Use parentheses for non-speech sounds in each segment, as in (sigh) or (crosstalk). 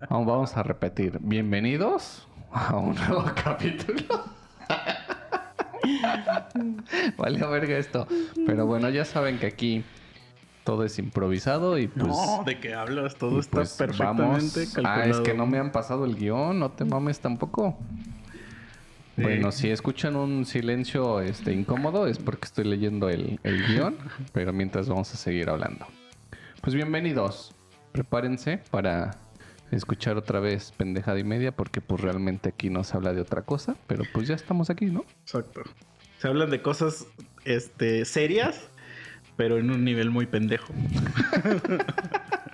Vamos a repetir. Bienvenidos a un nuevo (laughs) capítulo. (laughs) vale a verga esto. Pero bueno, ya saben que aquí todo es improvisado y pues. no, ¿de qué hablas? Todo está pues perfectamente vamos- calculado. Ah, es que no me han pasado el guion, no te mames tampoco. Sí. Bueno, si escuchan un silencio este, incómodo es porque estoy leyendo el, el guion, pero mientras vamos a seguir hablando. Pues bienvenidos. Prepárense para escuchar otra vez pendejada y media porque pues realmente aquí no se habla de otra cosa, pero pues ya estamos aquí, ¿no? Exacto. Se hablan de cosas este, serias, pero en un nivel muy pendejo. (laughs)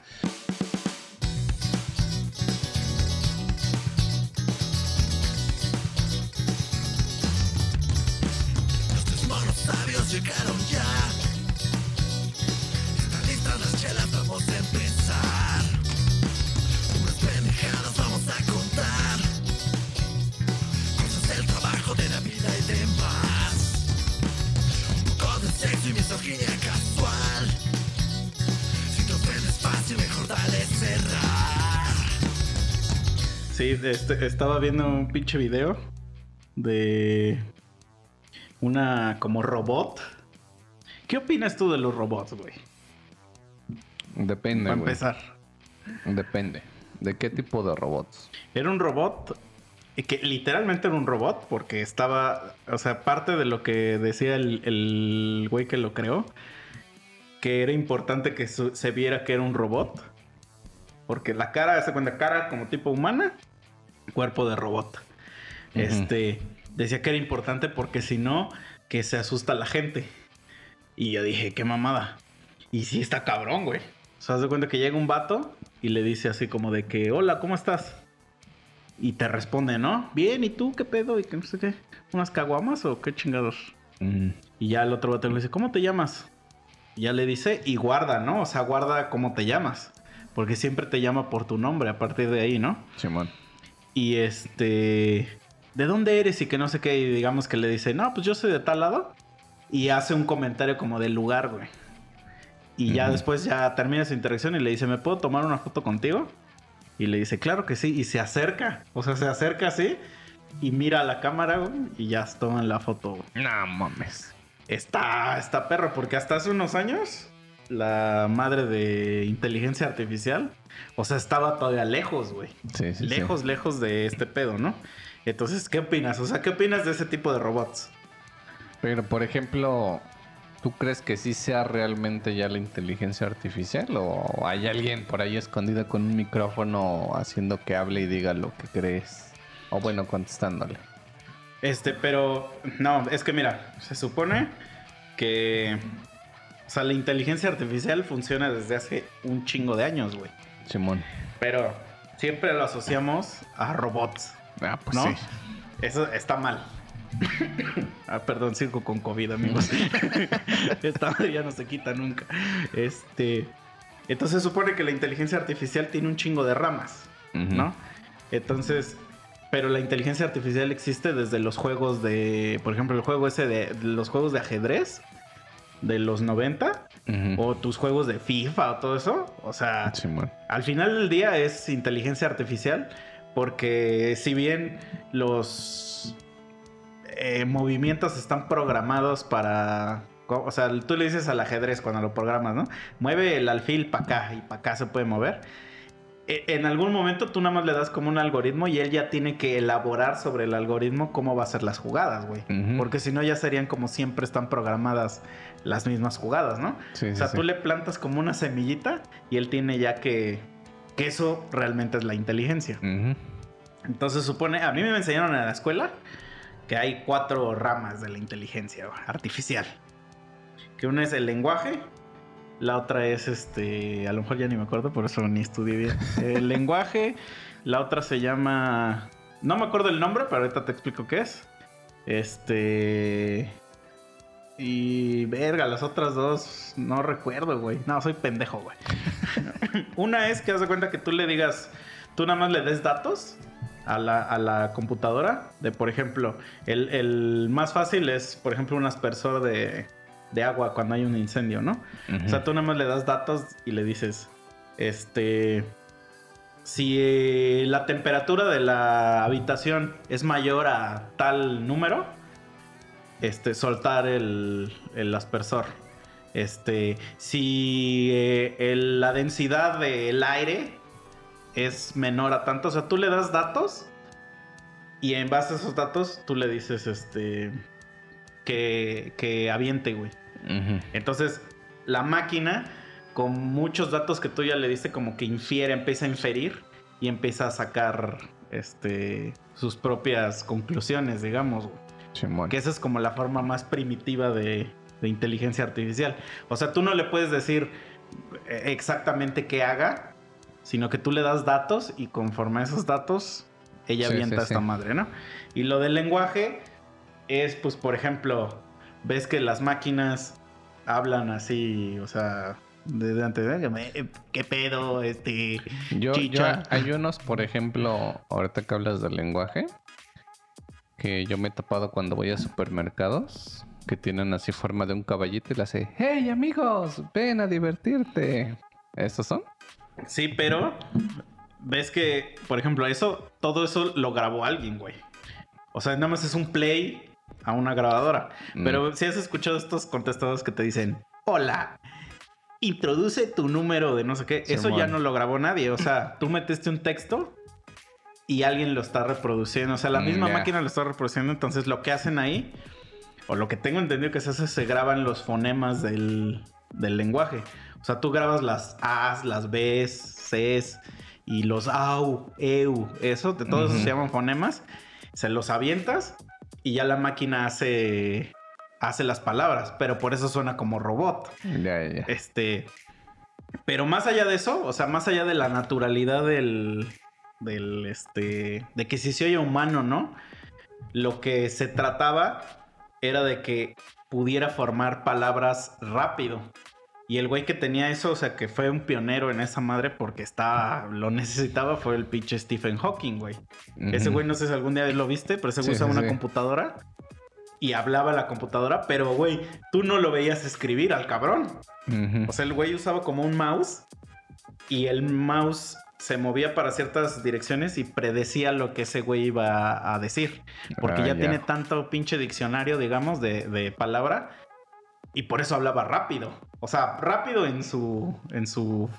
Sí, este, estaba viendo un pinche video de una como robot. ¿Qué opinas tú de los robots, güey? Depende, Para güey. empezar. Depende. ¿De qué tipo de robots? Era un robot y que literalmente era un robot porque estaba, o sea, parte de lo que decía el, el güey que lo creó, que era importante que su- se viera que era un robot. Porque la cara, se cuenta, cara como tipo humana, cuerpo de robot. Este, decía que era importante porque si no, que se asusta la gente. Y yo dije, qué mamada. Y sí está cabrón, güey. O sea, haz de cuenta que llega un vato y le dice así como de que, hola, ¿cómo estás? Y te responde, ¿no? Bien, ¿y tú qué pedo? ¿Y qué no sé qué? ¿Unas caguamas o qué chingados? Mm, Y ya el otro vato le dice, ¿cómo te llamas? Y ya le dice, y guarda, ¿no? O sea, guarda cómo te llamas. Porque siempre te llama por tu nombre a partir de ahí, ¿no? Simón. Y este, ¿de dónde eres? Y que no sé qué, y digamos que le dice, no, pues yo soy de tal lado. Y hace un comentario como del lugar, güey. Y ya después ya termina su interacción y le dice, ¿me puedo tomar una foto contigo? Y le dice, claro que sí. Y se acerca. O sea, se acerca así y mira a la cámara, güey. Y ya toman la foto, güey. No mames. Está, está perro, porque hasta hace unos años la madre de inteligencia artificial, o sea, estaba todavía lejos, güey. Sí, sí, sí. lejos, lejos de este pedo, ¿no? Entonces, ¿qué opinas? O sea, ¿qué opinas de ese tipo de robots? Pero, por ejemplo, ¿tú crees que sí sea realmente ya la inteligencia artificial? ¿O hay alguien por ahí escondido con un micrófono haciendo que hable y diga lo que crees? O bueno, contestándole. Este, pero no, es que mira, se supone que, sea, la inteligencia artificial funciona desde hace un chingo de años, güey. Simón. Pero siempre lo asociamos a robots. Ah, pues ¿No? sí. Eso está mal. (coughs) ah, perdón, circo con COVID, amigos. (laughs) Esta ya no se quita nunca. Este. Entonces supone que la inteligencia artificial tiene un chingo de ramas. ¿no? Entonces. Pero la inteligencia artificial existe desde los juegos de. Por ejemplo, el juego ese de. de los juegos de ajedrez. De los 90. Ujú. O tus juegos de FIFA o todo eso. O sea. Al final del día es inteligencia artificial porque si bien los eh, movimientos están programados para... O sea, tú le dices al ajedrez cuando lo programas, ¿no? Mueve el alfil para acá y para acá se puede mover. E- En algún momento tú nada más le das como un algoritmo y él ya tiene que elaborar sobre el algoritmo cómo va a ser las jugadas, güey. Porque si no ya serían como siempre están programadas las mismas jugadas, ¿no? Sí, O sea, sí. tú le plantas como una semillita y él tiene ya que... Que eso realmente es la inteligencia. Entonces supone... A mí me enseñaron en la escuela que hay cuatro ramas de la inteligencia artificial. Que una es el lenguaje. La otra es este... A lo mejor ya ni me acuerdo, por eso ni estudié bien. (laughs) El lenguaje. La otra se llama... No me acuerdo el nombre, pero ahorita te explico qué es. Este... Y verga, las otras dos no recuerdo, güey. No, soy pendejo, güey. (laughs) Una es que haz de cuenta que tú le digas, tú nada más le des datos a la, a la computadora. De por ejemplo, el, el más fácil es, por ejemplo, un aspersor de, de agua cuando hay un incendio, ¿no? O sea, tú nada más le das datos y le dices, este, si eh, la temperatura de la habitación es mayor a tal número, este, soltar el, el aspersor. Este, si eh, el- la densidad del aire es menor a tanto, o sea, tú le das datos y en base a esos datos tú le dices, este, que, que aviente, güey. Entonces, la máquina, con muchos datos que tú ya le diste, como que infiere, empieza a inferir y empieza a sacar este, sus propias conclusiones, digamos. güey. Simón. Que esa es como la forma más primitiva de, de inteligencia artificial. O sea, tú no le puedes decir eh, exactamente qué haga, sino que tú le das datos y conforme a esos datos, ella Sí, avienta sí, esta sí. madre, ¿no? Y lo del lenguaje es, pues, por ejemplo, ves que las máquinas hablan así, o sea, de antes de qué pedo, este, Yo, yo, hay unos, por ejemplo, ahorita que hablas del lenguaje, que yo me he tapado cuando voy a supermercados, que tienen así forma de un caballito y le hace, hey amigos, ven a divertirte. ¿Estos son? Sí, pero ves que, por ejemplo, eso, todo eso lo grabó alguien, güey. O sea, nada más es un play a una grabadora. Mm. Pero si has escuchado estos contestadores que te dicen, hola, introduce tu número de no sé qué, eso ya no lo grabó nadie. O sea, tú metiste un texto y alguien lo está reproduciendo. O sea, la Mm, misma máquina lo está reproduciendo. Entonces, lo que hacen ahí, o lo que tengo entendido que se hace, se graban los fonemas del, del lenguaje. O sea, tú grabas las A's, las B's, C's y los AU, EU, eso, de todos se llaman fonemas. Se los avientas y ya la máquina hace, hace las palabras, pero por eso suena como robot. Ya, ya. Este. Pero más allá de eso, o sea, más allá de la naturalidad del. Del este. de que si se oye humano, ¿no? Lo que se trataba era de que pudiera formar palabras rápido. Y el güey que tenía eso, o sea, que fue un pionero en esa madre porque estaba, lo necesitaba, fue el pinche Stephen Hawking, güey. Ese güey no sé si algún día lo viste, pero ese güey Sí, usaba sí, una sí. computadora y hablaba a la computadora, pero güey, tú no lo veías escribir al cabrón. O sea, el güey usaba como un mouse y el mouse se movía para ciertas direcciones y predecía lo que ese güey iba a decir. Porque Ah, ya, ya. tiene tanto pinche diccionario, digamos, de, de palabra y por eso hablaba rápido. O sea, rápido en su. en su.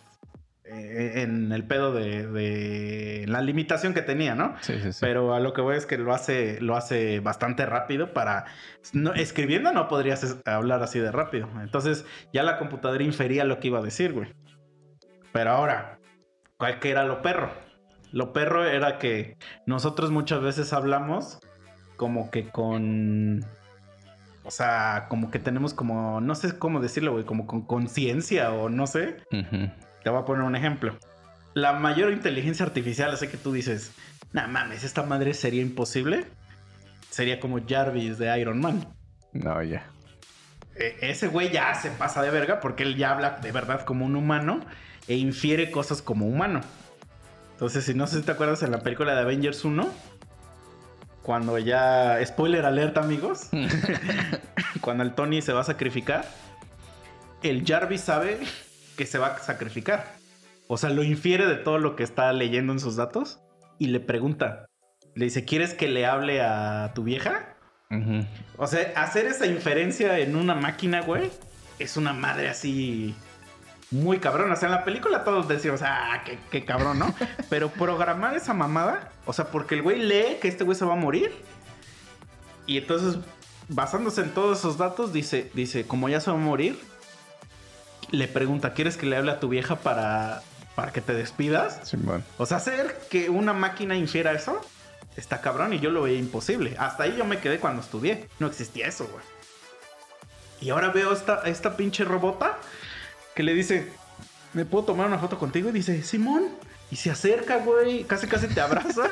eh, en el pedo de, de la limitación que tenía, ¿no? Sí, sí, sí. Pero a lo que voy es que lo hace, lo hace bastante rápido para... No, escribiendo no podrías hablar así de rápido. Entonces ya la computadora infería lo que iba a decir, güey. Pero ahora, ¿cuál que era lo perro? Lo perro era que nosotros muchas veces hablamos como que con... O sea, como que tenemos como... No sé cómo decirlo, güey. Como con conciencia o no sé. Ujú. Te voy a poner un ejemplo. La mayor inteligencia artificial, así que tú dices, nah mames, esta madre sería imposible. Sería como Jarvis de Iron Man. No, ya. E- ese güey ya se pasa de verga porque él ya habla de verdad como un humano e infiere cosas como humano. Entonces, si no sé si te acuerdas en la película de Avengers 1, cuando ya. Spoiler alerta, amigos. (laughs) cuando el Tony se va a sacrificar, el Jarvis sabe que se va a sacrificar. O sea, lo infiere de todo lo que está leyendo en sus datos y le pregunta. Le dice, ¿quieres que le hable a tu vieja? O sea, hacer esa inferencia en una máquina, güey, es una madre así muy cabrón. O sea, en la película todos decíamos, ah, qué, qué cabrón, ¿no? (laughs) Pero programar esa mamada, o sea, porque el güey lee que este güey se va a morir. Y entonces, basándose en todos esos datos, dice, dice, como ya se va a morir, le pregunta, ¿quieres que le hable a tu vieja para, para que te despidas? O sea, hacer que una máquina infiera eso está cabrón y yo lo veía imposible. Hasta ahí yo me quedé cuando estudié. No existía eso, güey. Y ahora veo esta, esta pinche robota que le dice, ¿me puedo tomar una foto contigo? Y dice, Simón. Y se acerca, güey. Casi, casi te abraza.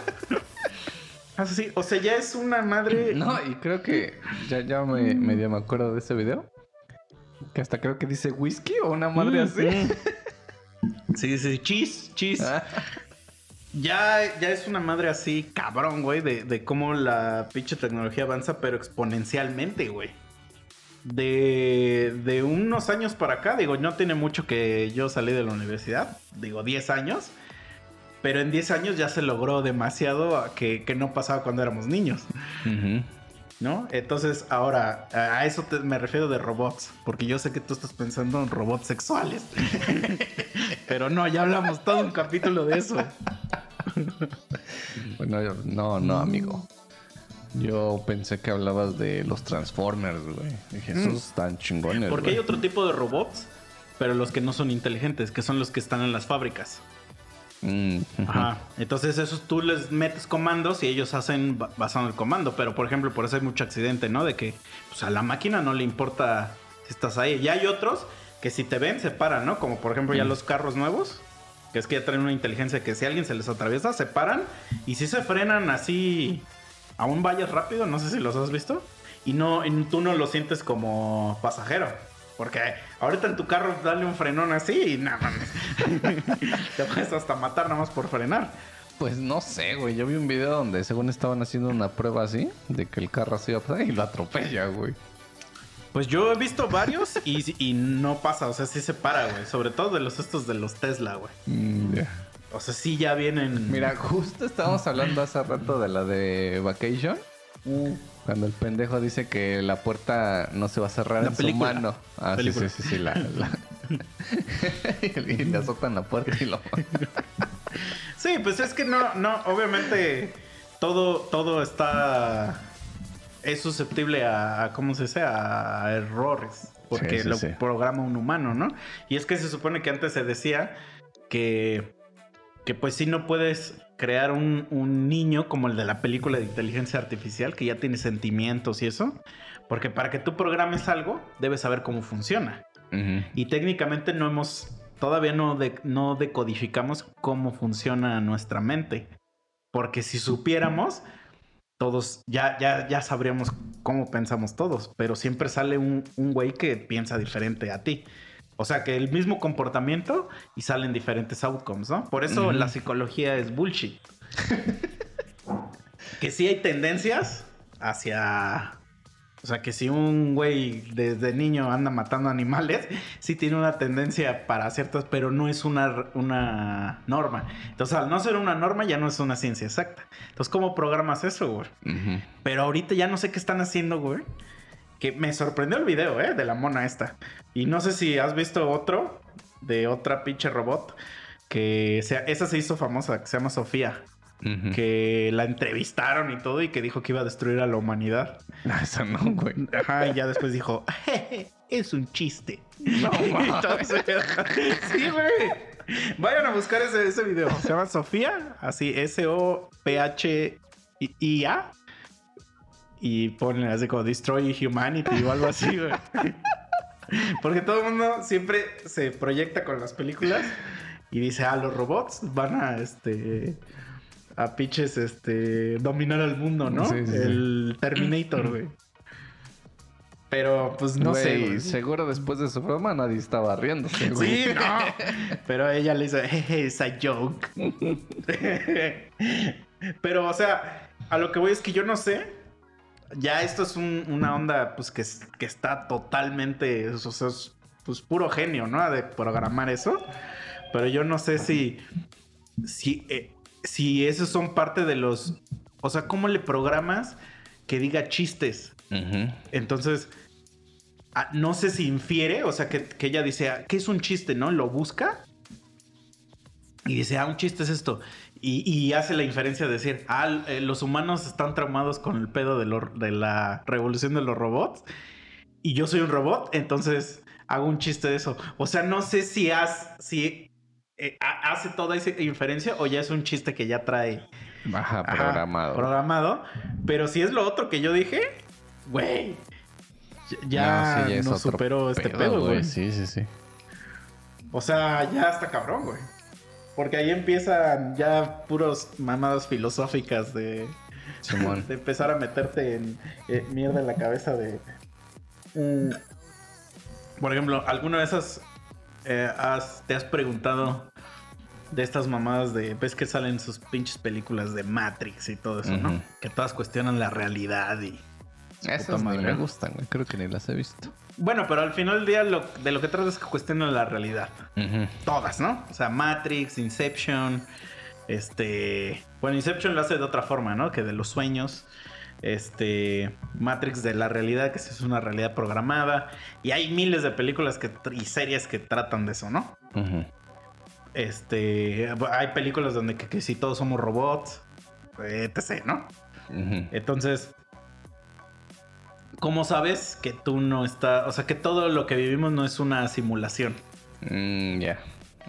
(laughs) Así, o sea, ya es una madre. (laughs) No, y creo que ya, ya me, medio me acuerdo de ese video. Que hasta creo que dice whisky o una madre Mm, así. mm. (laughs) Sí, sí, cheese, cheese. Ah, Ya, ya es una madre así, cabrón, güey, de, de cómo la pinche tecnología avanza, pero exponencialmente, güey. De, de unos años para acá, digo, no tiene mucho que yo salí de la universidad, digo, 10 años. Pero en 10 años ya se logró demasiado que, que no pasaba cuando éramos niños. ¿no? Entonces, ahora, a eso te- me refiero de robots, porque yo sé que tú estás pensando en robots sexuales. (laughs) Pero no, ya hablamos todo un capítulo de eso. Bueno, no, no, amigo. Yo pensé que hablabas de los Transformers, güey. Dije, esos están chingones. Porque hay otro tipo de robots, pero los que no son inteligentes, que son los que están en las fábricas. Mm. Ajá. Entonces esos tú les metes comandos y ellos hacen ba- basado en el comando. Pero por ejemplo, por eso hay mucho accidente, ¿no? De que pues, a la máquina no le importa si estás ahí. Y hay otros que si te ven se paran, ¿no? Como por ejemplo ya los carros nuevos. Que es que ya traen una inteligencia que si alguien se les atraviesa, se paran. Y si se frenan así, aún vayas rápido, no sé si los has visto. Y no, y tú no lo sientes como pasajero. Porque ahorita en tu carro dale un frenón así y nada. (laughs) Te puedes hasta matar nada más por frenar. Pues no sé, güey. Yo vi un video donde según estaban haciendo una prueba así, de que el carro se iba a pasar y lo atropella, güey. Pues yo he visto varios y, y no pasa, o sea, sí se para, güey. Sobre todo de los estos de los Tesla, güey. Mm, ya. O sea, sí ya vienen. Mira, justo estábamos hablando hace rato de la de Vacation. Cuando el pendejo dice que la puerta no se va a cerrar La en película. su mano. Ah, sí, sí, sí, sí, la, la- (laughs) y le azotan la puerta y lo... Sí, pues es que no, no, obviamente todo, todo está. Es susceptible a, a, ¿cómo se dice? A errores. Porque Sí, sí, lo sí. programa un humano, ¿no? Y es que se supone que antes se decía que. Que pues sí no puedes crear un, un niño como el de la película de inteligencia artificial, que ya tiene sentimientos y eso. Porque para que tú programes algo, debes saber cómo funciona. Y técnicamente no hemos, todavía no, de- no decodificamos cómo funciona nuestra mente. Porque si supiéramos, todos ya, ya, ya sabríamos cómo pensamos todos. Pero siempre sale un, un güey que piensa diferente a ti. O sea, que el mismo comportamiento y salen diferentes outcomes, ¿no? Por eso la psicología es bullshit. (laughs) que sí hay tendencias hacia... O sea, que si un güey desde niño anda matando animales, (laughs) sí tiene una tendencia para ciertas, pero no es una, una norma. Entonces, al no ser una norma, ya no es una ciencia exacta. Entonces, ¿cómo programas eso, güey? Pero ahorita ya no sé qué están haciendo, güey. Que me sorprendió el video, ¿eh? De la mona esta. Y no sé si has visto otro de otra pinche robot. Que sea, esa se hizo famosa, que se llama Sofía. Que la entrevistaron y todo y que dijo que iba a destruir a la humanidad. Ah, Eso no, güey. Ajá, y ya después dijo, "Jeje, es un chiste. No (laughs) Entonces, sí, güey. Vayan a buscar ese, ese video. Se llama Sofía, así S-O-P-H-I-A. Y ponen así como Destroy Humanity o algo así, güey. (laughs) Porque todo el mundo siempre se proyecta con las películas y dice, ah, los robots van a este a pinches este dominar al mundo, ¿no? Sí, sí, sí. el Terminator, güey. Pero pues no sé. Güey. seguro después de su broma nadie estaba riéndose. Sí, (laughs) no. Pero ella le dice, jeje, es a joke. (laughs) Pero, o sea, a lo que voy es que yo no sé. Ya esto es un- una onda, pues, que, que está totalmente, o sea, es, pues, puro genio, ¿no? De programar eso. Pero yo no sé si, si, eh, si esos son parte de los, o sea, ¿cómo le programas que diga chistes? Entonces, ah, no sé si infiere, o sea, que, que ella dice, ah, ¿qué es un chiste? ¿No? Lo busca y dice, ah, un chiste es esto. Y, y hace la inferencia de decir, ah, eh, los humanos están traumados con el pedo de, lo- de la revolución de los robots y yo soy un robot, entonces hago un chiste de eso. O sea, no sé si, has, si eh, ha- hace toda esa inferencia o ya es un chiste que ya trae Ajá, Ajá, programado. programado. Pero si es lo otro que yo dije, güey. Ya No, sí, ya es nos superó este pedo, güey. Sí, sí, sí. O sea, ya está cabrón, güey. Porque ahí empiezan ya puros mamadas filosóficas de, empezar a meterte en eh, mierda en la cabeza de. Mm, Por ejemplo, ¿alguna de esas eh, has- te has preguntado de estas mamadas de. ves que salen sus pinches películas de Matrix y todo eso. ¿no? Que todas cuestionan la realidad y. Esas madre. me gustan. Creo que ni las he visto. Bueno, pero al final del día lo, de lo que trata es que cuestionan la realidad. Todas, ¿no? O sea, Matrix, Inception, Este. Bueno, Inception lo hace de otra forma, ¿no? Que de los sueños. Este. Matrix de la realidad, que es una realidad programada. Y hay miles de películas que, y series que tratan de eso, ¿no? Este. Hay películas donde que, que si todos somos robots. Etc., ¿no? Entonces. ¿Cómo sabes que tú no estás. O sea, que todo lo que vivimos no es una simulación? Mm, ya.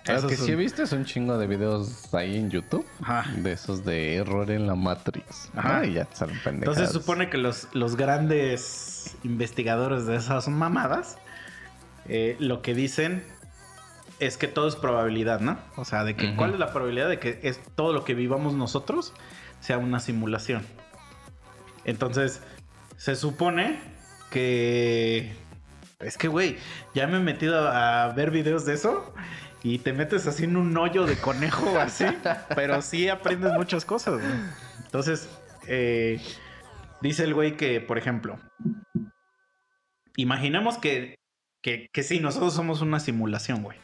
Lo Esos que son- sí he visto son un chingo de videos ahí en YouTube. Ajá. De esos de error en la Matrix. Ajá. Ay, ya te salen pendejadas. Entonces supone que los, los grandes investigadores de esas mamadas eh, lo que dicen es que todo es probabilidad, ¿no? O sea, de que cuál es la probabilidad de que es todo lo que vivamos nosotros sea una simulación. Entonces, se supone que es que güey, ya me he metido a ver videos de eso y te metes así en un hoyo de conejo así, (laughs) pero sí aprendes muchas cosas. güey. Entonces, eh, dice el güey que, por ejemplo, imaginemos que, que, que sí, nosotros somos una simulación, güey.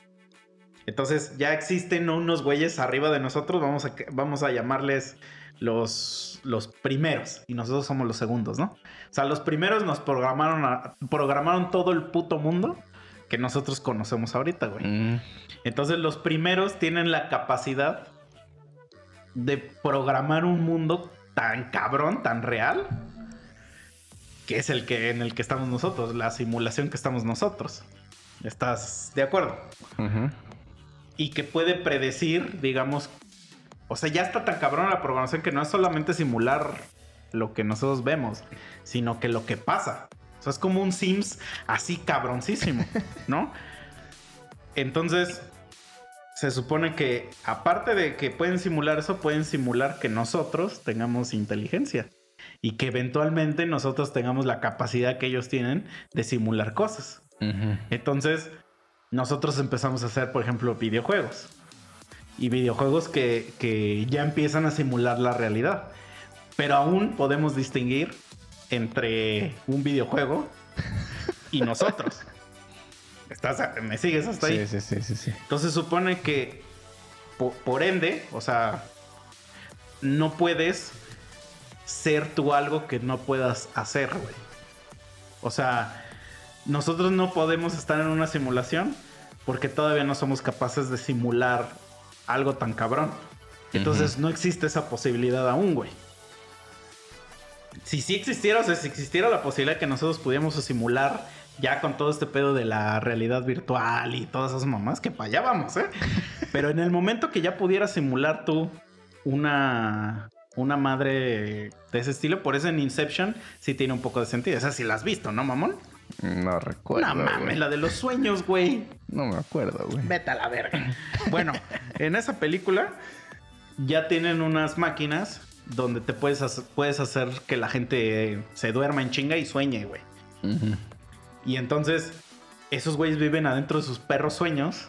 Entonces ya existen unos güeyes arriba de nosotros, vamos a, vamos a llamarles los, los primeros y nosotros somos los segundos, ¿no? O sea, los primeros nos programaron, a- programaron todo el puto mundo que nosotros conocemos ahorita, güey. Mm, Entonces los primeros tienen la capacidad de programar un mundo tan cabrón, tan real, que es el que en el que estamos nosotros, la simulación que estamos nosotros. ¿Estás de acuerdo? Y que puede predecir, digamos, o sea, ya está tan cabrón la programación que no es solamente simular lo que nosotros vemos, sino que lo que pasa. O sea, es como un Sims así cabroncísimo, (laughs) ¿no? Entonces, se supone que aparte de que pueden simular eso, pueden simular que nosotros tengamos inteligencia y que eventualmente nosotros tengamos la capacidad que ellos tienen de simular cosas. Entonces, nosotros empezamos a hacer, por ejemplo, videojuegos. Y videojuegos que, que ya empiezan a simular la realidad. Pero aún podemos distinguir entre un videojuego y nosotros. (laughs) ¿Estás, ¿Me sigues hasta ahí? Sí, sí, sí, sí. Entonces supone que po- por, ende, o sea, no puedes ser tú algo que no puedas hacer, güey. O sea, nosotros no podemos estar en una simulación porque todavía no somos capaces de simular algo tan cabrón. Entonces no existe esa posibilidad aún, güey. Si sí existiera, o sea, si existiera la posibilidad que nosotros pudiéramos simular ya con todo este pedo de la realidad virtual y todas esas mamás, que para allá vamos, ¿eh? (laughs) Pero en el momento que ya pudieras simular tú una, una madre de ese estilo, por eso en Inception sí tiene un poco de sentido. Esa sí la has visto, ¿no, mamón? No recuerdo. no mames, güey. la de los sueños, güey. No me acuerdo, güey. Vete a la verga. Bueno, en esa película ya tienen unas máquinas donde te puedes hacer, puedes hacer que la gente se duerma en chinga y sueñe, güey. Y entonces, esos güeyes viven adentro de sus perros sueños,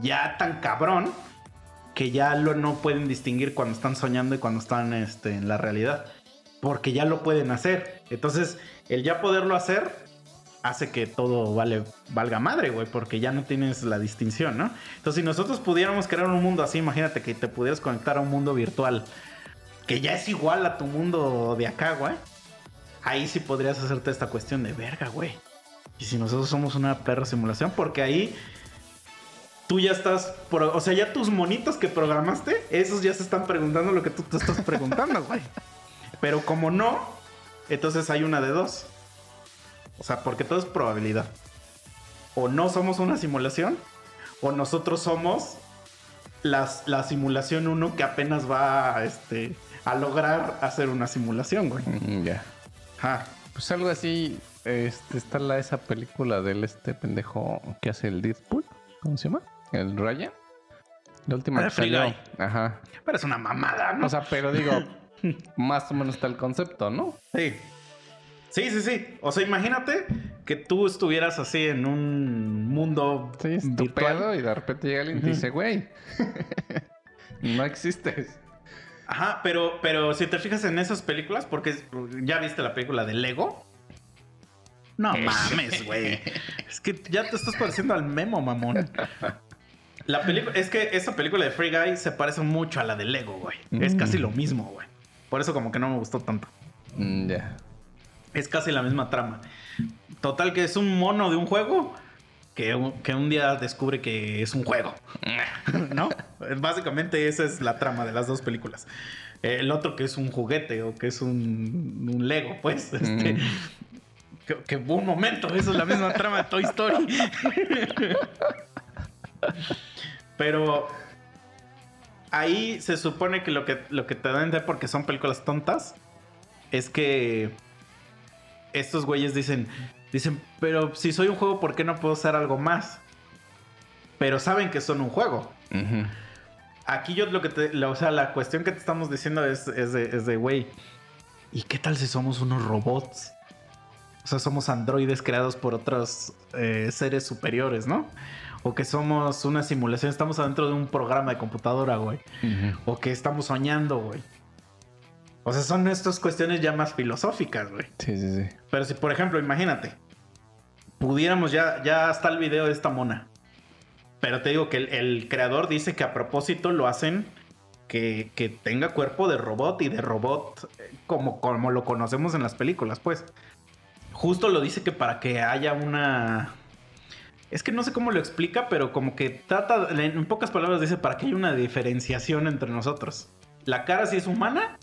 ya tan cabrón, que ya lo, no pueden distinguir cuando están soñando y cuando están este, en la realidad. Porque ya lo pueden hacer. Entonces, el ya poderlo hacer hace que todo vale, valga madre, güey, porque ya no tienes la distinción, ¿no? Entonces, si nosotros pudiéramos crear un mundo así, imagínate que te pudieras conectar a un mundo virtual que ya es igual a tu mundo de acá, güey. Ahí sí podrías hacerte esta cuestión de verga, güey. Y si nosotros somos una perra simulación, porque ahí tú ya estás, o sea, ya tus monitos que programaste, esos ya se están preguntando lo que tú te estás preguntando, güey. (laughs) Pero como no, entonces hay una de dos. O sea, porque todo es probabilidad. O no somos una simulación, o nosotros somos las- la simulación 1 que apenas va a, este, a lograr hacer una simulación, güey. Mm, Ya. Ajá. Pues algo así. Este, está la, esa película del este pendejo que hace el Deadpool. ¿Cómo se llama? El Ryan. La última Ah, que Free salió. Guy. Ajá. Pero es una mamada, ¿no? O sea, pero digo, (laughs) más o menos está el concepto, ¿no? Sí. Sí, sí, sí. O sea, imagínate que tú estuvieras así en un mundo Sí, es tu virtual. pedo y de repente llega alguien y te dice, güey, (laughs) no existes. Ajá, pero, pero si te fijas en esas películas, porque ya viste la película de Lego. No mames, güey. (laughs) Es que ya te estás pareciendo al memo, mamón. La película, es que esa película de Free Guy se parece mucho a la de Lego, güey. Es Mm. casi lo mismo, güey. Por eso como que no me gustó tanto. Mm, ya. Es casi la misma trama. Total que es un mono de un juego que un, que un día descubre que es un juego. (laughs) ¿No? Básicamente esa es la trama de las dos películas. El otro que es un juguete o que es un, un Lego, pues. Este, Mm. que, que un momento, esa es la misma trama de Toy Story. (laughs) Pero ahí se supone que lo que, lo que te dan de porque son películas tontas es que estos güeyes dicen, dicen, pero si soy un juego, ¿por qué no puedo ser algo más? Pero saben que son un juego. Aquí yo lo que te, la- o sea, la cuestión que te estamos diciendo es, es de, es de, güey, ¿y qué tal si somos unos robots? O sea, somos androides creados por otros eh, seres superiores, ¿no? O que somos una simulación, estamos adentro de un programa de computadora, güey. O que estamos soñando, güey. O sea, son estas cuestiones ya más filosóficas, güey. Sí, sí, sí. Pero si, por ejemplo, imagínate, pudiéramos ya, ya está el video de esta mona. Pero te digo que el, el creador dice que a propósito lo hacen que, que tenga cuerpo de robot y de robot eh, como, como lo conocemos en las películas, pues. Justo lo dice que para que haya una... Es que no sé cómo lo explica, pero como que trata, en pocas palabras dice, para que haya una diferenciación entre nosotros. La cara sí es humana,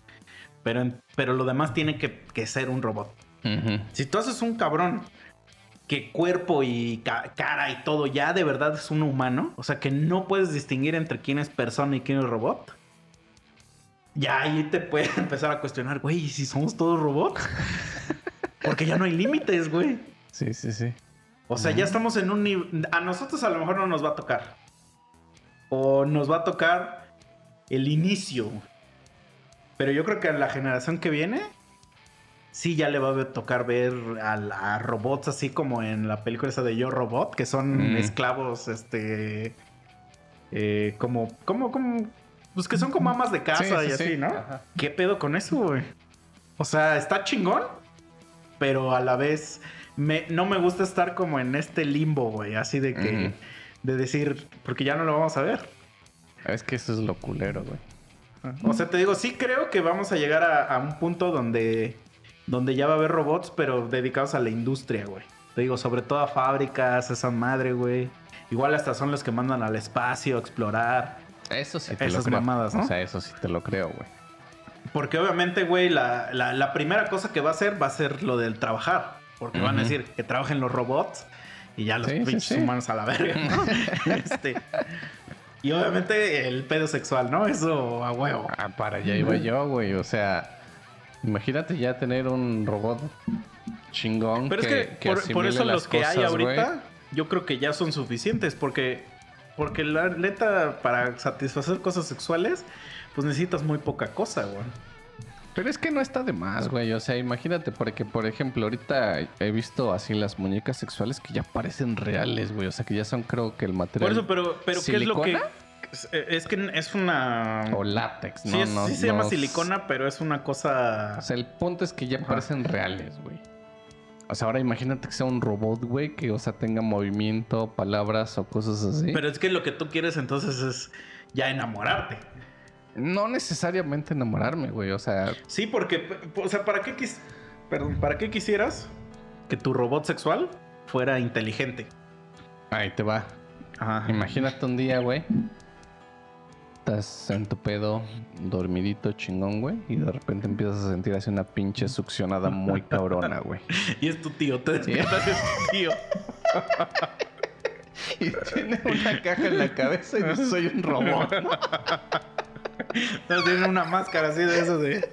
pero, pero lo demás tiene que- que ser un robot. Si tú haces un cabrón que cuerpo y ca- cara y todo ya de verdad es un humano, o sea que no puedes distinguir entre quién es persona y quién es robot, ya ahí te puedes (laughs) empezar a cuestionar, güey, ¿y si somos todos robots? (laughs) Porque ya no hay límites, güey. Sí, sí, sí. O sea, ya estamos en un nivel... A nosotros a lo mejor no nos va a tocar. O nos va a tocar el inicio. Pero yo creo que a la generación que viene, sí ya le va a tocar ver a, la- a robots así como en la película esa de Yo Robot, que son Mm. esclavos, este... eh, como, como, como... Pues que son como amas de casa Sí, sí, y sí. así, ¿no? Ajá. ¿Qué pedo con eso, güey? O sea, está chingón, pero a la vez me, no me gusta estar como en este limbo, güey. Así de que, de decir, porque ya no lo vamos a ver. Es que eso es lo culero, güey. O sea, te digo, sí creo que vamos a llegar a, a un punto donde, donde ya va a haber robots, pero dedicados a la industria, güey. Te digo, sobre todo a fábricas, esa madre, güey. Igual hasta son los que mandan al espacio a explorar. Eso sí te Esas lo creo. mamadas, ¿no? O sea, eso sí te lo creo, güey. Porque obviamente, güey, la, la- la primera cosa que va a hacer va a ser lo del trabajar. Porque van a decir que trabajen los robots y ya los Sí, sí, pinches sí. humanos a la verga, ¿no? (laughs) este, y obviamente el pedo sexual, ¿no? Eso a huevo. Ah, para allá iba yo, güey. O sea, imagínate ya tener un robot chingón. Pero es que, por, por eso las los que hay ahorita, yo creo que ya son suficientes. Porque, porque la neta, para satisfacer cosas sexuales, pues necesitas muy poca cosa, güey. Pero es que no está de más, güey. O sea, imagínate, porque, por ejemplo, ahorita he visto así las muñecas sexuales que ya parecen reales, güey. O sea, que ya son, creo que el material. Por eso, pero, pero ¿qué es lo que...? ¿Silicona? Es, que es una... O látex, Sí, ¿no? es- no, sí se llama no- silicona, pero es una cosa... O sea, el punto es que ya Ajá. parecen reales, güey. O sea, ahora imagínate que sea un robot, güey, que, o sea, tenga movimiento, palabras o cosas así. Pero es que lo que tú quieres entonces es ya enamorarte. No necesariamente enamorarme, güey. O sea, Sí, porque, o sea, ¿para qué, quis- Perdón, ¿para qué quisieras que tu robot sexual fuera inteligente? ahí te va. Ajá. Imagínate un día, güey. Estás en tu pedo, dormidito, chingón, güey. Y de repente empiezas a sentir así una pinche succionada muy cabrona, güey. (laughs) Y es tu tío, te despiertas y es tu tío. (laughs) Y tiene una caja en la cabeza y dice, soy un robot. (laughs) ¿no? No, tiene una máscara así de eso de.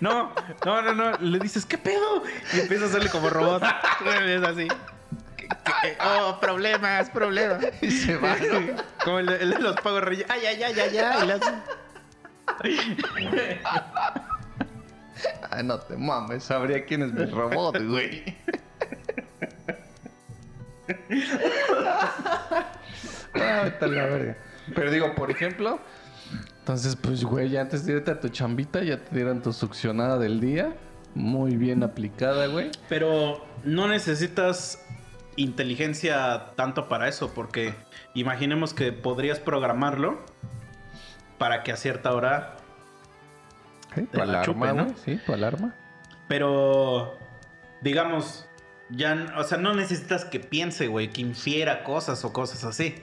No, no, no, no. Le dices, ¿qué pedo? Y empieza a hacerle como robot. Es así. ¿Qué- qué- Oh, problemas, problemas. Y se va. Como el de, el de los pagos reyes. Ay, ay, ay, ay, ay. Hace- Ay, no te mames, sabría quién es mi robot, güey. Ah, la verga. Pero digo, por ejemplo, entonces, pues, güey, ya antes de irte a tu chambita, ya te dieron tu succionada del día. Muy bien aplicada, güey. Pero no necesitas inteligencia tanto para eso, porque imaginemos que podrías programarlo para que a cierta hora Sí, tu la alarma, chupe, ¿no? Sí, tu alarma. Pero, digamos, ya, o sea, no necesitas que piense, güey, que infiera cosas o cosas así.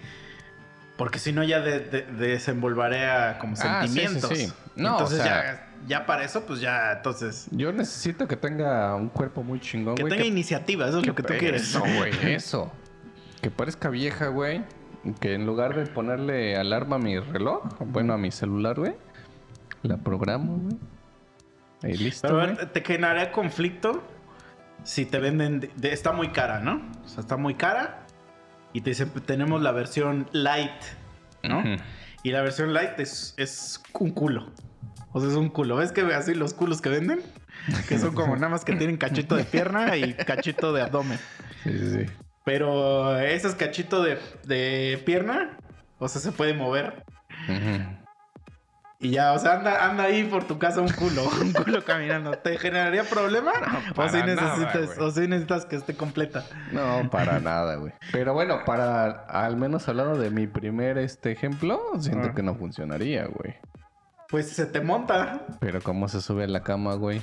Porque si no, ya de, de- desenvolvería como Ah, sí, sí, sentimientos. sí. No, entonces o sea- ya, ya para eso, pues ya, entonces. Yo necesito que tenga un cuerpo muy chingón, Que güey. tenga iniciativa, eso es lo que tú quieres. Eso, güey, (laughs) eso. Que parezca vieja, güey. Que en lugar de ponerle alarma a mi reloj, bueno, a mi celular, güey, la programo, güey. Y listo, Pero a te generaría conflicto si te venden. de- de- está muy cara, ¿no? O sea, está muy cara. Y te dicen, tenemos la versión light, ¿no? Y la versión light es, es un culo. O sea, es un culo. ¿Ves que así los culos que venden? Que son como nada más que tienen cachito de pierna y cachito de abdomen. Sí, sí, sí. Pero ese es cachito de, de pierna. O sea, se puede mover. Ujú. Y ya, o sea, anda, anda ahí por tu casa un culo, (laughs) un culo caminando. ¿Te generaría problema? o, para si nada, necesitas, güey. o si necesitas que esté completa. No, para nada, güey. Pero bueno, para al menos hablando de mi primer este ejemplo, siento Ah. que no funcionaría, güey. Pues se te monta. Pero cómo se sube a la cama, güey.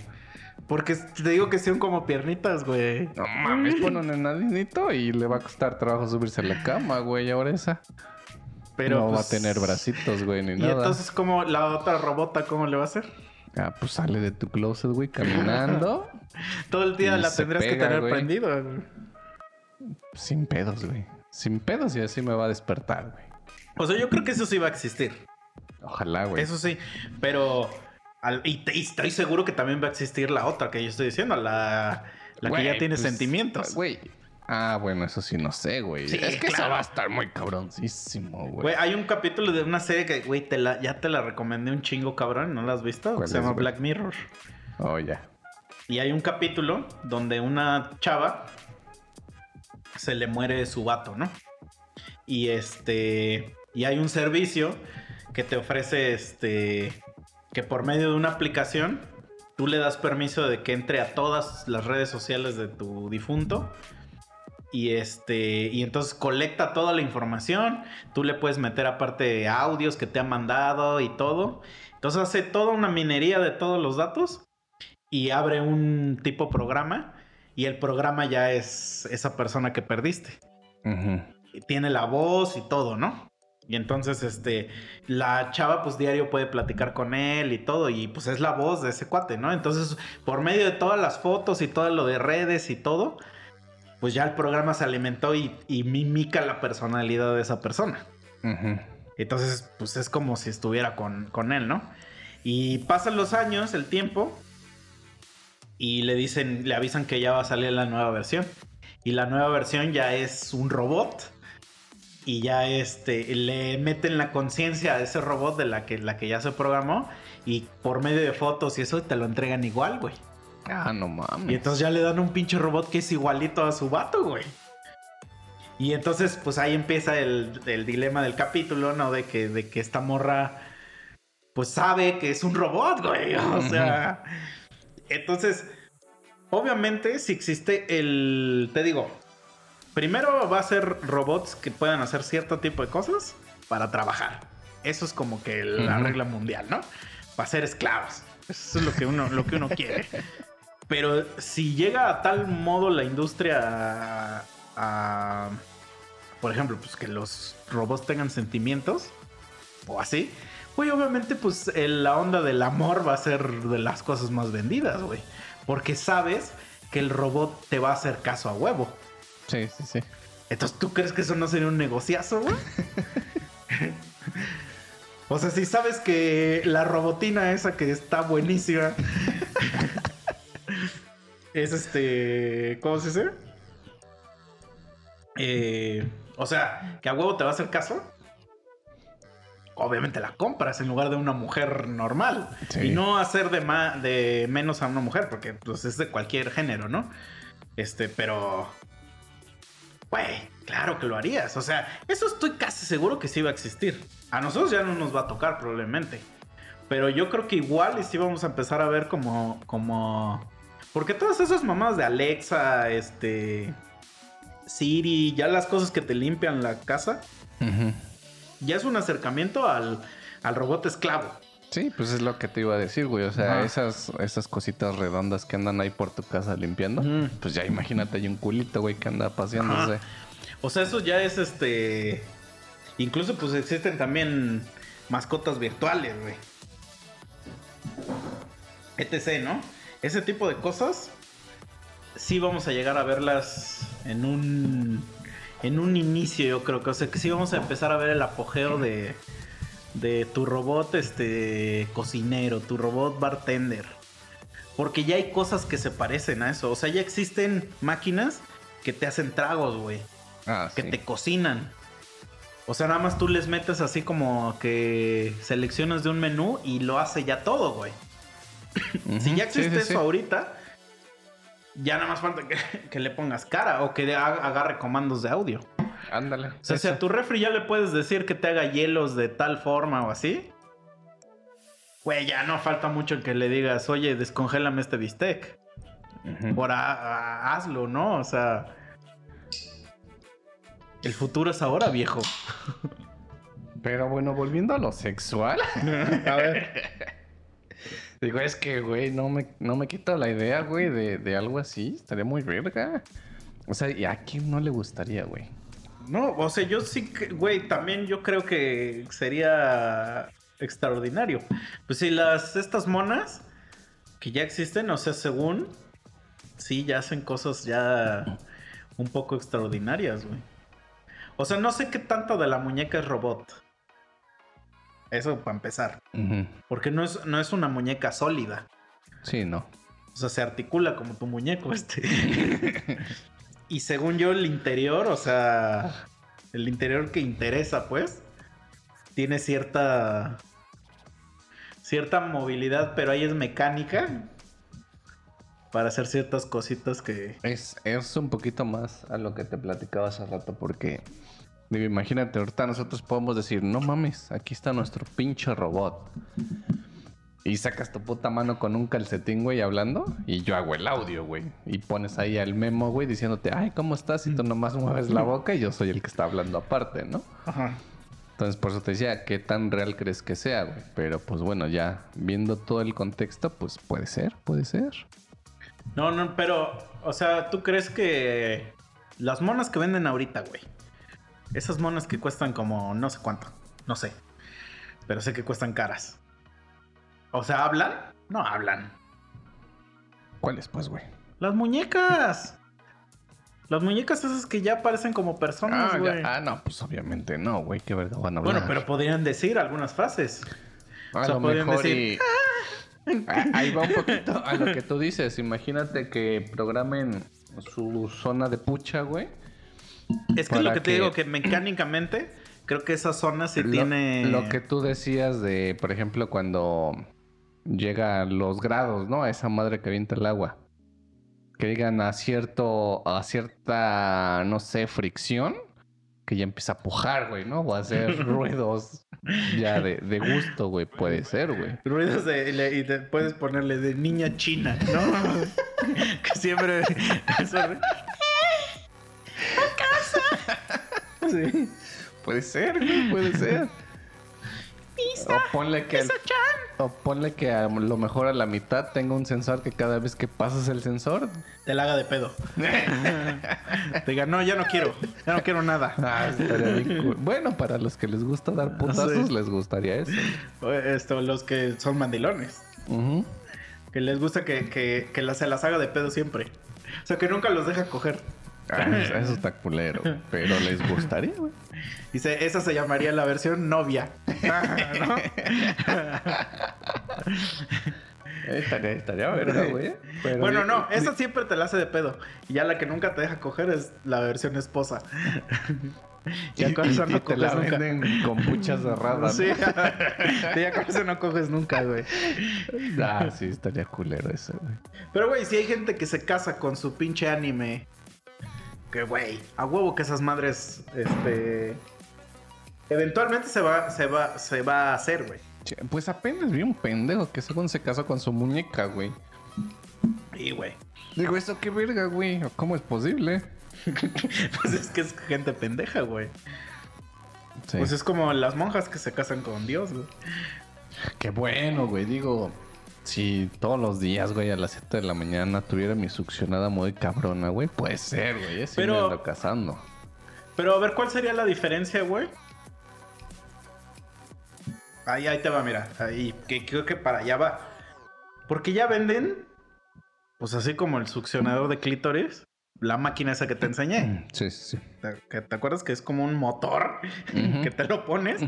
Porque te digo que son como piernitas, güey. No mames, pon un enanito y le va a costar trabajo subirse a la cama, güey, ahora esa. Pero no va a pues, tener bracitos, güey, ni Y nada. entonces, ¿cómo la otra robota, cómo le va a hacer? Ah, pues sale de tu closet, güey, caminando. (laughs) Todo el día Y la se tendrías que tener güey. prendida. güey. sin pedos, güey. Sin pedos y así me va a despertar, güey. O sea, yo creo que eso sí va a existir. Ojalá, güey. Eso sí. Pero. al- y, y estoy seguro que también va a existir la otra que yo estoy diciendo, la, la que ya tiene pues, sentimientos. Güey. Ah, bueno, eso sí no sé, güey. Sí, es que eso claro. va a estar muy cabroncísimo, güey. Güey, hay un capítulo de una serie que, güey, te la, ya te la recomendé un chingo, cabrón. ¿No la has visto? ¿Cuál Se es, llama güey? Black Mirror. Oh, ya. Y hay un capítulo donde una chava se le muere su vato, ¿no? Y este. Y hay un servicio que te ofrece este. Que por medio de una aplicación tú le das permiso de que entre a todas las redes sociales de tu difunto. Y este. Y entonces colecta toda la información. Tú le puedes meter aparte audios que te han mandado y todo. Entonces hace toda una minería de todos los datos y abre un tipo programa y el programa ya es esa persona que perdiste. Y tiene la voz y todo, ¿no? Y entonces, este, la chava, pues diario puede platicar con él y todo, y pues es la voz de ese cuate, ¿no? Entonces, por medio de todas las fotos y todo lo de redes y todo, pues ya el programa se alimentó y, y mimica la personalidad de esa persona. Ujú. Entonces, pues es como si estuviera con, con él, ¿no? Y pasan los años, el tiempo, y le dicen, le avisan que ya va a salir la nueva versión. Y la nueva versión ya es un robot. Y ya este, le meten la conciencia a ese robot de la que, la que ya se programó. Y por medio de fotos y eso te lo entregan igual, güey. Ah, no mames. Y entonces ya le dan un pinche robot que es igualito a su vato, güey. Y entonces, pues ahí empieza el, el dilema del capítulo, ¿no? De que, de que esta morra, pues sabe que es un robot, güey. (laughs) O sea, entonces, obviamente, si existe el, te digo, primero va a ser robots que puedan hacer cierto tipo de cosas para trabajar. Eso es como que la regla mundial, ¿no? Para ser esclavos. Eso es lo que uno, lo que uno quiere. (laughs) Pero si llega a tal modo la industria a, a- por ejemplo, pues que los robots tengan sentimientos o así, güey, obviamente pues el- la onda del amor va a ser de las cosas más vendidas, güey. Porque sabes que el robot te va a hacer caso a huevo. Sí, sí, sí. Entonces, ¿tú crees que eso no sería un negociazo, güey? (laughs) o sea, si sabes que la robotina esa que está buenísima (laughs) es este. ¿Cómo se dice? Eh, o sea, que a huevo te va a hacer caso. Obviamente la compras en lugar de una mujer normal. Sí. Y no hacer de, de menos a una mujer, porque pues, es de cualquier género, ¿no? Este, pero. Güey, claro que lo harías. O sea, eso estoy casi seguro que sí va a existir. A nosotros ya no nos va a tocar probablemente. Pero yo creo que igual y sí vamos a empezar a ver como. como. Porque todas esas mamás de Alexa, este. Siri, ya las cosas que te limpian la casa, ya es un acercamiento al, al robot esclavo. Sí, pues es lo que te iba a decir, güey. O sea, esas, esas cositas redondas que andan ahí por tu casa limpiando. Pues ya imagínate, hay un culito, güey, que anda paseándose. O sea, eso ya es este. Incluso, pues existen también mascotas virtuales, güey. etc., ¿no? Ese tipo de cosas sí vamos a llegar a verlas en un en un inicio, yo creo que, o sea, que sí vamos a empezar a ver el apogeo de de tu robot este cocinero, tu robot bartender. Porque ya hay cosas que se parecen a eso, o sea, ya existen máquinas que te hacen tragos, güey, Ah, que sí. te cocinan. O sea, nada más tú les metes así como que seleccionas de un menú y lo hace ya todo, güey. Si ya existe sí, eso sí. ahorita, ya nada más falta que, que le pongas cara o que agarre comandos de audio. Ándale. O sea, si a tu refri ya le puedes decir que te haga hielos de tal forma o así. Güey, ya no falta mucho en que le digas, oye, descongélame este bistec. Ujú. Ahora a- hazlo, ¿no? O sea. El futuro es ahora, viejo. Pero bueno, volviendo a lo sexual. (laughs) A ver. Digo, es que, güey, no me, no me quita la idea, güey, de, de algo así. Estaría muy verga. O sea, ¿y a quién no le gustaría, güey? No, o sea, yo sí, que- güey, también yo creo que sería extraordinario. Pues si las, estas monas que ya existen, o sea, según, sí, ya hacen cosas ya un poco extraordinarias, güey. O sea, no sé qué tanto de la muñeca es robot. Eso para empezar. Porque no es, no es una muñeca sólida. Sí, no. O sea, se articula como tu muñeco este. (laughs) y según yo, el interior, o sea, el interior que interesa, pues, tiene cierta. cierta movilidad, pero ahí es mecánica. Para hacer ciertas cositas que. Es, es un poquito más a lo que te platicaba hace rato, porque digo, imagínate, ahorita nosotros podemos decir, no mames, aquí está nuestro pinche robot. Y sacas tu puta mano con un calcetín, güey, hablando, y yo hago el audio, güey. Y pones ahí al memo, güey, diciéndote, ay, ¿cómo estás? Y tú nomás mueves la boca y yo soy el que está hablando aparte, ¿no? Ajá. Entonces, por eso te decía, ¿qué tan real crees que sea, güey? Pero pues bueno, ya viendo todo el contexto, pues puede ser, puede ser. No, no, pero, o sea, ¿tú crees que las monas que venden ahorita, güey? Esas monas que cuestan como no sé cuánto, no sé, pero sé que cuestan caras. O sea, ¿hablan? No hablan. ¿Cuál es, pues, güey? Las muñecas. Las muñecas esas que ya parecen como personas, Ah, güey. ya- ah, no, pues obviamente no, güey, qué verga van a hablar. bueno, pero podrían decir algunas frases. a o sea, lo podrían mejor decir, y... Ah, Ahí va un poquito a lo que tú dices. Imagínate que programen su zona de pucha, güey. Es que es lo Para que te que- digo, que mecánicamente creo que esa zona sí Lo- tiene... Lo que tú decías de, por ejemplo, cuando llega a los grados, ¿no? A esa madre que avienta el agua. Que llegan a cierto, a cierta, no sé, fricción. Que ya empieza a pujar, güey, ¿no? O a hacer (laughs) ruidos ya de, de gusto, güey. Puede ser, güey. Ruidos de, y le- y te puedes ponerle de niña china, ¿no? (laughs) que siempre. (laughs) Sí. Puede ser, güey, puede ser. O ponle que al- o ponle que a lo mejor a la mitad tenga un sensor que cada vez que pasas el sensor. Te la haga de pedo. Te (laughs) diga, no, ya no quiero. Ya no quiero nada. Ah, cool. Bueno, para los que les gusta dar putazos, Sí. les gustaría eso. O Esto, los que son mandilones. Que les gusta que, que, que la- se las haga de pedo siempre. O sea, que nunca los deja coger. Ah, eso está culero, pero les gustaría, güey. Dice, esa se llamaría la versión novia. ¿No? Eh, (laughs) Estaría, estaría verga, güey. Bueno, no, esa siempre te la hace de pedo. Y ya la que nunca te deja coger es la versión esposa. (laughs) Ya con eso y no te la coges nunca. venden con puchas cerradas. Sí, (laughs) Sí, ya con eso no coges nunca, güey. ¿no? Ah, sí, estaría culero eso, güey. Pero, güey, si hay gente que se casa con su pinche anime, que, güey, a huevo que esas madres, este... Eventualmente se va, se va, se va a hacer, güey. Pues apenas vi un pendejo que según se casó con su muñeca, güey. Y, güey. Digo, ¿esto qué verga, güey? ¿Cómo es posible? (laughs) pues es que es gente pendeja, güey. Sí. Pues es como las monjas que se casan con Dios, güey. Qué bueno, güey. Digo, si todos los días, güey, a las 7 de la mañana tuviera mi succionada muy cabrona, güey, puede ser, güey. Sí Pero- me ando casando. Pero a ver, ¿cuál sería la diferencia, güey? Ahí, ahí te va, mira. Ahí, que creo que para allá va. Porque ya venden, pues así como el succionador de clítoris, la máquina esa que te enseñé. Sí, sí, sí. ¿Te, que te acuerdas que es como un motor (laughs) que te lo pones?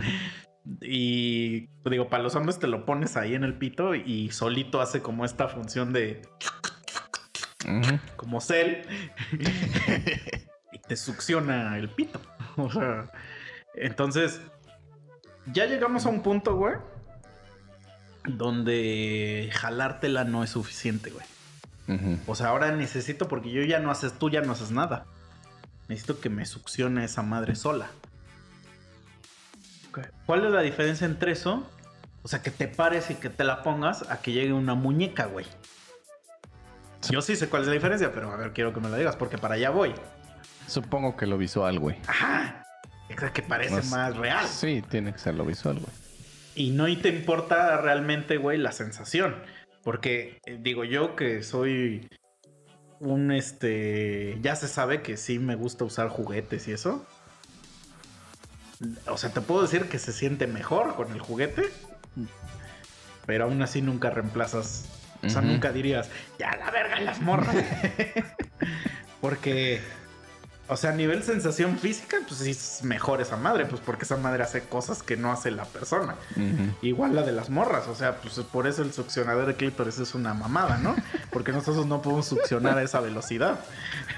Y pues, digo, para los hombres te lo pones ahí en el pito y solito hace como esta función de como cel y te succiona el pito. O sea, entonces ya llegamos a un punto, güey, donde jalártela no es suficiente, güey. O sea, ahora necesito porque yo ya no haces, tú ya no haces nada. Necesito que me succione esa madre sola. ¿Cuál es la diferencia entre eso? O sea, que te pares y que te la pongas a que llegue una muñeca, güey. Yo sí sé cuál es la diferencia, pero a ver, quiero que me lo digas porque para allá voy. Supongo que lo visual, güey. Ajá. Exacto, que parece Más- más real. Sí, tiene que ser lo visual, güey. Y no y te importa realmente, güey, la sensación. Porque eh, digo yo que soy un este. Ya se sabe que sí me gusta usar juguetes y eso. O sea, te puedo decir que se siente mejor con el juguete. Pero aún así nunca reemplazas. O sea, nunca dirías, ya la verga las morras. (laughs) porque. O sea, a nivel sensación física, pues sí es mejor esa madre, pues porque esa madre hace cosas que no hace la persona. Igual la de las morras, o sea, pues por eso el succionador de clítoris es una mamada, ¿no? Porque nosotros no podemos succionar a esa velocidad.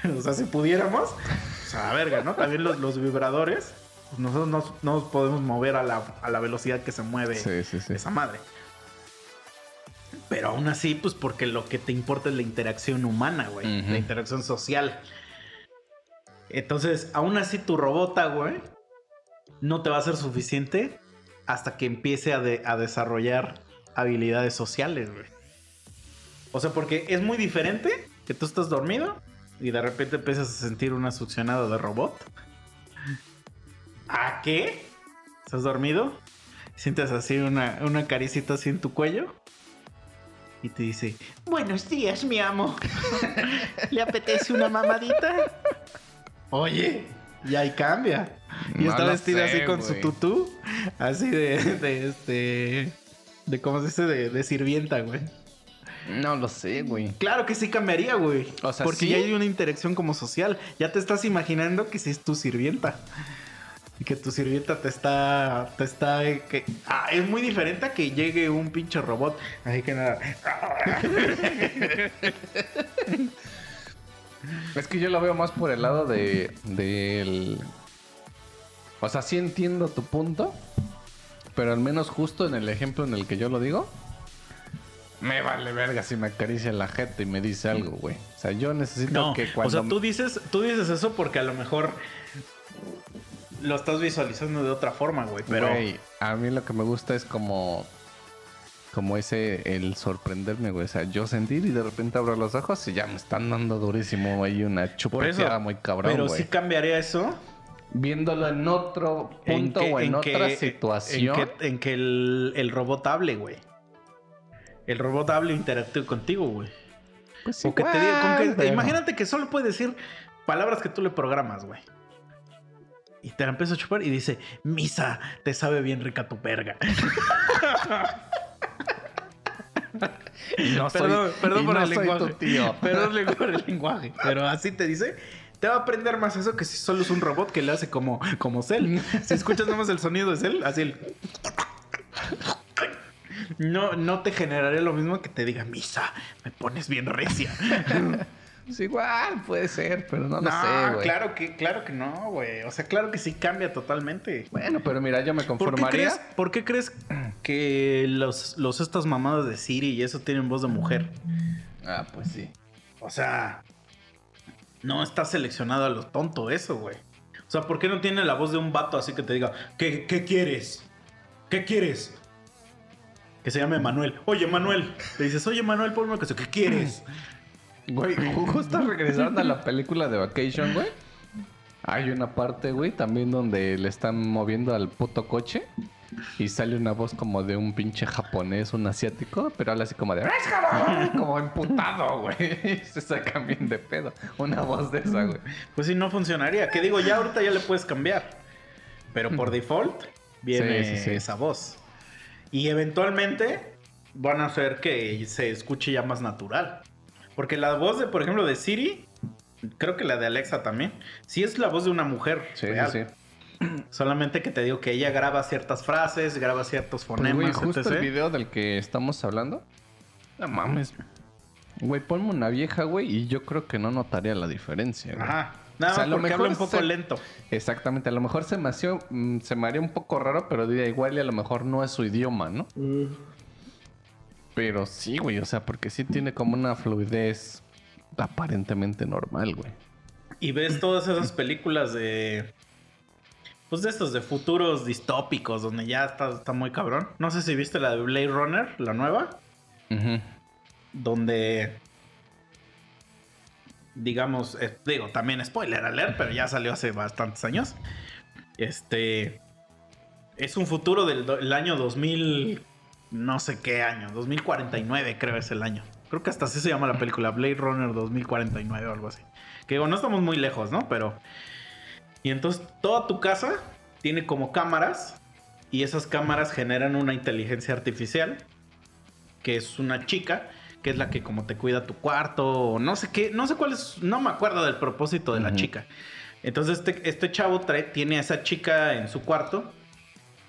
(laughs) O sea, si pudiéramos, o sea, verga, ¿no? También los, los vibradores, pues nosotros no, no nos podemos mover a la, a la velocidad que se mueve Sí, sí, sí. esa madre. Pero aún así, pues porque lo que te importa es la interacción humana, güey. La interacción social. Entonces, aún así tu robota, güey, no te va a ser suficiente hasta que empiece a, de- a desarrollar habilidades sociales, güey. O sea, porque es muy diferente que tú estás dormido y de repente empiezas a sentir una succionada de robot. ¿A qué? ¿Estás dormido? Sientes así una, una caricita así en tu cuello. Y te dice, buenos días, mi amo. (laughs) ¿Le apetece una mamadita? Oye, y ahí cambia. Y No está vestida así con su tutú. Así de, de este... De cómo se dice, de, de sirvienta, güey. No lo sé, güey. Claro que sí cambiaría, güey. O sea, porque ¿sí? ya hay una interacción como social. Ya te estás imaginando que sí es tu sirvienta. Y que tu sirvienta te está. Te está. que, ah, es muy diferente a que llegue un pinche robot. Así que nada. (laughs) Es que yo lo veo más por el lado de del o sea, sí entiendo tu punto, pero al menos justo en el ejemplo en el que yo lo digo, me vale verga si me acaricia la jeta y me dice algo, güey. O sea, yo necesito No, que o cuando sea, tú dices, tú dices eso porque a lo mejor lo estás visualizando de otra forma, güey. Pero. Güey, a mí lo que me gusta es como como ese el sorprenderme, güey. O sea, yo sentir y de repente abro los ojos y ya me están dando durísimo ahí una chupateada muy cabrón, pero güey. sí cambiaría eso. Viéndolo en otro punto o en, otra que- situación. En que, en que el, el robot hable, güey. El robot hable e interactúe contigo, güey. Pues O que te diga, con que- igual, pero- imagínate que solo puede decir palabras que tú le programas, güey. Y te la empieza a chupar y dice, Misa, te sabe bien rica tu verga. No soy- perdón, perdón por no el lenguaje. tío. (laughs) Perdón por el lenguaje. Pero así te dice. Te va a aprender más eso que si solo es un robot que le hace como, como Cell. Si escuchas nomás el sonido de Cell, así el... (laughs) No, no te generaría lo mismo que te diga, Misa, me pones bien recia. (laughs) Pues igual puede ser, pero no lo no, sé, güey. claro que, claro que no, güey. O sea, claro que sí cambia totalmente. Bueno, pero mira, yo me ¿Por qué, conformaría. crees, ¿Por qué crees que los, los estas mamadas de Siri y eso tienen voz de mujer? Ah, pues sí. O sea, no está seleccionado a lo tonto eso, güey. O sea, ¿por qué no tiene la voz de un vato así que te diga, ¿qué, qué quieres? ¿Qué quieres? Que se llame Manuel. Oye, Manuel. Le dices, oye, Manuel, ponme una cosa. ¿Qué quieres? Güey, justo (laughs) regresando a la película de Vacation, güey. Hay una parte, güey, también donde le están moviendo al puto coche y sale una voz como de un pinche japonés, un asiático, pero habla así como de (laughs) como emputado, güey. (laughs) Se sacan bien de pedo. Una voz de esa, güey. Pues sí, no funcionaría. Que digo, ya ahorita ya le puedes cambiar. Pero por default viene Sí, sí, sí. esa voz. Y eventualmente van a hacer que se escuche ya más natural. Porque la voz de, por ejemplo, de Siri, creo que la de Alexa también, sí es la voz de una mujer. Sí, real. sí, sí. (clears throat) Solamente que te digo que ella graba ciertas frases, graba ciertos Pues, güey, fonemas, justo etc. el video del que estamos hablando. No mames. Güey, ponme una vieja, güey, y yo creo que no notaría la diferencia, güey. Ajá. Nada O sea, a lo porque mejor habla un poco se- lento. Exactamente, a lo mejor se me, hacía- mm, se me haría un poco raro, pero diría igual y a lo mejor no es su idioma, ¿no? Pero sí, güey, o sea, porque sí tiene como una fluidez aparentemente normal, güey. Y ves todas esas películas de. Pues de estos de futuros distópicos, donde ya está, está muy cabrón. No sé si viste la de Blade Runner, la nueva, Ujú. donde. Digamos, eh, digo, también spoiler alert, pero ya salió hace bastantes años. Este. Es un futuro del el año 2000. No sé qué año, 2049 creo es el año. Creo que hasta así se llama la película, Blade Runner 2049 o algo así. Que digo, no estamos muy lejos, ¿no? Pero. Y entonces toda tu casa tiene como cámaras. Y esas cámaras generan una inteligencia artificial. Que es una chica. Que es la que como te cuida tu cuarto. O no sé qué. No sé cuál es. No me acuerdo del propósito de la chica. Entonces este, este chavo trae, tiene a esa chica en su cuarto.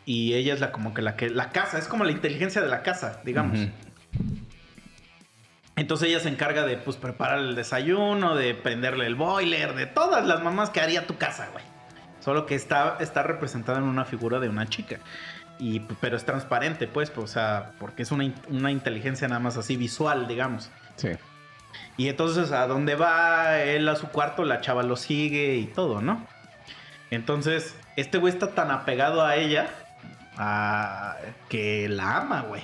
Y ella es la como que la que. La casa. Es como la inteligencia de la casa, digamos. Entonces ella se encarga de pues preparar el desayuno, de prenderle el boiler, de todas las mamás que haría tu casa, güey. Solo que está, está representada en una figura de una chica. Y, pero es transparente, pues, pues, o sea, porque es una, una inteligencia nada más así visual, digamos. Sí. Y entonces a donde va él a su cuarto, la chava lo sigue y todo, ¿no? Entonces, este güey está tan apegado a ella a- que la ama, güey.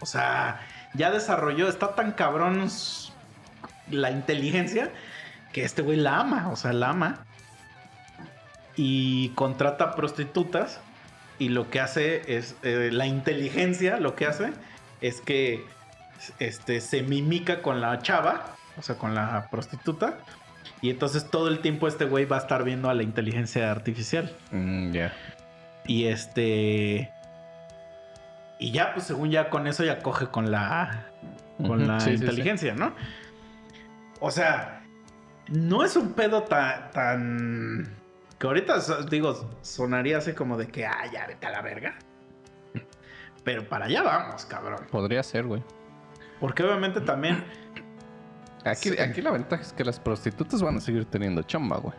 O sea, ya desarrolló, está tan cabrón la inteligencia que este güey la ama, o sea, la ama. Y contrata prostitutas y lo que hace es, eh, la inteligencia lo que hace es que este, se mimica con la chava, o sea, con la prostituta. Y entonces todo el tiempo este güey va a estar viendo a la inteligencia artificial. Mm, ya. Y este. Y ya, pues según ya con eso ya coge con la. Con la sí, sí, sí. inteligencia, ¿no? O sea, no es un pedo tan. tan que ahorita, digo, sonaría así como de que, ah, ya vete a la verga. Pero para allá vamos, cabrón. Podría ser, güey. Porque obviamente también. Aquí, aquí la ventaja es que las prostitutas van a seguir teniendo chamba, güey.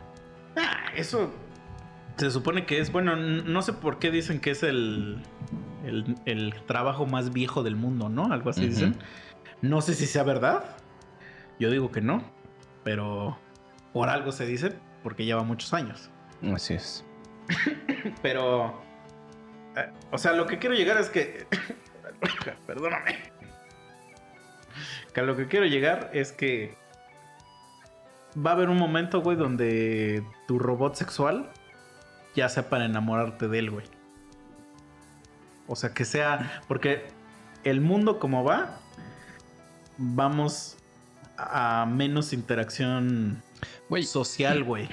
Ah, eso se supone que es, bueno, no sé por qué dicen que es el, el, el trabajo más viejo del mundo, ¿no? Algo así dicen. No sé si sea verdad. Yo digo que no, pero por algo se dice, porque lleva muchos años. Así es. (coughs) Pero, eh, o sea, lo que quiero llegar es que, (coughs) perdóname, que a lo que quiero llegar es que va a haber un momento, güey, donde tu robot sexual ya sea para enamorarte de él, güey. O sea, que sea, porque el mundo como va, vamos a menos interacción social, güey.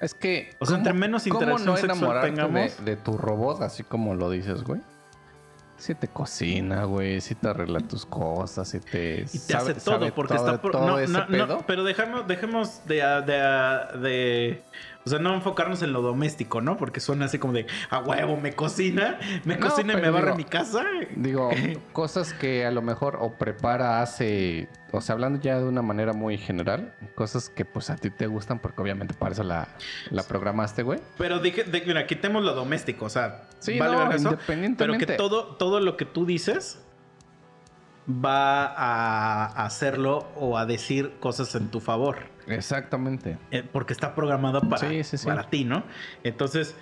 Es que. O sea, entre menos ¿cómo interacción no sexual tengamos? De, de tu robot, así como lo dices, güey? Si te cocina, güey. Si te arregla tus cosas. Si te. Y te hace todo, porque todo, está... pro- todo no, no, no, pero dejamos, dejemos de, de, de... O sea, no enfocarnos en lo doméstico, ¿no? Porque suena así como de... A huevo, me cocina, me No, cocina y me barre digo- mi casa. Digo, (laughs) cosas que a lo mejor o prepara, hace, o sea, hablando ya de una manera muy general, cosas que pues a ti te gustan porque obviamente para eso la, la programaste, güey. Pero dije, de, mira, quitemos lo doméstico, o sea... Sí, vale no, eso, independientemente. Pero que todo, todo lo que tú dices va a hacerlo o a decir cosas en tu favor. Exactamente. Eh, porque está programada para, Sí, sí, sí. para ti, ¿no? Entonces,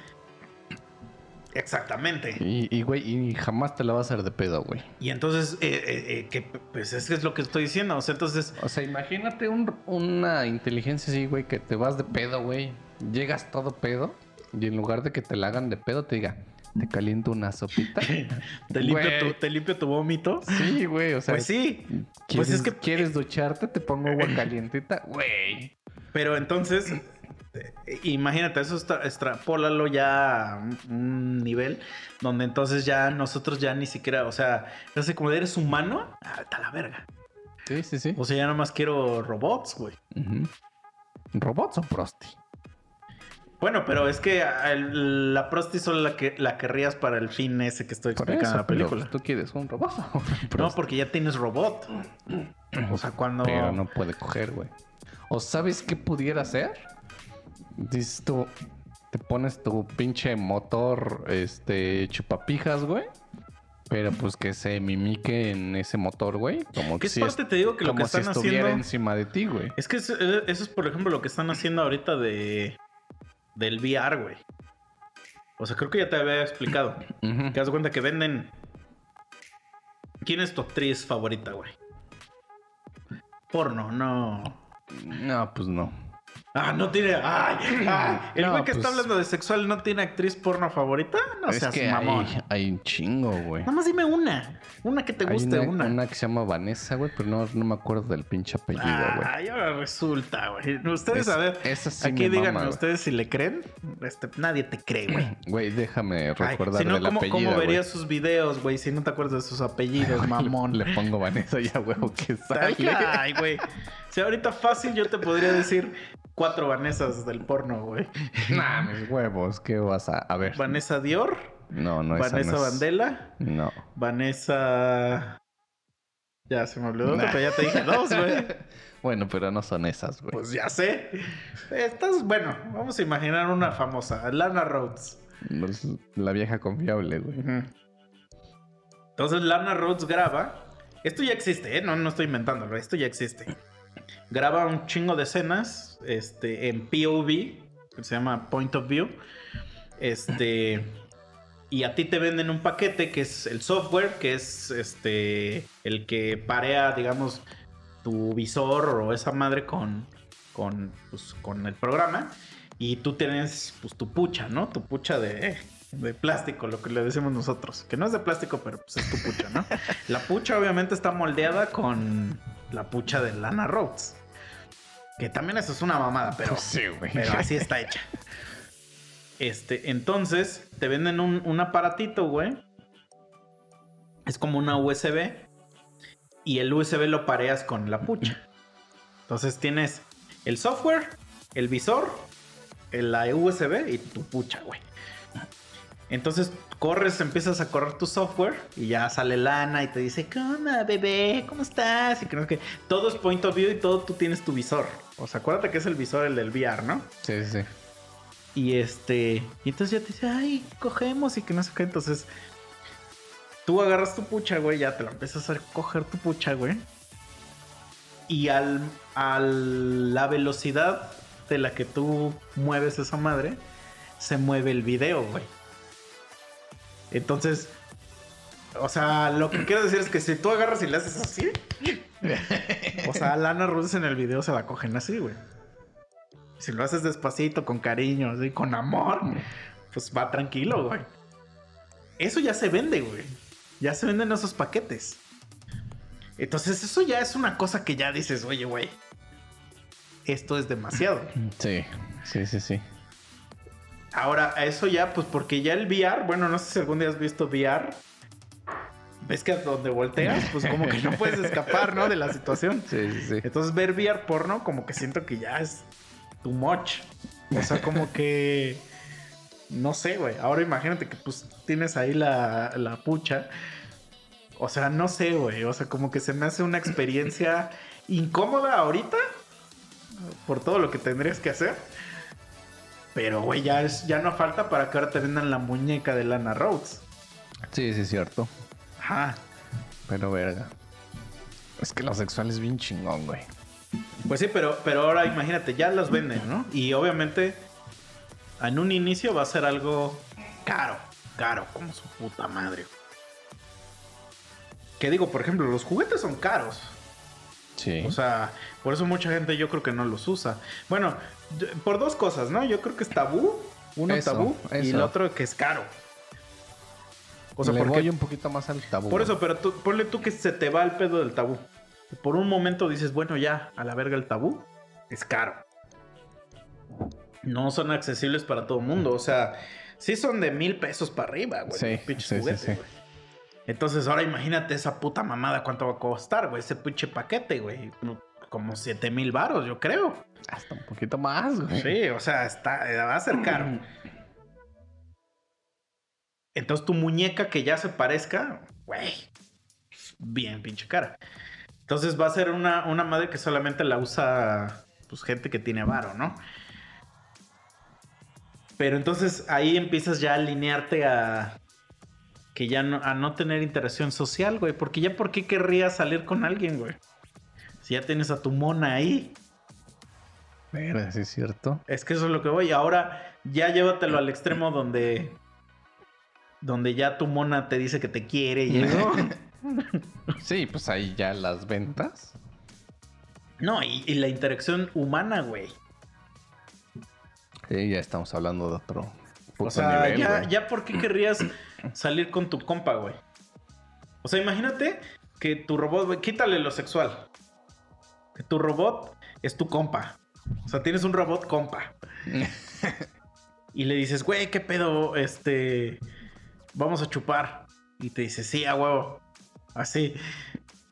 Exactamente. Y, y, güey, y jamás te la vas a hacer de pedo, güey. Y entonces, eh, eh, eh, que, pues es que es lo que estoy diciendo. O sea, entonces, O sea, imagínate un- una inteligencia así, güey, que te vas de pedo, güey. Llegas todo pedo. Y en lugar de que te la hagan de pedo, te diga, te caliento una sopita. (laughs) te limpio, tu, te limpio tu vómito. Sí, güey, o sea. Pues sí. ¿quieres, Pues es que- ¿Quieres ducharte? Te pongo agua calientita. Güey. Pero entonces, eh, imagínate, eso extra- extrapólalo ya a un- nivel donde entonces ya nosotros ya ni siquiera, o sea, no sé, como eres humano, está la verga. Sí, sí, sí. O sea, ya nomás quiero robots, güey. ¿Robots o prosti? Bueno, pero es que el- la prosti solo la que la querrías para el fin ese que estoy explicando en la pero película. ¿Tú quieres un robot (laughs) No, porque ya tienes robot. O sea, cuando. Pero no puede coger, güey. ¿O sabes qué pudiera hacer? Dices tú, te pones tu pinche motor, este, chupapijas, güey. Pero pues que se mimique en ese motor, güey. Como Que es si parte, te digo, que lo como que si están estuviera haciendo. encima de ti, güey. Es que es- eso es, por ejemplo, lo que están haciendo ahorita de. Del VR, güey. O sea, creo que ya te había explicado. (laughs) Ujú. Te das cuenta que venden. ¿Quién es tu actriz favorita, güey? Porno, no. No, pues no. Ah, no tiene. ¡Ay! ay. (clears throat) El No, güey que pues- está hablando de sexual no tiene actriz porno favorita. No seas que mamón. hay, hay un chingo, güey. Nada más dime una. Una que te Hay guste, una, una. una que se llama Vanessa, güey, pero no, no me acuerdo del pinche apellido, güey. Ay, ahora resulta, güey. Ustedes, Es- a ver. esa sí aquí me díganme mama, güey. ustedes si le creen. Este, nadie te cree, güey. (clears throat) Güey, déjame recordar si no, del ¿cómo, apellido, cómo güey. verías sus videos, güey? Si no te acuerdas de sus apellidos, (laughs) mamón. Le pongo Vanessa ya, huevo, que sale. Ay, güey. Si ahorita fácil yo te podría decir cuatro Vanessas del porno, güey. (laughs) Nah, mis huevos, ¿qué vas a...? A ver. Vanessa Dior, No, no, esa Vanessa no es- Vandela, No. Vanessa... Ya se me olvidó, Nah. pero ya te dije dos, güey. (laughs) Bueno, pero no son esas, güey. Pues ya sé. Estás, bueno, vamos a imaginar una famosa, Lana Rhodes. Pues, La vieja confiable, güey. Entonces Lana Rhodes graba. Esto ya existe, ¿eh? No, no estoy inventándolo. Esto ya existe. Graba un chingo de escenas este, en POV, que se llama Point of View. Este. Y a ti te venden un paquete que es el software, que es este. El que parea, digamos, tu visor o esa madre con. Con, pues, con el programa. Y tú tienes pues tu pucha, ¿no? Tu pucha de, de plástico, lo que le decimos nosotros. Que no es de plástico, pero pues es tu pucha, ¿no? (laughs) la pucha obviamente está moldeada con la pucha de Lana Rhodes. Que también eso es una mamada, pero, (laughs) sí, güey. pero así está hecha. Este, entonces te venden un, un aparatito, güey. Es como una USB. Y el USB lo pareas con la pucha. Entonces tienes el software, el visor, el- la USB y tu pucha, güey. Entonces corres, empiezas a correr tu software y ya sale lana y te dice, ¿qué onda, bebé? ¿Cómo estás? Y que sé qué. Todo es point of view y todo tú tienes tu visor. O sea, acuérdate que es el visor el del VR, ¿no? Sí, sí, sí. Y este. Y entonces ya te dice, ay, cogemos y que no sé qué. Entonces. Tú agarras tu pucha, güey, ya te lo empiezas a coger tu pucha, güey. Y al, a la velocidad de la que tú mueves esa madre, se mueve el video, güey. Entonces, o sea, lo que quiero decir es que si tú agarras y le haces así, o sea, (laughs) Lana Rhodes en el video se la cogen así, güey. Si lo haces despacito, con cariño, así, con amor, pues va tranquilo, güey. Eso ya se vende, güey. Ya se venden esos paquetes. Entonces, eso ya es una cosa que ya dices, oye, güey. Esto es demasiado. Sí, sí, sí, sí. Ahora, a eso ya, pues porque ya el VR, bueno, no sé si algún día has visto VR. Ves que a donde volteas, pues como que no puedes escapar, ¿no? De la situación. Sí, sí, sí. Entonces ver VR porno como que siento que ya es too much. O sea, como que... No sé, güey. Ahora imagínate que pues tienes ahí la, la pucha. O sea, no sé, güey. O sea, como que se me hace una experiencia incómoda ahorita. Por todo lo que tendrías que hacer. Pero, güey, ya, es, ya no falta para que ahora te vendan la muñeca de Lana Rhodes. Sí, sí, es cierto. Ajá. Pero verga. Es que lo sexual es bien chingón, güey. Pues sí, pero, pero ahora imagínate, ya los venden, ¿no? Y obviamente en un inicio va a ser algo caro. caro, como su puta madre. Que digo, por ejemplo, los juguetes son caros. Sí. O sea, por eso mucha gente yo creo que no los usa. Bueno, por dos cosas, ¿no? Yo creo que es tabú. Uno Eso, tabú y el otro que es caro. O sea, Le porque voy un poquito más al tabú. Por eso, pero tú, ponle tú que se te va el pedo del tabú. Por un momento dices, bueno, ya, a la verga el tabú, es caro. No son accesibles para todo el mundo. O sea, sí son de mil pesos para arriba, güey. Sí, los pinches sí, sí, juguetes, sí. güey. Entonces, ahora imagínate esa puta mamada cuánto va a costar, güey. Ese pinche paquete, güey. Como siete mil varos, yo creo. Hasta un poquito más, güey. Sí, o sea, está, va a ser caro. Entonces tu muñeca que ya se parezca, güey, bien pinche cara. Entonces va a ser una, una madre que solamente la usa pues gente que tiene varo, ¿no? Pero entonces ahí empiezas ya a alinearte a que ya no, a no tener interacción social, güey. Porque ya por qué querrías salir con alguien, güey. Si ya tienes a tu mona ahí. Verga, sí es cierto. Es que eso es lo que voy. Ahora ya llévatelo al extremo donde. Donde ya tu mona te dice que te quiere y eso. (laughs) Sí, pues ahí ya las ventas. No, y, y la interacción humana, güey. Sí, ya estamos hablando de otro O sea, nivel, ya, ya por qué querrías salir con tu compa, güey. O sea, imagínate que tu robot, güey, quítale lo sexual. Que tu robot es tu compa. O sea, tienes un robot compa. (laughs) y le dices, güey, ¿qué pedo? Este. Vamos a chupar. Y te dice, sí, a huevo. Así.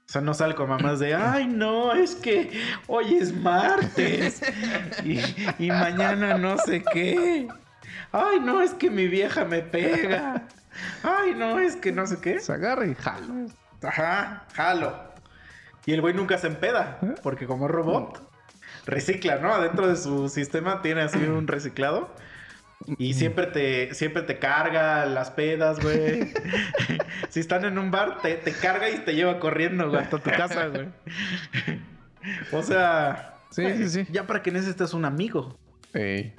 O sea, no sale con mamás de, ay, no, es que hoy es martes. y, y mañana no sé qué. Ay, no, es que mi vieja me pega. Ay, no, es que no sé qué. Se agarra y jalo. Ajá, jalo. Y el güey nunca se empeda, porque como robot, recicla, ¿no? Dentro de su sistema tiene así un reciclado. Y siempre te, siempre te carga las pedas, güey. (laughs) si están en un bar, te, te carga y te lleva corriendo, güey, hasta tu casa, güey. o sea... Sí, güey, sí, sí. Ya para que necesites un amigo. Ey.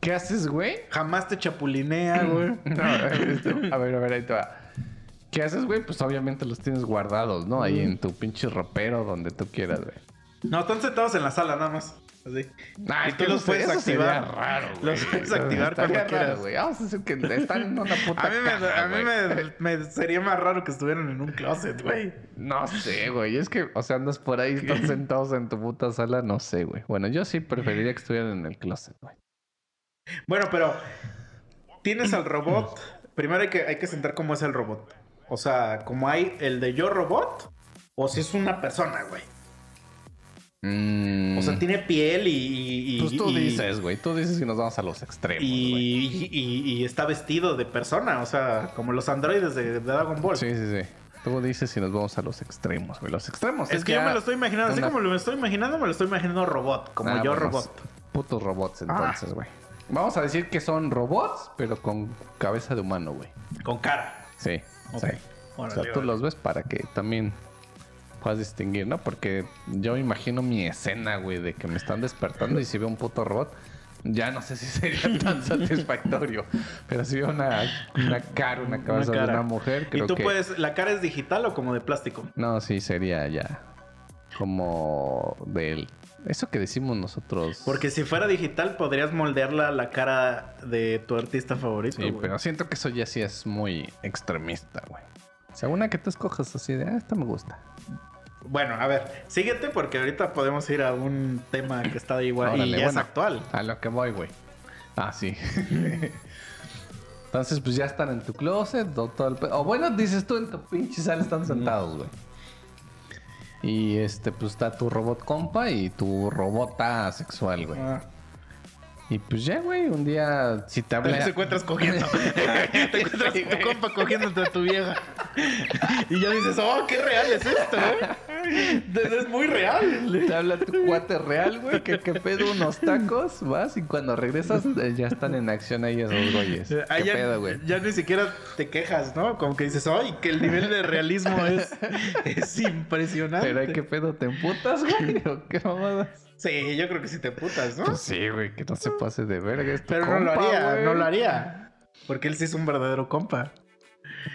¿Qué haces, güey? Jamás te chapulinea, güey. (laughs) No, a ver, esto- a ver, a ver, ahí te va. ¿Qué haces, güey? Pues obviamente los tienes guardados, ¿no? Ahí en tu pinche ropero, donde tú quieras, güey. No, están sentados en la sala nada más. Así. Ah, Y tú los puedes activar. raro. Los puedes activar cuando raro, quieras. güey. Vamos a decir que están en una puta A mí, me, caja, a mí me sería más raro que estuvieran en un closet, güey. No sé, güey. Es que, o sea, andas por ahí, están sentados en tu puta sala, no sé, güey. Bueno, yo sí preferiría que estuvieran en el closet, güey. Bueno, pero tienes (clears throat) al robot. Primero hay que, hay que sentar cómo es el robot. O sea, como hay el de yo robot, o si es una persona, güey. Mm, O sea, tiene piel y. y- y- Pues tú y- dices, güey. Tú dices y nos vamos a los extremos, güey. Y, y- y está vestido de persona, o sea, como los androides de, de Dragon Ball. Sí, sí, sí. Tú dices y nos vamos a los extremos, güey. Los extremos. Es que yo me lo estoy imaginando, así como lo estoy imaginando, me lo estoy imaginando robot, como Ah, yo bueno, robot. Putos robots, Ah. entonces, güey. Vamos a decir que son robots, pero con cabeza de humano, güey. Con cara. Sí. Sí. O Órale, sea, tú los ves para que también puedas distinguir, ¿no? Porque yo imagino mi escena, güey, de que me están despertando y si veo un puto robot, ya no sé si (laughs) sería tan (laughs) satisfactorio. Pero si veo una, una cara, una cabeza de cara. una mujer, creo ¿Y tú que... puedes, la cara es digital o como de plástico? No, sí, sería ya como del... Eso que decimos nosotros. Porque si fuera digital podrías moldearla a la cara de tu artista favorito. Sí, pero siento que eso ya sí es muy extremista, güey. O sea, una que tú escojas así de, ah, esta me gusta. Bueno, a ver, síguete porque ahorita podemos ir a un tema que está igual y es actual. A lo que voy, güey. Ah, sí. (laughs) Entonces, pues ya están en tu closet, o todo el pe- O bueno, dices tú en tu pinche sala están sentados, güey. Y este, pues está tu robot compa y tu robota sexual, güey. Ah. Y pues ya, güey, un día, si te habla. Te encuentras cogiendo. (laughs) te encuentras tu compa cogiéndote a tu vieja. (laughs) y ya dices, oh, qué real es esto, ¿eh? Es muy real. Te habla tu cuate real, güey, que, que pedo unos tacos, vas y cuando regresas eh, ya están en acción ahí esos güeyes. Ah, ¿Qué ya, pedo, güey? ya ni siquiera te quejas, ¿no? Como que dices, ay, que el nivel de realismo es, es impresionante. Pero hay que pedo, ¿te emputas, güey? (laughs) ¿O qué mamadas? Sí, yo creo que sí te putas, ¿no? Pues sí, güey, que no se pase de verga. es tu Pero no lo haría, güey. no lo haría. Porque él sí es un verdadero compa.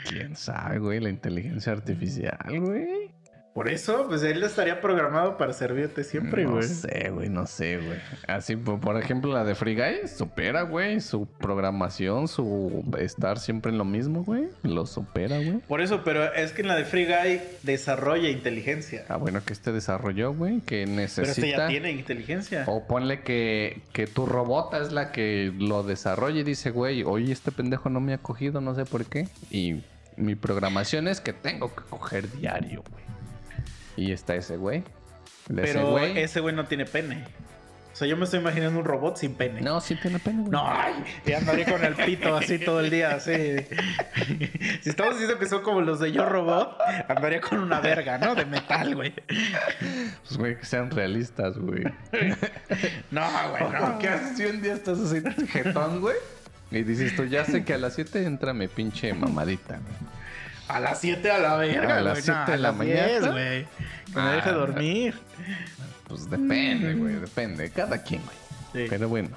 ¿Quién sabe, güey? La inteligencia artificial, güey. Por eso, pues él estaría programado para servirte siempre, no güey. sé, güey, no sé, güey. Así, por, por ejemplo, la de Free Guy supera, güey. Su programación, su estar siempre en lo mismo, güey. Lo supera, güey. Por eso, pero es que en la de Free Guy desarrolla inteligencia. Ah, bueno, que este desarrolló, güey, que pero necesita... este ya tiene inteligencia. O ponle que, que tu robota es la que lo desarrolla y dice, güey, oye, este pendejo no me ha cogido, no sé por qué. Y mi programación es que tengo que coger diario, güey. Y está ese güey. Ese Pero güey. ese güey no tiene pene. O sea, yo me estoy imaginando un robot sin pene. No, sí tiene pena, güey. No, ay, y andaría con el pito así todo el día, así. Si estamos diciendo que son como los de Yo Robot, andaría con una verga, ¿no? De metal, güey. Pues, güey, que sean realistas, güey. No, güey, no. (laughs) ¿Qué haces si un día estás así jetón, güey? Y dices tú, ya sé que a las 7 entra mi pinche mamadita, güey. A las 7 a la verga, A las güey. 7 No, de la las 10, mañana. güey. Que me Ah, deje dormir. Pues depende, güey, depende. Cada quien, güey. Sí. Pero bueno.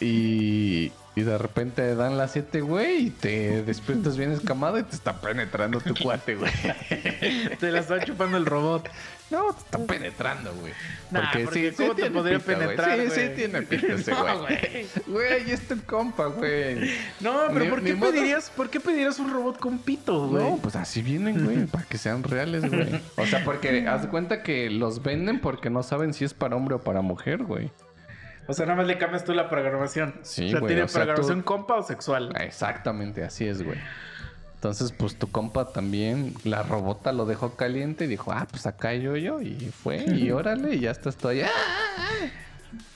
Y, y de repente dan las 7, güey, y te despiertas bien escamado y te está penetrando tu cuate, güey. (laughs) Te la está chupando el robot. No, te está penetrando, güey. Nah, porque ¿cómo te tiene podría penetrar, Sí, güey? sí tiene (laughs) pito ese No, güey. güey. Güey, es tu compa, güey. No, pero Ni- ¿por ni qué modo- pedirías, por qué pedirías un robot con pito, güey? No, pues así vienen, güey, para que sean reales, güey. (laughs) O sea, porque haz de cuenta que los venden porque no saben si es para hombre o para mujer, güey. O sea, nada más le cambias tú la programación. Sí, o sea, güey, ¿tiene o sea, programación tú- compa o sexual? Exactamente, así es, güey. Entonces, pues tu compa también, la robota lo dejó caliente y dijo, ah, pues acá yo, yo. Y fue, y (laughs) órale, y ya estás todavía.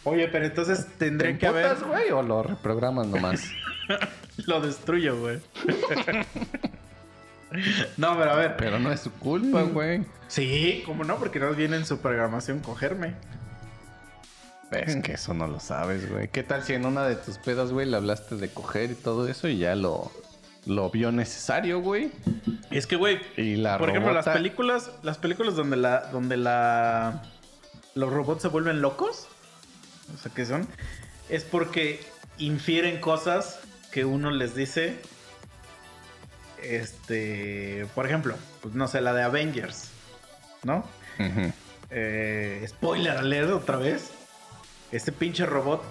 Oye, pero entonces ¿Te tendría que haber... güey, o lo reprogramas nomás? (laughs) Lo destruyo, güey. (laughs) no, pero a ver. Pero no es su culpa, güey. Sí, ¿cómo no? Porque no viene en su programación cogerme. Es que eso no lo sabes, güey. ¿Qué tal si en una de tus pedas, güey, le hablaste de coger y todo eso y ya lo, lo vio necesario, güey? Es que, güey, Y la por ejemplo, las películas, las películas donde la, donde la, los robots se vuelven locos, o sea, que son, es porque infieren cosas que uno les dice, este, por ejemplo, pues no sé, la de Avengers, ¿no? Eh, spoiler alert otra vez. Este pinche robot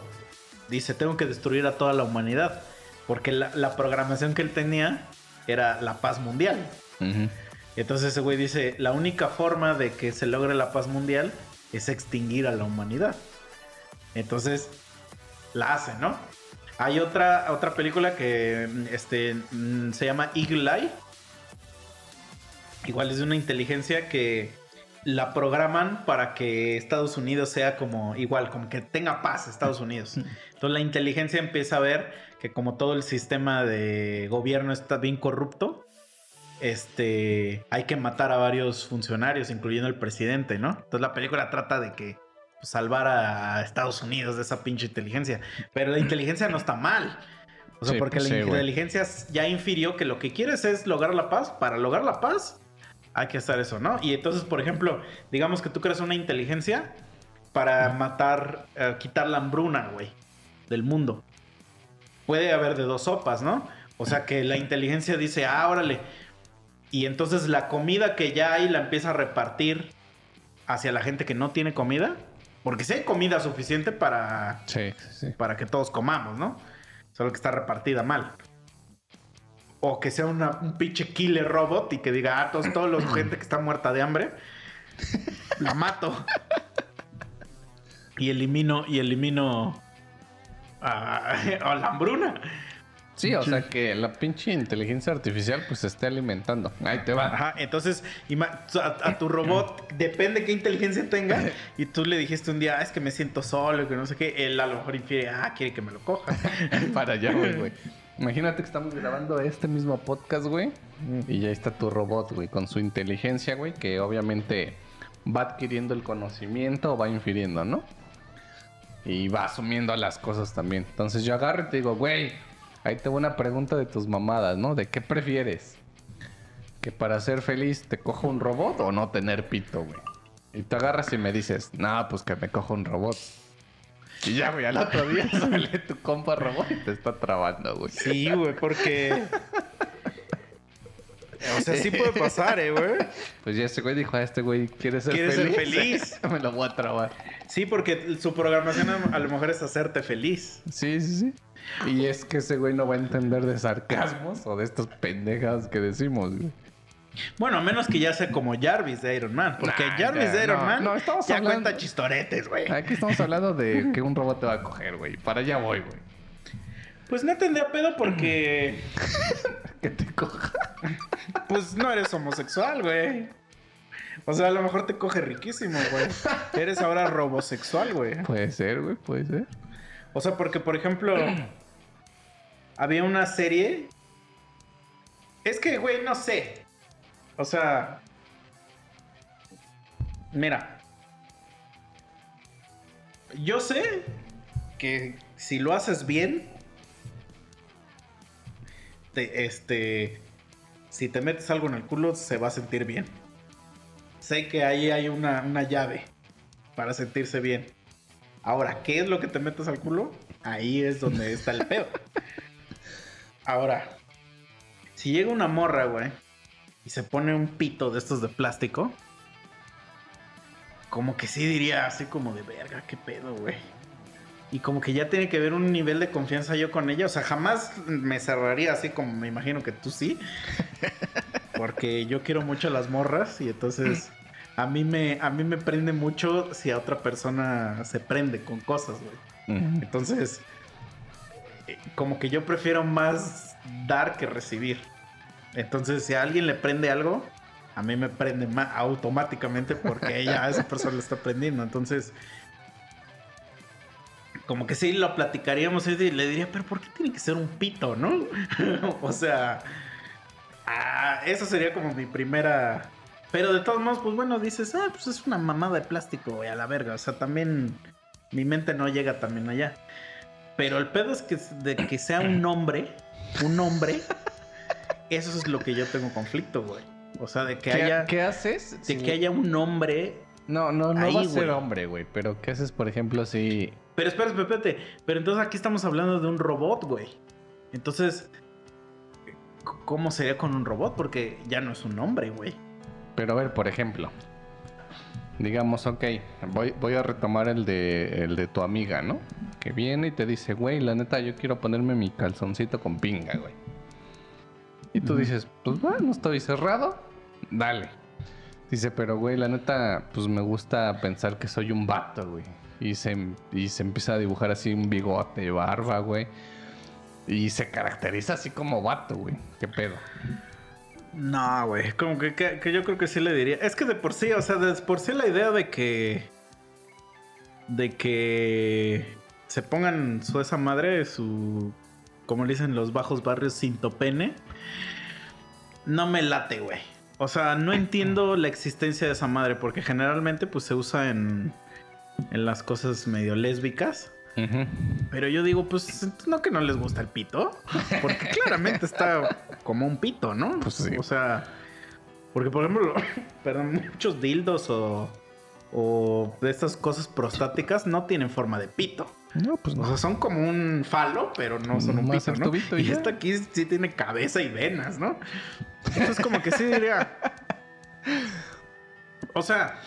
dice, tengo que destruir a toda la humanidad. Porque la, la programación que él tenía era la paz mundial. Entonces ese güey dice, la única forma de que se logre la paz mundial es extinguir a la humanidad. Entonces, la hace, ¿no? Hay otra, otra película que este, mm, se llama Eagle Eye. Igual es de una inteligencia que la programan para que Estados Unidos sea como igual, como que tenga paz Estados Unidos. (laughs) Entonces la inteligencia empieza a ver que como todo el sistema de gobierno está bien corrupto, este, hay que matar a varios funcionarios, incluyendo el presidente, ¿no? Entonces la película trata de que pues, salvar a Estados Unidos de esa pinche inteligencia. Pero la inteligencia no está mal. O sea, Sí, porque pues la sí, inteligencia ya infirió que lo que quieres es lograr la paz. Para lograr la paz, hay que hacer eso, ¿no? Y entonces, por ejemplo, digamos que tú creas una inteligencia para matar, eh, quitar la hambruna, güey, del mundo. Puede haber de dos sopas, ¿no? O sea, que la inteligencia dice, ah, órale. Y entonces la comida que ya hay la empieza a repartir hacia la gente que no tiene comida. Porque si hay comida suficiente para, Sí, sí, sí. para que todos comamos, ¿no? Solo que está repartida mal. O que sea una- un pinche killer robot y que diga, ah, todos, todos los (clears throat) gente que está muerta de hambre, la mato. (laughs) Y elimino, y elimino (laughs) a, a la hambruna. Sí, o sea que la pinche inteligencia artificial pues se esté alimentando. Ahí te va. Ajá, entonces a, a tu robot depende qué inteligencia tenga (laughs) y tú le dijiste un día, "Ah, es que me siento solo, que no sé qué, él a lo mejor infiere, ah, quiere que me lo coja. (laughs) Para allá, güey, güey. Imagínate que estamos grabando este mismo podcast, güey. Y ya está tu robot, güey, con su inteligencia, güey, que obviamente va adquiriendo el conocimiento o va infiriendo, ¿no? Y va asumiendo las cosas también. Entonces yo agarro y te digo, güey, ahí tengo una pregunta de tus mamadas, ¿no? ¿De qué prefieres? ¿Que para ser feliz te coja un robot o no tener pito, güey? Y tú agarras y me dices, no, pues que me coja un robot. Y ya, güey, al otro día (laughs) sale tu compa robot y te está trabando, güey. Sí, güey, porque. O sea, sí puede pasar, eh, güey. (laughs) Pues ya ese güey dijo, a este güey quiere ser Quiere ser feliz. feliz. (laughs) Me lo voy a trabar. Sí, porque su programación a lo mejor es hacerte feliz. Sí, sí, sí. Y es que ese güey no va a entender de sarcasmos o de estas pendejas que decimos, güey. Bueno, a menos que ya sea como Jarvis de Iron Man. Porque Nah, Jarvis ya, de Iron no, Man no, ya hablando- cuenta chistoretes, güey. Aquí estamos hablando de que un robot te va a coger, güey. Para allá voy, güey. Pues no tendría pedo porque. (laughs) Que te coja. Pues no eres homosexual, güey. O sea, a lo mejor te coge riquísimo, güey. Eres ahora robosexual, güey. Puede ser, güey, puede ser. O sea, porque, por ejemplo, había una serie. Es que, güey, no sé. O sea. Mira. Yo sé que si lo haces bien. Te, este. Si te metes algo en el culo, se va a sentir bien. Sé que ahí hay una, una llave para sentirse bien. Ahora, ¿qué es lo que te metes al culo? Ahí es donde está el pedo. (laughs) Ahora, si llega una morra, güey, y se pone un pito de estos de plástico, como que sí diría así como de verga, qué pedo, güey. Y como que ya tiene que ver un nivel de confianza yo con ella. O sea, jamás me cerraría así como me imagino que tú sí. (laughs) Porque yo quiero mucho a las morras y entonces a mí me, a mí me prende mucho si a otra persona se prende con cosas, güey. Entonces, eh, como que yo prefiero más dar que recibir. Entonces, si a alguien le prende algo, a mí me prende más automáticamente porque ella a esa persona le está prendiendo. Entonces, como que sí lo platicaríamos y le diría, pero ¿por qué tiene que ser un pito, no? (laughs) o sea, ah, eso sería como mi primera. Pero de todos modos, pues bueno, dices, ah, pues es una mamada de plástico, güey, a la verga. O sea, también mi mente no llega también allá. Pero el pedo es que de que sea un hombre, un hombre, (laughs) eso es lo que yo tengo conflicto, güey. O sea, de que ¿Qué, haya, qué haces? de que haya un hombre. No, no, no Ahí, va a ser güey. hombre, güey. Pero ¿qué haces, por ejemplo, si... Pero espera, espérate. Pero entonces aquí estamos hablando de un robot, güey. Entonces, ¿cómo sería con un robot? Porque ya no es un hombre, güey. Pero a ver, por ejemplo. Digamos, ok, voy, voy a retomar el de, el de tu amiga, ¿no? Que viene y te dice, güey, la neta, yo quiero ponerme mi calzoncito con pinga, güey. Y tú dices, pues bueno, estoy cerrado, dale. Dice, pero güey, la neta, pues me gusta pensar que soy un vato, güey. Y se, y se empieza a dibujar así un bigote, barba, güey. Y se caracteriza así como vato, güey. ¿Qué pedo? No, güey. Como que, que- yo creo que sí le diría. Es que de por sí, o sea, de por sí la idea de que. De que. Se pongan su esa madre, su. Como le dicen los bajos barrios, cintopene. No me late, güey. O sea, no entiendo la existencia de esa madre. Porque generalmente, pues se usa en. En las cosas medio lésbicas. Pero yo digo, pues, no que no les gusta el pito. Porque claramente está como un pito, ¿no? (laughs) Pues sí. O sea, porque por ejemplo, (laughs) perdón, muchos dildos o, o de estas cosas prostáticas no tienen forma de pito. No, pues O sea, son como un falo, pero no son un pito, ¿no? y y ya. esta aquí sí tiene cabeza y venas, ¿no? Entonces como que sí diría... O sea...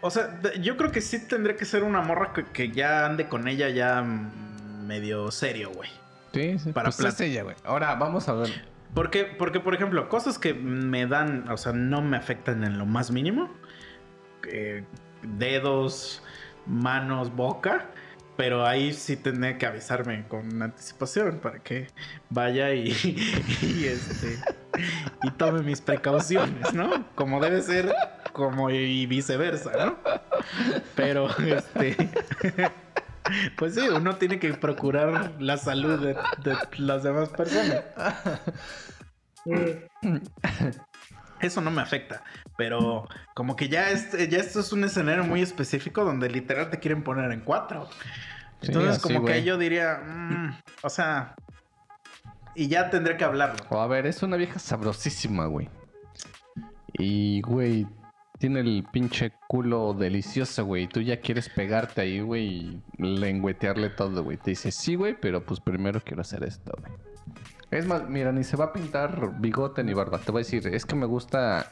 O sea, yo creo que sí tendría que ser una morra que, que ya ande con ella ya medio serio, güey. Sí, sí. Para pues plat- es ella, güey. Ahora vamos a ver. Porque, porque, por ejemplo, cosas que me dan, o sea, no me afectan en lo más mínimo. eh, dedos, manos, boca. Pero ahí sí tendría que avisarme con anticipación para que vaya y, (laughs) y, este y tome mis precauciones, ¿no? Como debe ser, como y viceversa, ¿no? Pero este (laughs) pues sí, uno tiene que procurar la salud de, de las demás personas. Eso no me afecta, pero como que ya, este, ya esto es un escenario muy específico donde literal te quieren poner en cuatro. Entonces como que yo diría, mm, o sea, y ya tendré que hablarlo. O a ver, es una vieja sabrosísima, güey. Y, güey, tiene el pinche culo delicioso, güey. y Tú ya quieres pegarte ahí, güey, y lengüetearle todo, güey. Te dice, sí, güey, pero pues primero quiero hacer esto, güey. Es más, mira, ni se va a pintar bigote ni barba. Te voy a decir, es que me gusta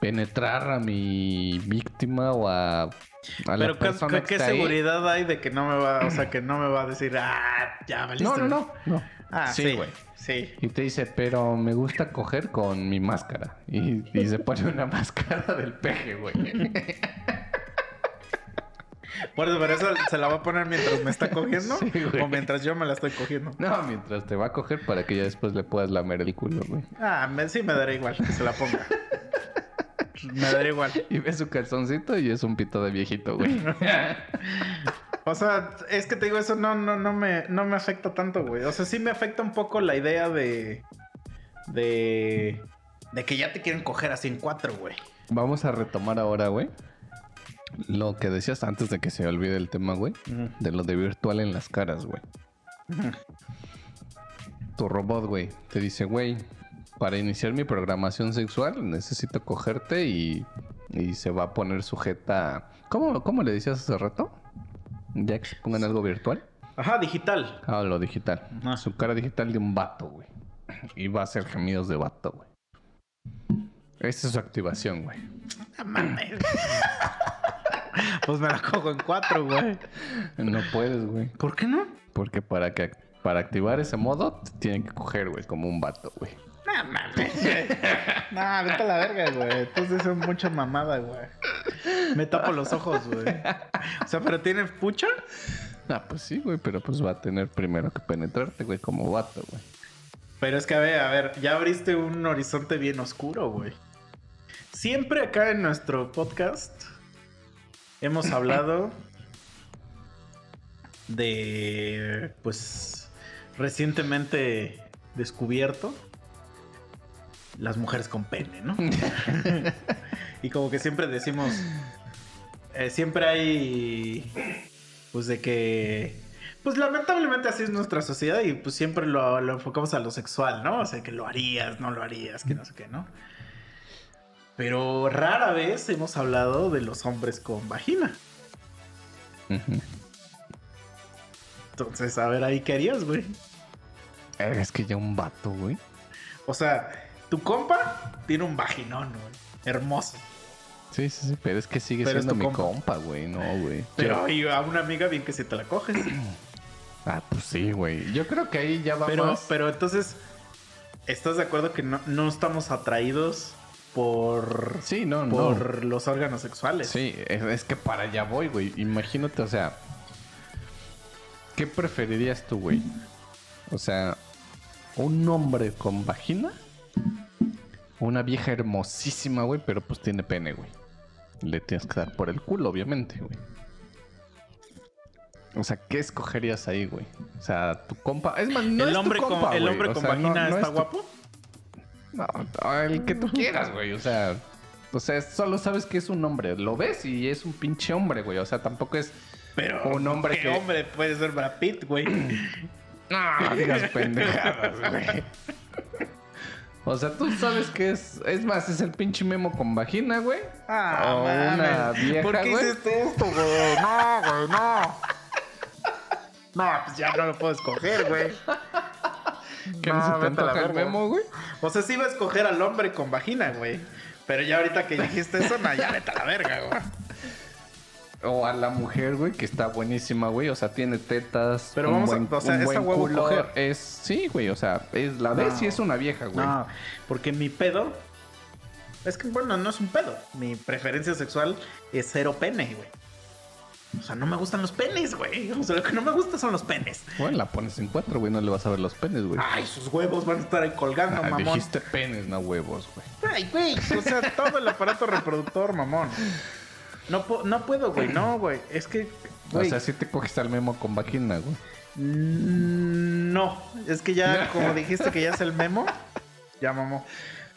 penetrar a mi víctima o a, a Pero ¿qué, persona qué- que ahí. seguridad hay de que no me va, o sea, que no me va a decir, ah, ya valiste. No, no, no, no. Ah, Sí, güey. Sí. Y te dice, pero me gusta coger con mi máscara. Y, y se pone una (laughs) máscara del peje, güey. Por eso, por eso se la va a poner mientras me está cogiendo (laughs) Sí, o mientras yo me la estoy cogiendo. No, mientras te va a coger para que ya después le puedas lamer el culo, güey. Ah, me- sí me daría igual que se la ponga. (laughs) (laughs) me daría igual. Y ves su calzoncito y es un pito de viejito, güey. (laughs) O sea, es que te digo, eso no, no, no, me, no me afecta tanto, güey. O sea, sí me afecta un poco la idea de. de. de que ya te quieren coger así en cuatro, güey. Vamos a retomar ahora, güey. Lo que decías antes de que se olvide el tema, güey. De lo de virtual en las caras, güey. Tu robot, güey, te dice, güey, para iniciar mi programación sexual necesito cogerte y, y se va a poner sujeta. ¿Cómo, ¿Cómo le decías hace rato? Ya que se pongan algo virtual. Ajá, digital. Ah, lo digital. Ajá. Su cara digital de un vato, güey. Y va a hacer gemidos de vato, güey. Esa es su activación, güey. No mames. pues me la cojo en cuatro, güey. No puedes, güey. ¿Por qué no? Porque para que para activar ese modo te tienen que coger, güey, como un vato, güey. No mames. (laughs) no, vete a la verga, güey. Entonces es mucha mamada, güey. Me tapo los ojos, güey. O sea, pero tiene pucha. Ah, pues sí, güey, pero pues va a tener primero que penetrarte, güey, como vato, güey. Pero es que, a ver, a ver, ya abriste un horizonte bien oscuro, güey. Siempre acá en nuestro podcast hemos hablado de, pues, recientemente descubierto las mujeres con pene, ¿no? (laughs) (laughs) y como que siempre decimos, eh, siempre hay, pues, de que pues lamentablemente así es nuestra sociedad y pues siempre lo, lo enfocamos a lo sexual, ¿no? O sea, que lo harías, no lo harías, que no sé qué, ¿no? Pero rara vez hemos hablado de los hombres con vagina. Entonces, a ver ahí qué harías, güey. Es que ya un vato, güey. O sea, tu compa tiene un vaginón, güey. Hermoso. Sí, sí, sí, pero es que sigue Pero siendo mi compa. compa, güey. No, güey. Pero y a una amiga bien que si te la coges. (clears throat) Ah, pues sí, güey. Yo creo que ahí ya va Pero, más. pero entonces, ¿estás de acuerdo que no, no estamos atraídos por, Sí, no, no. por los órganos sexuales? Sí, es, es que para allá voy, güey. Imagínate, o sea, ¿qué preferirías tú, güey? O sea, un hombre con vagina, una vieja hermosísima, güey, pero pues tiene pene, güey. Le tienes que dar por el culo, obviamente, güey. O sea, ¿qué escogerías ahí, güey? O sea, tu compa. Es más, no ¿El es tu hombre con, compa, el güey. hombre O con sea, vagina no está es tu- guapo? No, no, el que tú quieras, güey. O sea, o sea, solo sabes que es un hombre. Lo ves y es un pinche hombre, güey. O sea, tampoco es Pero un hombre ¿qué que. hombre puede ser Brad Pitt, güey? (clears throat) No, digas pendejadas, güey. O sea, tú sabes que es. Es más, es el pinche memo con vagina, güey. Ah, o mames. una vieja, ¿Por qué güey. hiciste esto, güey? No, güey, no. No, pues ya no lo puedo escoger, güey. ¿Qué No, no, se te antoja el verga. memo, güey? O sea, sí iba a escoger al hombre con vagina, güey. Pero ya ahorita que dijiste eso, no, ya vete a la verga, güey. O a la mujer, güey, que está buenísima, güey. O sea, tiene tetas. Pero un vamos a- o sea, un es a buen huevo culo. coger. Es. Sí, güey. O sea, es la ves No. y es una vieja, güey. No, porque mi pedo. Es que, bueno, no es un pedo. Mi preferencia sexual es cero pene, güey. O sea, no me gustan los penes, güey. (laughs) O sea, lo que no me gusta son los penes. Bueno, la pones en cuatro, güey. No le vas a ver los penes, güey. Ay, sus huevos van a estar ahí colgando, Ah, mamón. dijiste penes, no huevos, güey. Ay, güey. O sea, todo el aparato reproductor, mamón. No, no puedo, güey. No, güey. Es que, güey. O sea, si te coges al memo con vagina, güey. mm, No. Es que ya, (laughs) como dijiste que ya es el memo, ya mamó.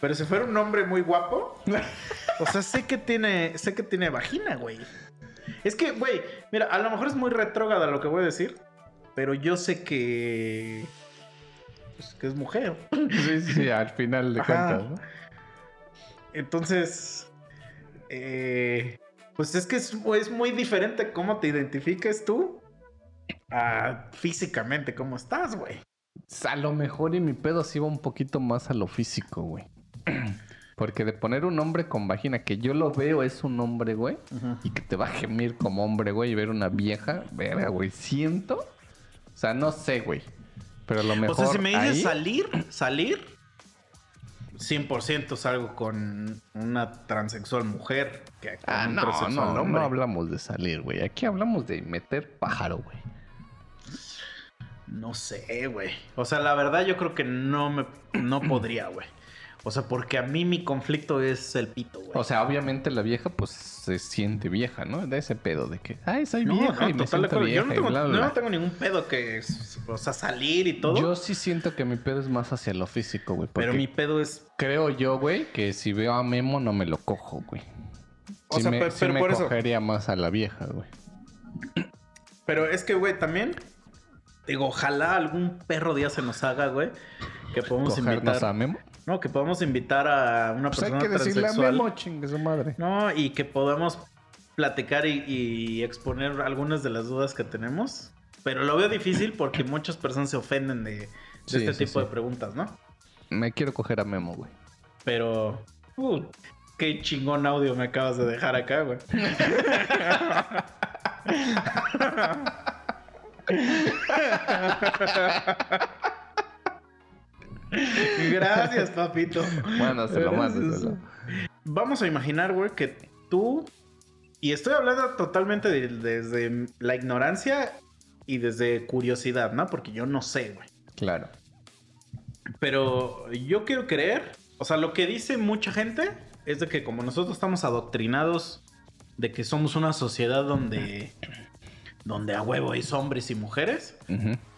Pero si fuera un hombre muy guapo, (laughs) o sea, sé que tiene, sé que tiene vagina, güey. Es que, güey, mira, a lo mejor es muy retrógrada lo que voy a decir, pero yo sé que, pues, que es mujer. Sí, sí, al final de Ajá. cuentas, ¿no? Entonces, eh, pues es que es, es muy diferente cómo te identifiques tú a físicamente cómo estás, güey. A lo mejor y mi pedo sí va un poquito más a lo físico, güey. (clears throat) Porque de poner un hombre con vagina, que yo lo veo es un hombre, güey, y que te va a gemir como hombre, güey, y ver una vieja, verga, güey, siento. O sea, no sé, güey. Pero a lo mejor. O sea, si me dices ahí- salir, salir, 100% salgo con una transexual mujer que Ah, no, no, no, hombre. hablamos de salir, güey. Aquí hablamos de meter pájaro, güey. No sé, güey. O sea, la verdad yo creo que no me no (clears throat) podría, güey. O sea, porque a mí mi conflicto es el pito, güey. O sea, obviamente la vieja, pues se siente vieja, ¿no? De ese pedo de que, ay, soy no, vieja no, y me siento vieja Yo no y tengo, bla, bla, no tengo ningún pedo que, o sea, salir y todo. Yo sí siento que mi pedo es más hacia lo físico, güey. pero mi pedo es Creo yo, güey, que si veo a Memo no me lo cojo, güey. O Sí sea, me, pe- sí pero me por eso- cogería más a la vieja, güey. Pero es que, güey, también. Digo, ojalá algún perro día se nos haga, güey. Que podemos Cogernos invitar. a Memo. No, que podamos invitar a una Pues hay persona que decirle a. Memo, chingue su madre. No, y que podamos platicar y, y exponer algunas de las dudas que tenemos. Pero lo veo difícil porque muchas personas se ofenden de, de Sí, este sí, tipo sí. de preguntas, ¿no? Me quiero coger a Memo, güey. Pero. uh, qué chingón audio me acabas de dejar acá, güey. (laughs) (laughs) Gracias, papito. Mándaselo, mándaselo. Vamos a imaginar, güey, que tú. Y estoy hablando totalmente de- desde la ignorancia y desde curiosidad, ¿no? Porque yo no sé, güey. Claro. Pero yo quiero creer, o sea, lo que dice mucha gente es de que como nosotros estamos adoctrinados de que somos una sociedad donde donde a huevo hay hombres y mujeres,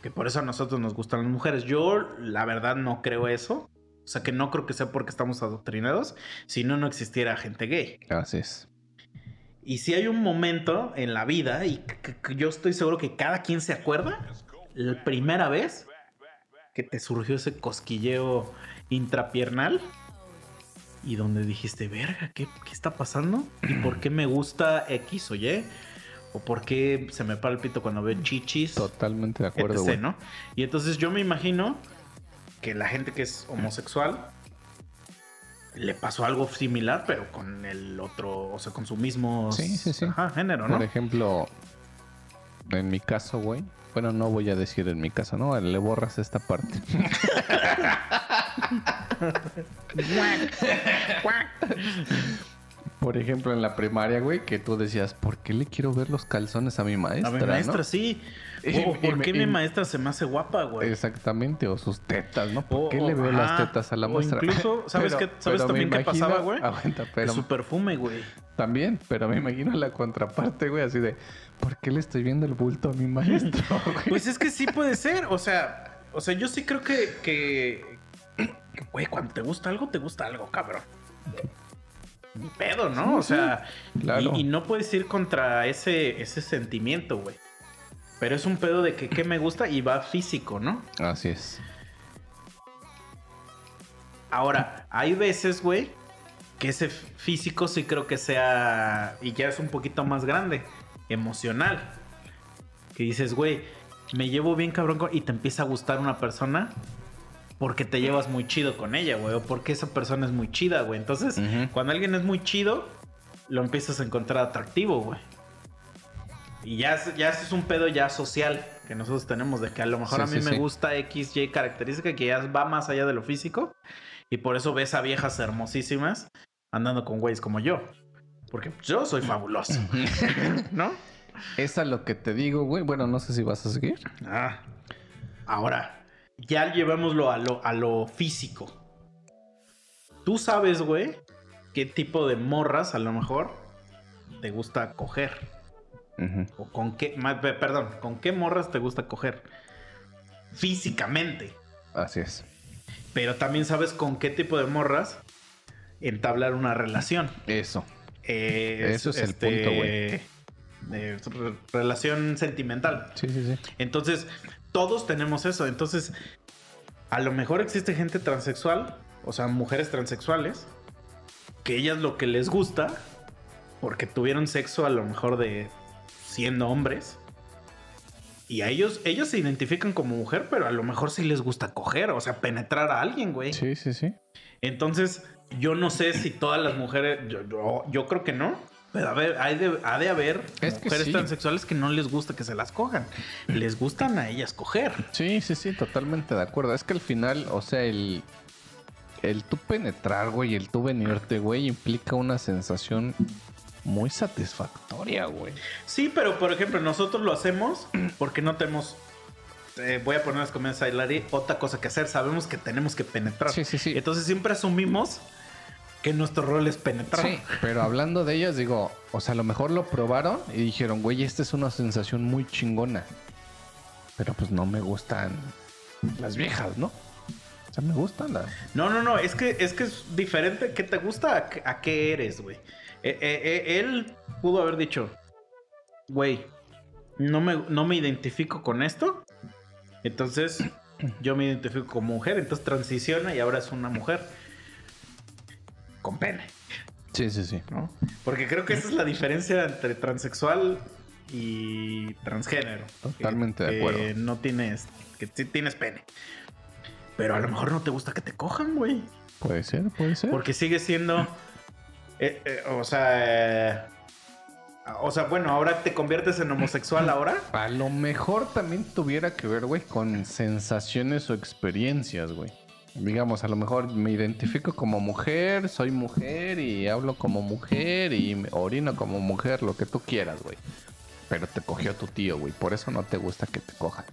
que por eso a nosotros nos gustan las mujeres. Yo la verdad no creo eso. O sea, que no creo que sea porque estamos adoctrinados, si no no existiera gente gay. Así es. Y si hay un momento en la vida, y yo estoy seguro que cada quien se acuerda, la primera vez que te surgió ese cosquilleo intrapiernal y donde dijiste, verga, ¿qué, qué está pasando? ¿Y por (clears throat) qué me gusta X o Y? ¿O por qué se me para el pito cuando veo chichis? Totalmente de acuerdo, etc.. ¿no? Y entonces yo me imagino que la gente que es homosexual le pasó algo similar, pero con el otro, o sea, con su mismo Sí, sí, sí. ajá, género, ¿no? Por ejemplo, en mi caso, güey. Bueno, no voy a decir en mi caso, ¿no? Le borras esta parte. (laughs) Por ejemplo, en la primaria, güey, que tú decías, ¿por qué le quiero ver los calzones a mi maestra? A mi maestra, no? sí. O, ¿Por qué y- mi maestra se me hace guapa, güey? Exactamente, o sus tetas, ¿no? ¿Por O- qué o- le veo las tetas a la maestra? incluso, (laughs) ¿sabes qué- sabes también qué pasaba, güey? (laughs) Aguanta, pero su perfume, güey. también, pero me imagino la contraparte, güey, así de, ¿por qué le estoy viendo el bulto a mi maestro? (laughs) güey? Pues es que sí puede ser, o sea, o sea, yo sí creo que, que, que, güey, cuando te gusta algo, te gusta algo, cabrón. Ni pedo, ¿no? Sí, o sí, sea, claro. y, y no puedes ir contra ese, ese sentimiento, güey. Pero es un pedo de que, que me gusta y va físico, ¿no? Así es. Ahora, hay veces, güey, que ese físico sí creo que sea, y ya es un poquito más grande, emocional. Que dices, güey, me llevo bien cabrón y te empieza a gustar una persona porque te llevas muy chido con ella, güey, o porque esa persona es muy chida, güey. Entonces, cuando alguien es muy chido, lo empiezas a encontrar atractivo, güey. Y ya, es- ya es un pedo ya social que nosotros tenemos, de que a lo mejor Sí, a mí sí, me sí. gusta X, Y característica que ya va más allá de lo físico. Y por eso ves a viejas hermosísimas andando con güeyes como yo. Porque yo soy fabuloso, (laughs) ¿no? Es a lo que te digo, güey. Bueno, no sé si vas a seguir. Ah. Ahora, ya llevémoslo a lo, a lo físico. Tú sabes, güey, qué tipo de morras a lo mejor te gusta coger. O con qué, perdón, con qué morras te gusta coger. Físicamente. Así es. Pero también sabes con qué tipo de morras entablar una relación. Eso. Eh, Eso es el punto, güey. eh, re- relación sentimental. Sí, sí, sí. Entonces, todos tenemos eso. Entonces, a lo mejor existe gente transexual, o sea, mujeres transexuales, que ellas lo que les gusta porque tuvieron sexo a lo mejor de siendo hombres. Y a ellos, ellos se identifican como mujer, pero a lo mejor sí les gusta coger, o sea, penetrar a alguien, güey. Sí, sí, sí. Entonces, yo no sé si todas las mujeres, yo, yo, yo creo que no. Pero a ver, hay de, ha de haber Es que mujeres sí. transexuales que no les gusta que se las cojan. Les gustan a ellas coger. Sí, sí, sí, totalmente de acuerdo. Es que al final, o sea, el, el tú penetrar, güey, el tú venirte, güey, implica una sensación muy satisfactoria, güey. Sí, pero por ejemplo, nosotros lo hacemos porque no tenemos. eh, voy a poner las comedias a Hilary, otra cosa que hacer. Sabemos que tenemos que penetrar. Sí, sí, sí. Entonces siempre asumimos que nuestro rol es penetrar. Sí, pero hablando de ellas, digo, o sea, a lo mejor lo probaron y dijeron, güey, esta es una sensación muy chingona. Pero pues no me gustan las viejas, ¿no? O sea, me gustan las... No, no, no, es que es que es diferente. ¿Qué te gusta? ¿A, qué- a qué eres, güey? Eh, eh, eh, él pudo haber dicho, güey, no me, no me identifico con esto. Entonces, yo me identifico como mujer. Entonces transiciona y ahora es una mujer con pene, Sí, sí, sí. ¿no? Porque creo que esa es la diferencia entre transexual y transgénero. Totalmente de acuerdo. Que no tienes, que sí tienes pene. Pero a lo mejor no te gusta que te cojan, güey. Puede ser, puede ser. Porque sigue siendo. eh, eh, o sea. eh, o sea, bueno, ahora te conviertes en homosexual ahora. A lo mejor también tuviera que ver, güey, con sensaciones o experiencias, güey. Digamos, a lo mejor me identifico como mujer, soy mujer y hablo como mujer y orino como mujer, lo que tú quieras, güey. Pero te cogió tu tío, güey. Por eso no te gusta que te cojan.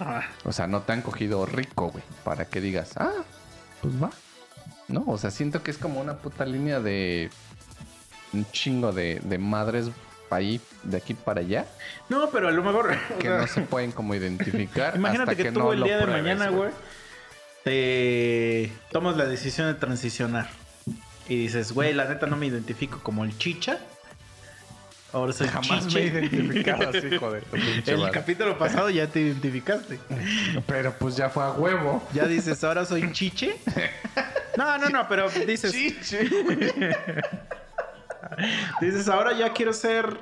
Ah, O sea, no te han cogido rico, güey. Para que digas, ah, pues va. No, o sea, siento que es como una puta línea de un chingo de, de madres ahí, de aquí para allá, No, pero a lo mejor. o que sea, no se pueden como identificar. (laughs) imagínate hasta que, tú no el día de mañana, güey, te tomas la decisión de transicionar. Y dices, güey, la neta no me identifico como el chicha. Ahora soy Jamás chiche. me he identificado (laughs) así, joder. pinche El capítulo pasado ya te identificaste. Pero pues ya fue a huevo. Ya dices, ahora soy chiche. No, no, no, pero dices, dices, ahora ya quiero ser.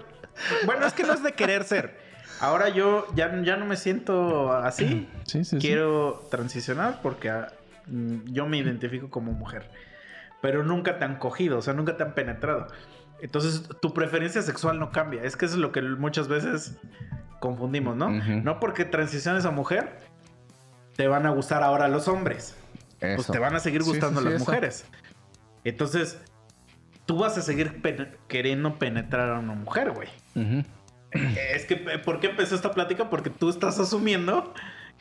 Bueno, es que no es de querer ser. Ahora yo ya, ya no me siento así. (clears throat) Sí, sí, sí. Quiero transicionar porque ah, mm, yo me identifico como mujer. Pero nunca te han cogido, o sea, nunca te han penetrado. Entonces, tu preferencia sexual no cambia. Es que eso es lo que muchas veces confundimos, ¿no? No porque transiciones a mujer, te van a gustar ahora los hombres. Pues te van a seguir gustando las eso. mujeres. Entonces, tú vas a seguir queriendo penetrar a una mujer, güey. Ujú. (clears throat) Es que, ¿por qué empezó esta plática? Porque tú estás asumiendo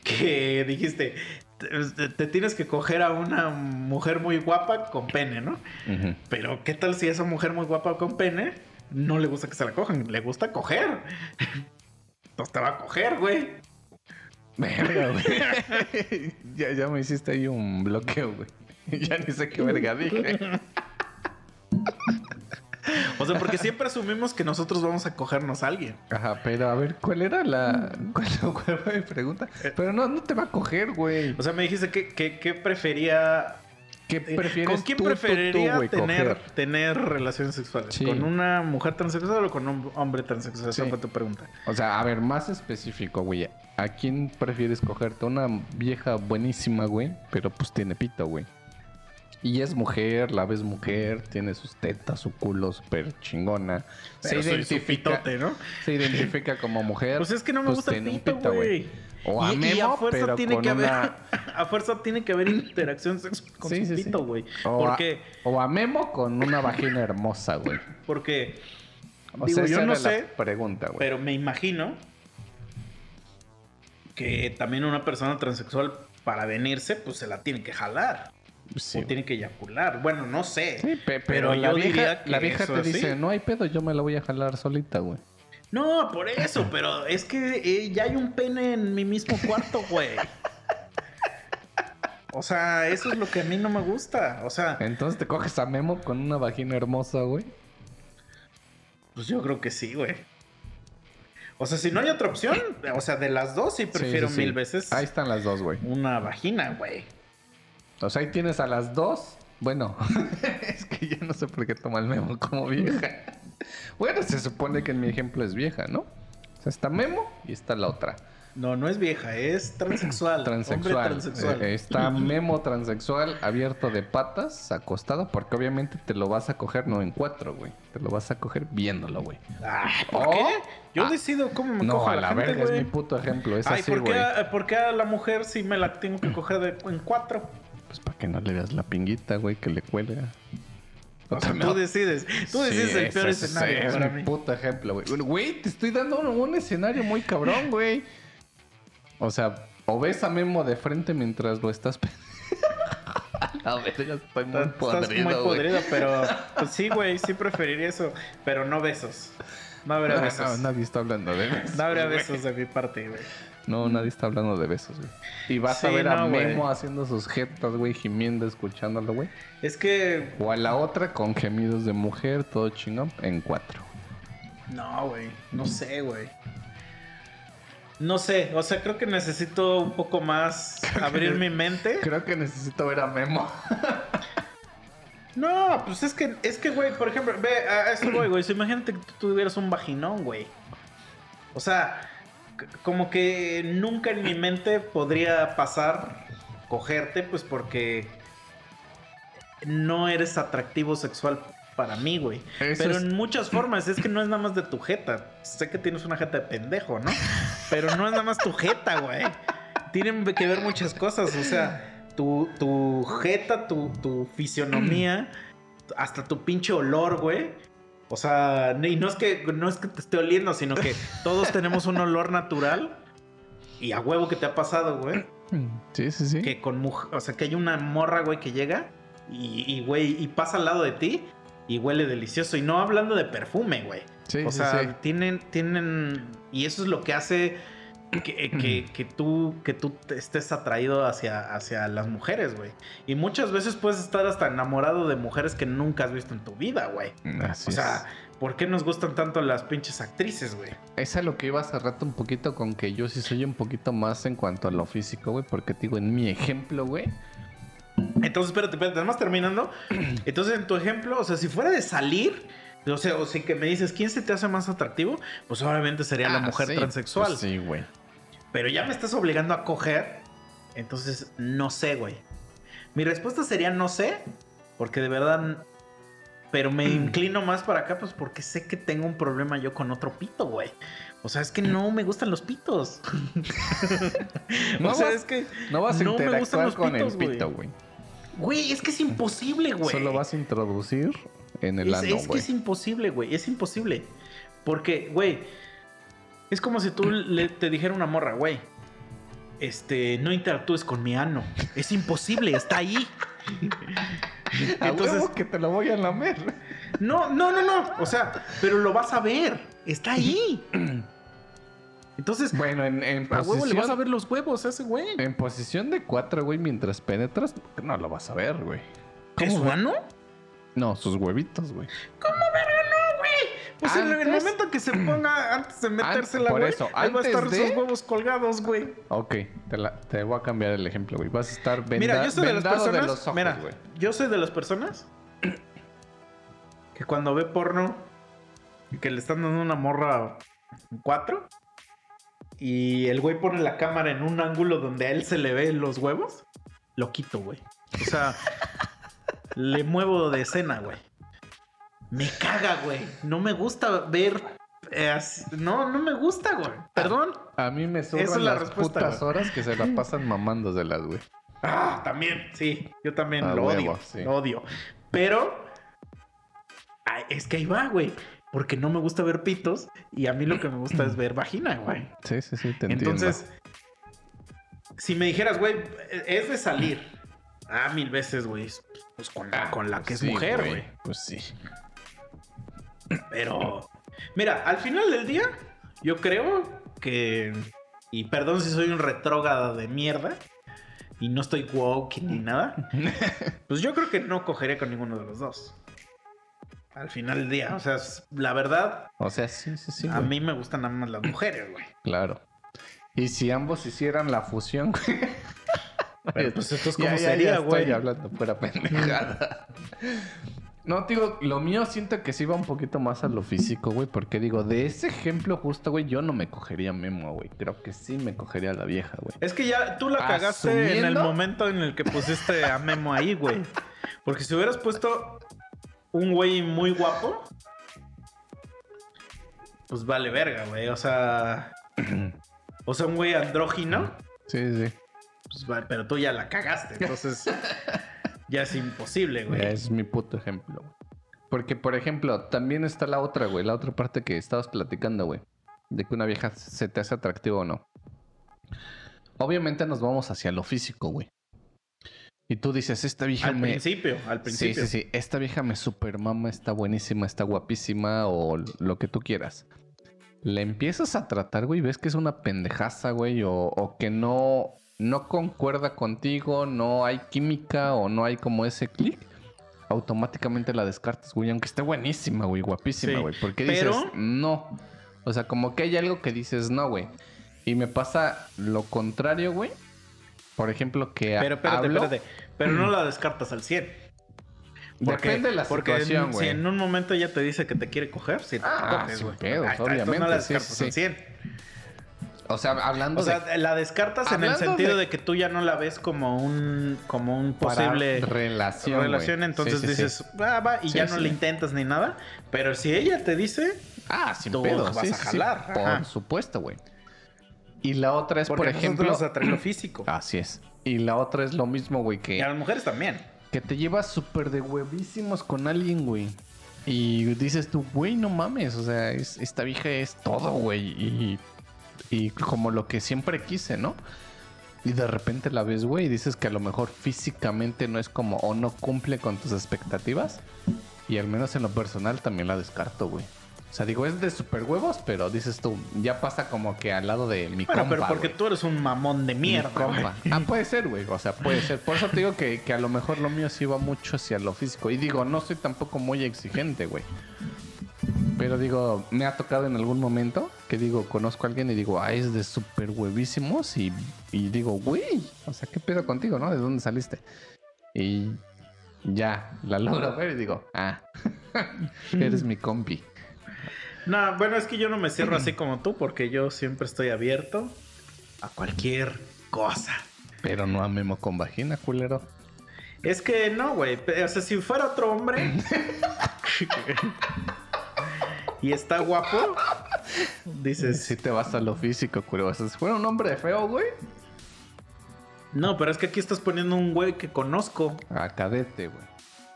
que dijiste, te, te tienes que coger a una mujer muy guapa con pene, ¿no? Pero, ¿qué tal si esa mujer muy guapa con pene no le gusta que se la cojan? Le gusta coger. Entonces te va a coger, güey. Verga, güey. (laughs) ya, ya me hiciste ahí un bloqueo, güey. (laughs) Ya ni sé qué verga dije. (laughs) O sea, porque siempre asumimos que nosotros vamos a cogernos a alguien. Ajá, pero a ver, ¿cuál era la. ¿Cuál, cuál fue mi pregunta? Pero no, no te va a coger, güey. O sea, me dijiste que, que, que prefería. ¿Qué eh, prefieres ¿Con quién tú, tú, tú, preferiría güey, tener, coger? tener relaciones sexuales? Sí. ¿Con una mujer transexual o con un hombre transexual? Esa Sí. fue tu pregunta. O sea, a ver, más específico, güey. ¿A quién prefieres cogerte? Una vieja buenísima, güey, pero pues tiene pito, güey. Y es mujer, la ves mujer, tiene sus tetas, su culo súper chingona. Pero su pitote, ¿no? se identifica como mujer. Pues es que no me pues gusta el pito, güey. O a Y- y, Memo, a fuerza pero tiene con que haber (laughs) a fuerza tiene que haber interacción sexual con Sí, su sí, sí. pito, güey. O a- Porque O a Memo con una vagina hermosa, güey. porque O digo, sea, yo no sé, pregunta, güey. pero me imagino que también una persona transexual para venirse pues se la tiene que jalar Sí, o tiene que eyacular. Bueno, no sé. Sí, pe- pero, pero la yo vieja, diría que la vieja eso te sí. dice, no hay pedo, yo me la voy a jalar solita, güey. No, por eso, (laughs) pero es que eh, ya hay un pene en mi mismo cuarto, güey. O sea, eso es lo que a mí no me gusta. O sea, Entonces te coges a Memo con una vagina hermosa, güey. pues yo creo que sí, güey. O sea, si no hay otra opción, o sea, de las dos sí prefiero Sí, sí, sí. mil veces Ahí están las dos, güey. una vagina, güey. O sea, ahí tienes a las dos Bueno, (laughs) es que ya no sé por qué toma el Memo como vieja. Bueno, se supone que en mi ejemplo es vieja, ¿no? O sea, está Memo y está la otra. No, no es vieja, es transexual. (clears throat) Transexual. Hombre transexual. Eh, está (laughs) Memo transexual abierto de patas, acostado, porque obviamente te lo vas a coger no en cuatro, güey. Te lo vas a coger viéndolo, güey. Ah, ¿Por Oh. qué? Yo Ah. decido cómo me No, cojo a la gente, verga, es mi puto ejemplo. Es Ay, así, ¿por qué, güey. a, por qué a la mujer sí me la tengo que coger de- en cuatro? Pues para que no le veas la pinguita, güey, que le cuelga. O sea, Otra tú decides. Tú Sí, decides el peor es- escenario Es para mí. puto ejemplo, güey. Güey, te estoy dando un, escenario muy cabrón, güey. O sea, o ves a Memo de frente mientras lo estás... (laughs) a ver, ya estoy muy Estás podrido, muy podrido, pero pues sí, güey, sí preferiría eso, pero no besos. No habrá No, besos. nadie está hablando de besos. No habrá besos de mi parte, güey. No, nadie está hablando de besos, güey. Y vas a ver a no. Memo haciendo sus jetas, güey, gimiendo, escuchándolo, güey. Es que O a la otra con gemidos de mujer, todo chingón, en cuatro. no, güey, no sé, güey. No sé, o sea, creo que necesito un poco más (laughs) abrir mi mente. Creo que necesito ver a Memo. No, pues es que, es que, güey, por ejemplo, ve, a eso voy, güey. Imagínate que tú tuvieras un vaginón, güey. O sea, como que nunca en mi mente podría pasar cogerte, pues porque no eres atractivo sexual para mí, güey. Eso Pero es- en muchas formas, es que no es nada más de tu jeta. Sé que tienes una jeta de pendejo, ¿no? Pero no es nada más tu jeta, güey. Tienen que ver muchas cosas, o sea, tu, tu jeta, tu, tu fisionomía, hasta tu pinche olor, güey. O sea, y no es que no es que te esté oliendo, sino que (laughs) todos tenemos un olor natural. Y a huevo que te ha pasado, güey. Sí, sí, sí. Que con mujer, o sea, que hay una morra, güey, que llega y, y, güey, y pasa al lado de ti y huele delicioso. Y no hablando de perfume, güey. Sí, o sí, sea, sí. tienen, tienen, y eso es lo que hace que, que- que tú, que tú estés atraído hacia, hacia las mujeres, güey. Y muchas veces puedes estar hasta enamorado de mujeres que nunca has visto en tu vida, güey. Así O sea, ¿por qué nos gustan tanto las pinches actrices, güey? es. a lo que iba hace rato un poquito con que yo sí soy un poquito más en cuanto a lo físico, güey. Porque te digo, en mi ejemplo, güey. Entonces, espérate, espérate, nada más terminando. (clears throat) Entonces, en tu ejemplo, o sea, si fuera de salir, o sea, o si que me dices, ¿quién se te hace más atractivo? Pues obviamente sería la Ah, mujer sí, transexual. pues sí, güey. Pero ya me estás obligando a coger. Entonces, no sé, güey. Mi respuesta sería no sé. Porque de verdad. Pero me inclino más para acá, pues porque sé que tengo un problema yo con otro pito, güey. O sea, es que no me gustan los pitos. (laughs) (laughs) No o sea, vas- es que. No vas a no me gustan interactuar los con pitos, el pito, güey. Güey, es que es imposible, güey. Solo vas a introducir en el Es, ano, es que es imposible, güey. Es imposible. Porque, güey, es como si tú le, te dijera una morra, güey. Este, no interactúes con mi ano. Es imposible, está ahí. (laughs) A Entonces, huevo que te lo voy a lamer. no, no, no, no. O sea, pero lo vas a ver. Está ahí. (clears throat) Entonces, Bueno, en, en a huevo le vas a posición... ver los huevos a ese güey. En posición de cuatro, güey, mientras penetras, no lo vas a ver, güey. ¿Es su ano? No, sus huevitos, güey. Pues en el momento que se ponga antes de metérsela, güey, ahí va a estar de- sus huevos colgados, güey. Ok, te, la- te voy a cambiar el ejemplo, güey. Vas a estar venda- Mira, yo soy de las vendado personas. de los ojos, mira, güey. yo soy de las personas (clears throat) que cuando ve porno y que le están dando una morra en cuatro y el güey pone la cámara en un ángulo donde a él se le ve los huevos, lo quito, güey. O sea, (laughs) le muevo de escena, güey. Me caga, güey. No me gusta ver. eh, no, no me gusta, güey. Perdón. A mí me sobran es la las putas güey. horas que se la pasan mamándoselas, güey. Ah, también, sí, yo también lo huevo, odio, sí. lo odio. Pero ay, es que ahí va, güey, porque no me gusta ver pitos y a mí lo que me gusta es ver vagina, güey. Sí, sí, sí, te entiendo. Entonces, si me dijeras, güey, es de salir, ah, mil veces, güey, pues con la, con la que es Sí, mujer, güey. Pues sí. Pero, mira, al final del día, yo creo que. Y perdón si soy un retrógrada de mierda. Y no estoy woke ni nada. (laughs) Pues yo creo que no cogeré con ninguno de los dos. Al final del día. O sea, la verdad, O sea, sí, sí, sí. a güey. mí me gustan nada más las mujeres, güey. Claro. Y si ambos hicieran la fusión, güey. Pero pues esto es Ya, como ya, ya sería, estoy güey. hablando pura pendejada. No, digo, lo mío siento que sí va un poquito más a lo físico, güey. Porque digo, de ese ejemplo justo, güey, yo no me cogería a Memo, güey. Creo que sí me cogería a la vieja, güey. Es que ya tú la cagaste en el momento en el que pusiste a Memo ahí, güey. Porque si hubieras puesto un güey muy guapo, pues vale verga, güey. O sea, o sea, un güey andrógino, Sí, sí. pues pero tú ya la cagaste. Entonces, ya es imposible, güey. Es mi puto ejemplo. güey. Porque, por ejemplo, también está la otra, güey. La otra parte que estabas platicando, güey. De que una vieja se te hace atractiva o no. Obviamente nos vamos hacia lo físico, güey. Y tú dices, esta vieja Al me... principio, al principio. Sí, sí, sí. Esta vieja me super mama, está buenísima, está guapísima o lo que tú quieras. La empiezas a tratar, güey, ves que es una pendejaza, güey, o, o que no, no concuerda contigo, no hay química o no hay como ese clic. Automáticamente la descartas, güey, aunque esté buenísima, güey, guapísima, Sí, güey. Porque pero- dices, no. O sea, como que hay algo que dices, no, güey. Y me pasa lo contrario, güey. Por ejemplo, que Pero espérate, hablo- espérate. Pero no (clears throat) la descartas al 100. Porque- Depende de la situación, güey. si en un momento ella te dice que te quiere coger, si te Ah, coges, güey. entonces no la obviamente, sí, descartas sí, al sí. 100. O sea, hablando O sea, la descartas en el sentido de- de... que tú ya no la ves como un como un de para posible relación. relación, entonces Sí, sí, sí. dices, va, va, y ya no le intentas ni nada. Pero si ella te dice, Ah, sin tú pedo. vas a jalar, Por ajá. supuesto, güey. Y la otra es, porque por ejemplo. nos atrae lo físico. (clears throat) Así es. Y la otra es lo mismo, güey, Y a que, las mujeres también. que te llevas súper de huevísimos con alguien, güey. Y dices tú, güey, no mames. O sea, es- esta vieja es todo, güey. Y, y como lo que siempre quise, ¿no? Y de repente la ves, güey, y dices que a lo mejor físicamente no es como o no cumple con tus expectativas. Y al menos en lo personal también la descarto, güey. O sea, digo, es de super huevos, pero dices tú, ya pasa como que al lado de mi Bueno, compa. pero porque tú eres un mamón de Mi mierda. compa. Ah, puede ser, güey. O sea, puede ser. Por eso te digo que, que a lo mejor lo mío sí va mucho hacia lo físico. Y digo, no soy tampoco muy exigente, güey. Pero digo, me ha tocado en algún momento que digo, conozco a alguien y digo, ah, es de súper huevísimos. Y, y digo, güey, o sea, ¿qué pedo contigo, no? ¿De dónde saliste? Y ya, la logro ver y digo, ah, (laughs) eres mi compi. No, bueno, es que yo no me cierro así (clears throat) como tú, porque yo siempre estoy abierto a cualquier cosa. Pero no a Memo con vagina, culero. Es que no, güey. O sea, si fuera otro hombre (laughs) y está guapo, dices, Si te vas a lo físico, culero. O sea, si fuera un hombre feo, güey. no, pero es que aquí estás poniendo un güey que conozco. A cadete, güey.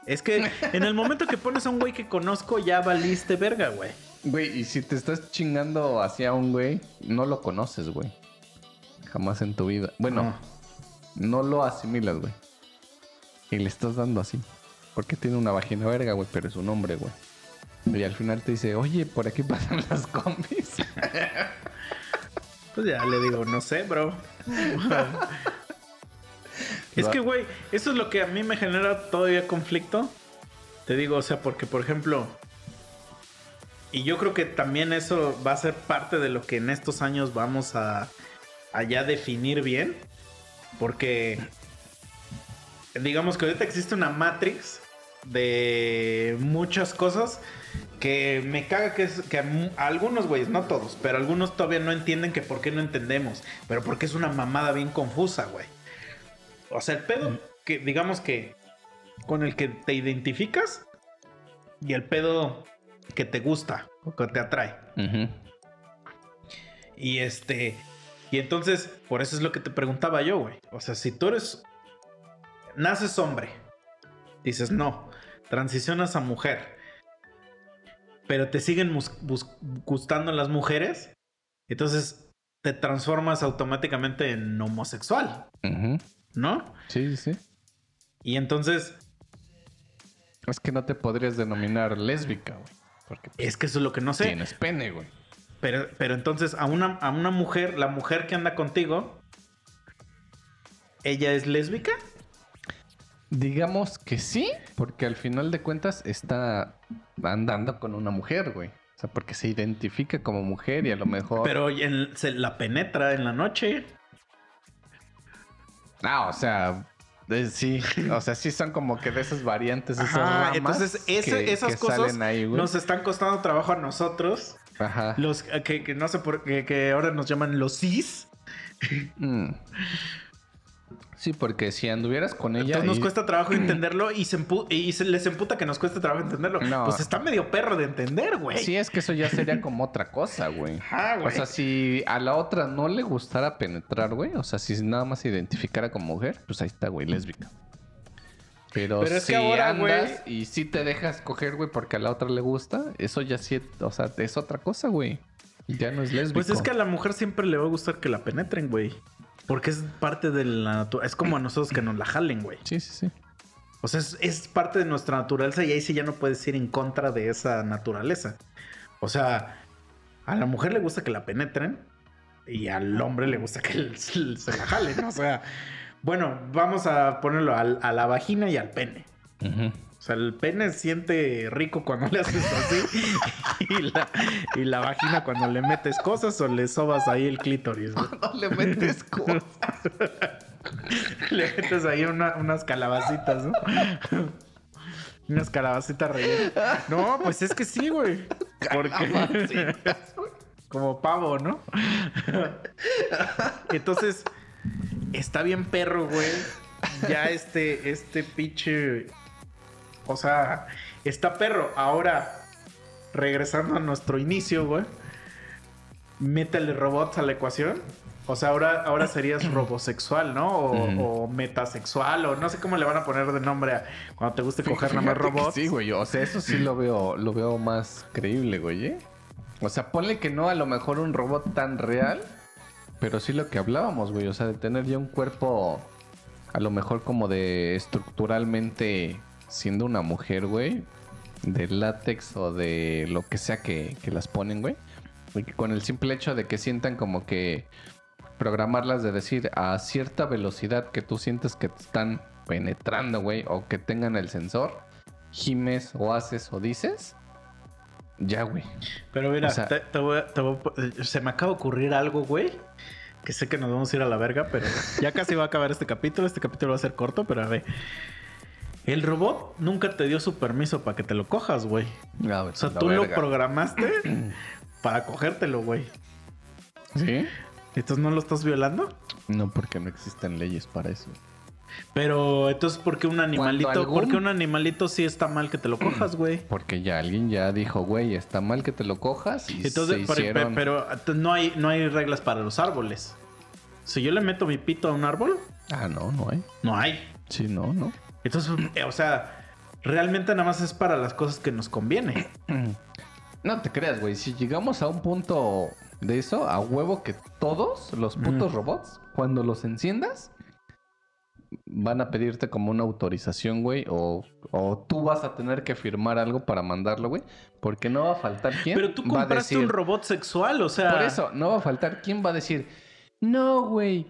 Es que en el momento que pones a un güey que conozco, ya valiste verga, güey. Güey, y si te estás chingando hacia un güey, no lo conoces, güey. Jamás en tu vida. Bueno, no, lo asimilas, güey. Y le estás dando así. Porque tiene una vagina verga, güey, pero es un hombre, güey. Y al final te dice, oye, por aquí (laughs) pasan las combis. Pues ya le digo, no sé, bro. es que, güey, eso es lo que a mí me genera todavía conflicto. Te digo, o sea, porque, por ejemplo, y yo creo que también eso va a ser parte de lo que en estos años vamos a, a ya definir bien. Porque, digamos que ahorita existe una matrix de muchas cosas que me caga que es que a mu- a algunos güeyes, no todos, pero algunos todavía no entienden que por qué no entendemos, pero porque es una mamada bien confusa, güey. O sea, el pedo que digamos que con el que te identificas y el pedo que te gusta o que te atrae. Y este. Y entonces, por eso es lo que te preguntaba yo, güey. O sea, si tú eres. Naces hombre. Dices, no. Transicionas a mujer. Pero te siguen gustando las mujeres. Entonces te transformas automáticamente en homosexual. ¿no? Sí, sí, sí. Y entonces, Es que no te podrías denominar lésbica, güey. Porque pues, es que eso es lo que no sé. tienes pene, güey. Pero, pero entonces a una, a una mujer, la mujer que anda contigo, ¿ella es lésbica? Digamos que sí, porque al final de cuentas está andando con una mujer, güey. O sea, porque se identifica como mujer y a lo mejor... Pero en- se la penetra en la noche. Ah, o sea, de- sí, o sea, sí son como que de esas variantes, esas Ajá, ramas entonces ese- que- esas que cosas ahí, nos están costando trabajo a nosotros. Ajá. Los eh, que, que no sé por qué, que ahora nos llaman los cis. Mm. Sí, porque si anduvieras con ella. Entonces nos cuesta trabajo entenderlo y, se, empu- y se les emputa que nos cueste trabajo entenderlo. No. Pues está medio perro de entender, güey. Sí, es que eso ya sería como otra cosa, güey. (laughs) Ajá, güey. O sea, si a la otra no le gustara penetrar, güey. O sea, si nada más se identificara como mujer, pues ahí está, güey, lésbica. Pero, Pero es si que ahora, andas y si te dejas coger, güey, porque a la otra le gusta, eso ya sí, o sea, es otra cosa, güey. Ya no es lésbico. Pues es que a la mujer siempre le va a gustar que la penetren, güey. Porque es parte de la natu- Es como a nosotros que nos la jalen, güey. Sí, sí, sí. O sea, es, es parte de nuestra naturaleza y ahí sí ya no puedes ir en contra de esa naturaleza. O sea, a la mujer le gusta que la penetren y al hombre le gusta que se, la jalen. O sea, bueno, vamos a ponerlo al- a la vagina y al pene. Ujú. O sea, el pene siente rico cuando le haces así y la, y la vagina cuando le metes cosas o le sobas ahí el clítoris. No le metes (laughs) cosas. Le metes ahí una- unas calabacitas, ¿no? unas calabacitas rellenas. No, pues es que sí, güey. Porque... Como pavo, ¿no? Entonces, está bien perro, güey. Ya este, este pinche... O sea, está perro. Ahora, regresando a nuestro inicio, güey. Métele robots a la ecuación. O sea, ahora, ahora serías (clears throat) robosexual, ¿no? O, metasexual, o no sé cómo le van a poner de nombre a cuando te guste coger nada más robots. Sí, güey. O sea, eso sí lo veo, lo veo más creíble, güey. ¿eh? O sea, ponle que no a lo mejor un robot tan real, pero sí lo que hablábamos, güey. O sea, de tener ya un cuerpo a lo mejor como de estructuralmente siendo una mujer, güey. De látex o de lo que sea que, que las ponen, güey. Con el simple hecho de que sientan como que programarlas de decir a cierta velocidad que tú sientes que te están penetrando, güey, o que tengan el sensor, gimes o haces o dices, ya, güey. Pero mira, O sea- te- te voy a- te voy a- se me acaba de ocurrir algo, güey. Que sé que nos vamos a ir a la verga, pero ya casi va a acabar este capítulo. Este capítulo va a ser corto, pero a ver. El robot nunca te dio su permiso para que te lo cojas, güey. O sea, tú lo programaste (clears throat) para cogértelo, güey. ¿Sí? Entonces no lo estás violando. No, porque no existen leyes para eso. Pero entonces, ¿por qué un animalito? algún- ¿Por qué un animalito sí está mal que te lo cojas, güey? (clears throat) Porque ya alguien ya dijo, güey, está mal que te lo cojas y Entonces, se pero, hicieron... pero- pero no hay, no hay reglas para los árboles. Si yo le meto mi pito a un árbol, Ah, no, no hay. no hay. Sí, no, no. Entonces, eh, o sea, realmente nada más es para las cosas que nos conviene. (clears throat) No te creas, güey. Si llegamos a un punto de eso, a huevo que todos los putos robots, cuando los enciendas, van a pedirte como una autorización, güey. O, o tú vas a tener que firmar algo para mandarlo, güey. Porque no va a faltar quién Pero tú va a compraste decir... un robot sexual, o sea. Por eso, no va a faltar quién va a decir... No, güey.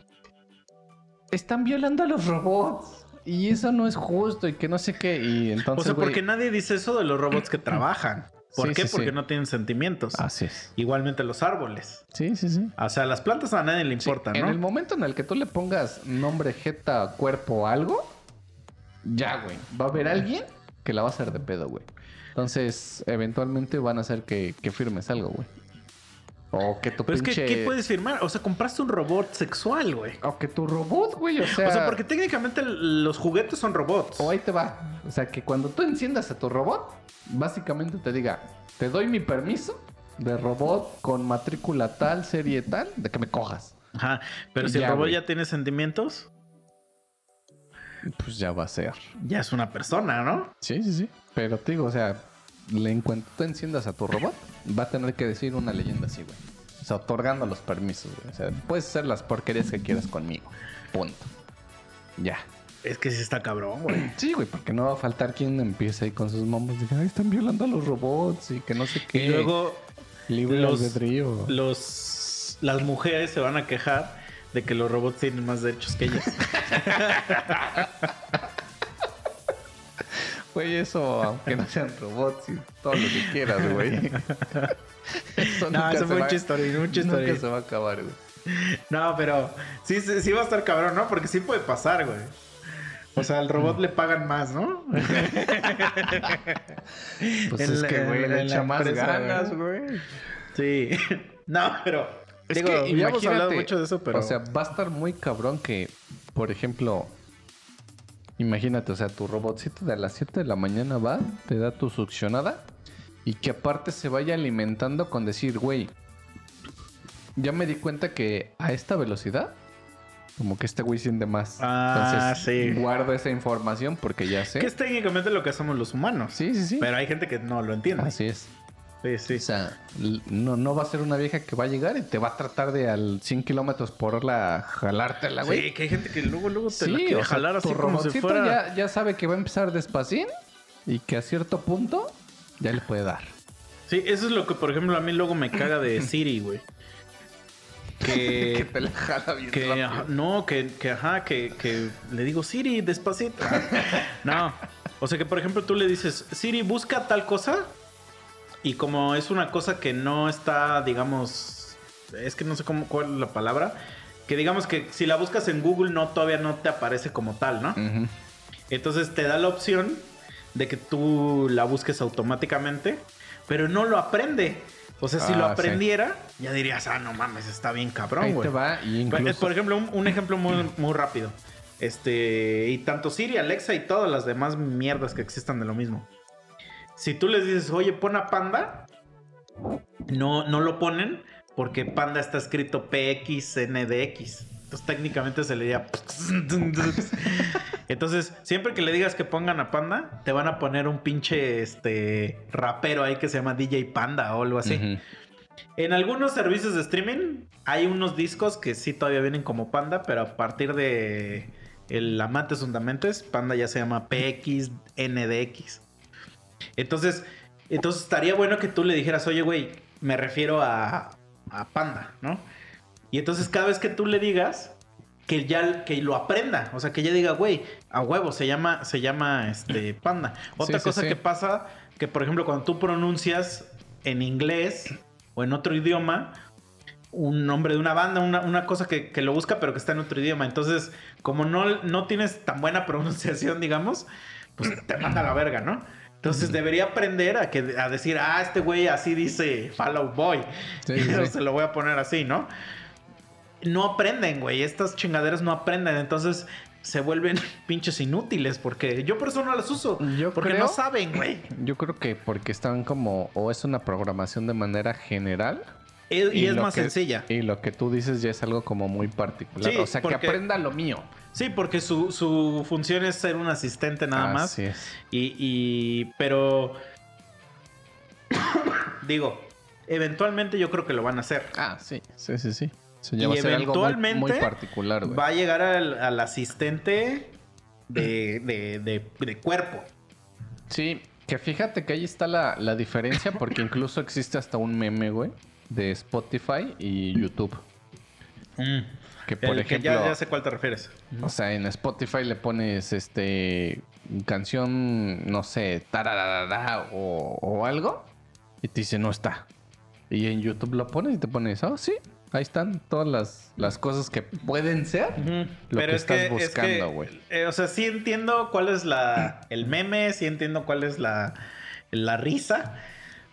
Están violando a los robots. Y eso no es justo y que no sé qué. Y entonces, O sea, porque nadie dice eso de los robots que trabajan. ¿Por Sí, qué? sí, Porque sí. no tienen sentimientos. Así es. Igualmente los árboles. Sí, sí, sí. O sea, las plantas a nadie le importan, En ¿no? el momento en el que tú le pongas nombre, jeta, cuerpo, algo, ya, güey. Va a haber alguien que la va a hacer de pedo, güey. Entonces, eventualmente van a hacer que, que firmes algo, güey. O que tu Pero es que. ¿qué puedes firmar? O sea, compraste un robot sexual, güey. O que tu robot, güey, o sea... O sea, porque técnicamente los juguetes son robots. O ahí te va. O sea, que cuando tú enciendas a tu robot, básicamente te diga, te doy mi permiso de robot con matrícula tal, serie tal, de que me cojas. Ajá. Pero si Ya, el robot güey. ya tiene sentimientos, Pues ya va a ser. ya es una persona, ¿no? Sí, sí, sí. Pero te digo, o sea, le- en cuanto tú enciendas a tu robot, va a tener que decir una leyenda así, güey. O sea, otorgando los permisos, güey. O sea, puedes hacer las porquerías que quieras conmigo. Punto. Ya. Es que sí está cabrón, güey. (clears throat) Sí, güey, porque no va a faltar quien empiece ahí con sus mamos de que "Ay, están violando a los robots y que no sé qué. Y luego libre los- los las mujeres se van a quejar de que los robots tienen más derechos que ellas. (laughs) Güey, eso, aunque no sean robots y todo lo que quieras, güey. (laughs) Eso no, eso fue va- mucha historia, mucha Nunca se va a acabar, güey. No, pero sí, sí, sí va a estar cabrón, ¿no? Porque sí puede pasar, güey. O sea, al robot le pagan más, ¿no? (laughs) Pues es que, güey, le echa más ganas, güey. Sí. (laughs) No, pero. Es digo, que ya hemos hablado mucho de eso, pero. O sea, va a estar muy cabrón que, por ejemplo, imagínate, o sea, tu robotcito de a las 7 de la mañana va, te da tu succionada y que aparte se vaya alimentando con decir, güey, ya me di cuenta que a esta velocidad, como que este güey siente más. Ah, Entonces, sí. guardo esa información porque ya sé. que es técnicamente lo que hacemos los humanos. Sí, sí, sí. Pero hay gente que no lo entiende. Así es. Sí, sí. O sea, no, no va a ser una vieja que va a llegar y te va a tratar de al 100 kilómetros por hora jalártela, güey. Sí, que hay gente que luego, luego te la Sí, quiere sea, jalar así como si fuera. ya, ya sabe que va a empezar despacín y que a cierto punto ya le puede dar. Sí, eso es lo que, por ejemplo, a mí luego me caga de (laughs) Siri, güey. (laughs) que Que. te la jala bien que rápido. no, que, que ajá, que, que le digo Siri, despacito. (laughs) no. O sea que, por ejemplo, tú le dices, Siri, busca tal cosa. Y como es una cosa que no está, digamos. Es que no sé cómo, cuál es la palabra. Que digamos que si la buscas en Google, no, todavía no te aparece como tal, ¿no? Entonces te da la opción de que tú la busques automáticamente, pero no lo aprende. O sea, si Ah, lo sí. aprendiera, ya dirías, ah, no mames, está bien cabrón, güey. incluso... Por ejemplo, un, un ejemplo muy, muy rápido. Este, y tanto Siri, Alexa y todas las demás mierdas que existan de lo mismo. Si tú les dices, oye, pon a Panda, no, no lo ponen porque Panda está escrito PXNDX. Entonces técnicamente se le diría... (laughs) Entonces, siempre que le digas que pongan a Panda, te van a poner un pinche este, rapero ahí que se llama DJ Panda o algo así. En algunos servicios de streaming hay unos discos que sí todavía vienen como Panda, pero a partir de el Amantes Fundamentes, Panda ya se llama PXNDX. Entonces, entonces estaría bueno que tú le dijeras, oye, güey, me refiero a, a Panda, ¿no? Y entonces cada vez que tú le digas, que ya que lo aprenda, o sea, que ya diga, güey, a huevo, se llama, se llama este Panda. Otra sí, cosa sí. que pasa, que por ejemplo, cuando tú pronuncias en inglés o en otro idioma, un nombre de una banda, una, una cosa que, que lo busca, pero que está en otro idioma. Entonces, como no, no tienes tan buena (laughs) pronunciación, digamos, pues te manda a la verga, ¿no? Entonces debería aprender a, que, a decir, ah, este güey así dice Follow Boy. Sí, y (laughs) sí, se lo voy a poner así, ¿no? No aprenden, güey. Estas chingaderas no aprenden. Entonces se vuelven (laughs) pinches inútiles porque yo por eso no las uso. Yo porque creo- no saben, güey. (clears throat) Yo creo que porque están como... O es una programación de manera general. Y, es más que- sencilla. Y lo que tú dices ya es algo como muy particular. Sí, o sea, que aprenda lo mío. Sí, porque su, su función es ser un asistente nada más. Así es. Y, y- pero (coughs) digo, eventualmente yo creo que lo van a hacer. Ah, sí. Sí, sí, sí. Eso ya Y va ser algo muy- eventualmente muy, particular, güey. Va a llegar al, al asistente de, de- de- de cuerpo. Sí, que fíjate que ahí está la, la diferencia porque (coughs) incluso existe hasta un meme, güey, de Spotify y YouTube. Que por El que ejemplo, ya, ya sé cuál te refieres. o sea, en Spotify le pones este canción, no sé, tararara o, o algo y te dice no está. Y en YouTube lo pones y te pones, oh sí, ahí están todas las, las cosas que pueden ser. Lo que estás buscando, güey. eh, o sea, sí entiendo cuál es la, el meme, sí entiendo cuál es la, la risa,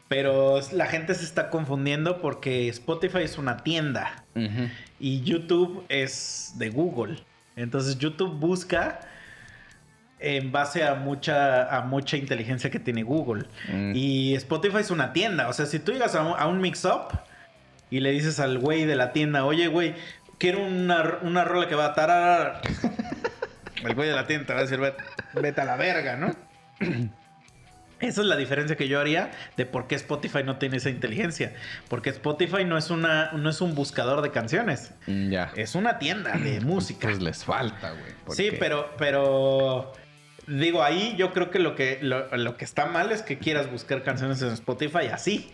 pero la gente se está confundiendo porque Spotify es una tienda Ujú. Y YouTube es de Google. Entonces YouTube busca en base a mucha, a mucha inteligencia que tiene Google. Mm. Y Spotify es una tienda. O sea, si tú llegas a un, un mix-up y le dices al güey de la tienda, oye, güey, quiero una, una rola que va a tarar. (laughs) El güey de la tienda te va a decir, vete a la verga, ¿no? (clears throat) Esa es la diferencia que yo haría de por qué Spotify no tiene esa inteligencia. Porque Spotify no es, una, no es un buscador de canciones. Mm, Ya. Es una tienda de música. Pues les falta, güey. Sí, pero, pero digo, ahí yo creo que lo que lo, lo que está mal es que quieras buscar canciones en Spotify así.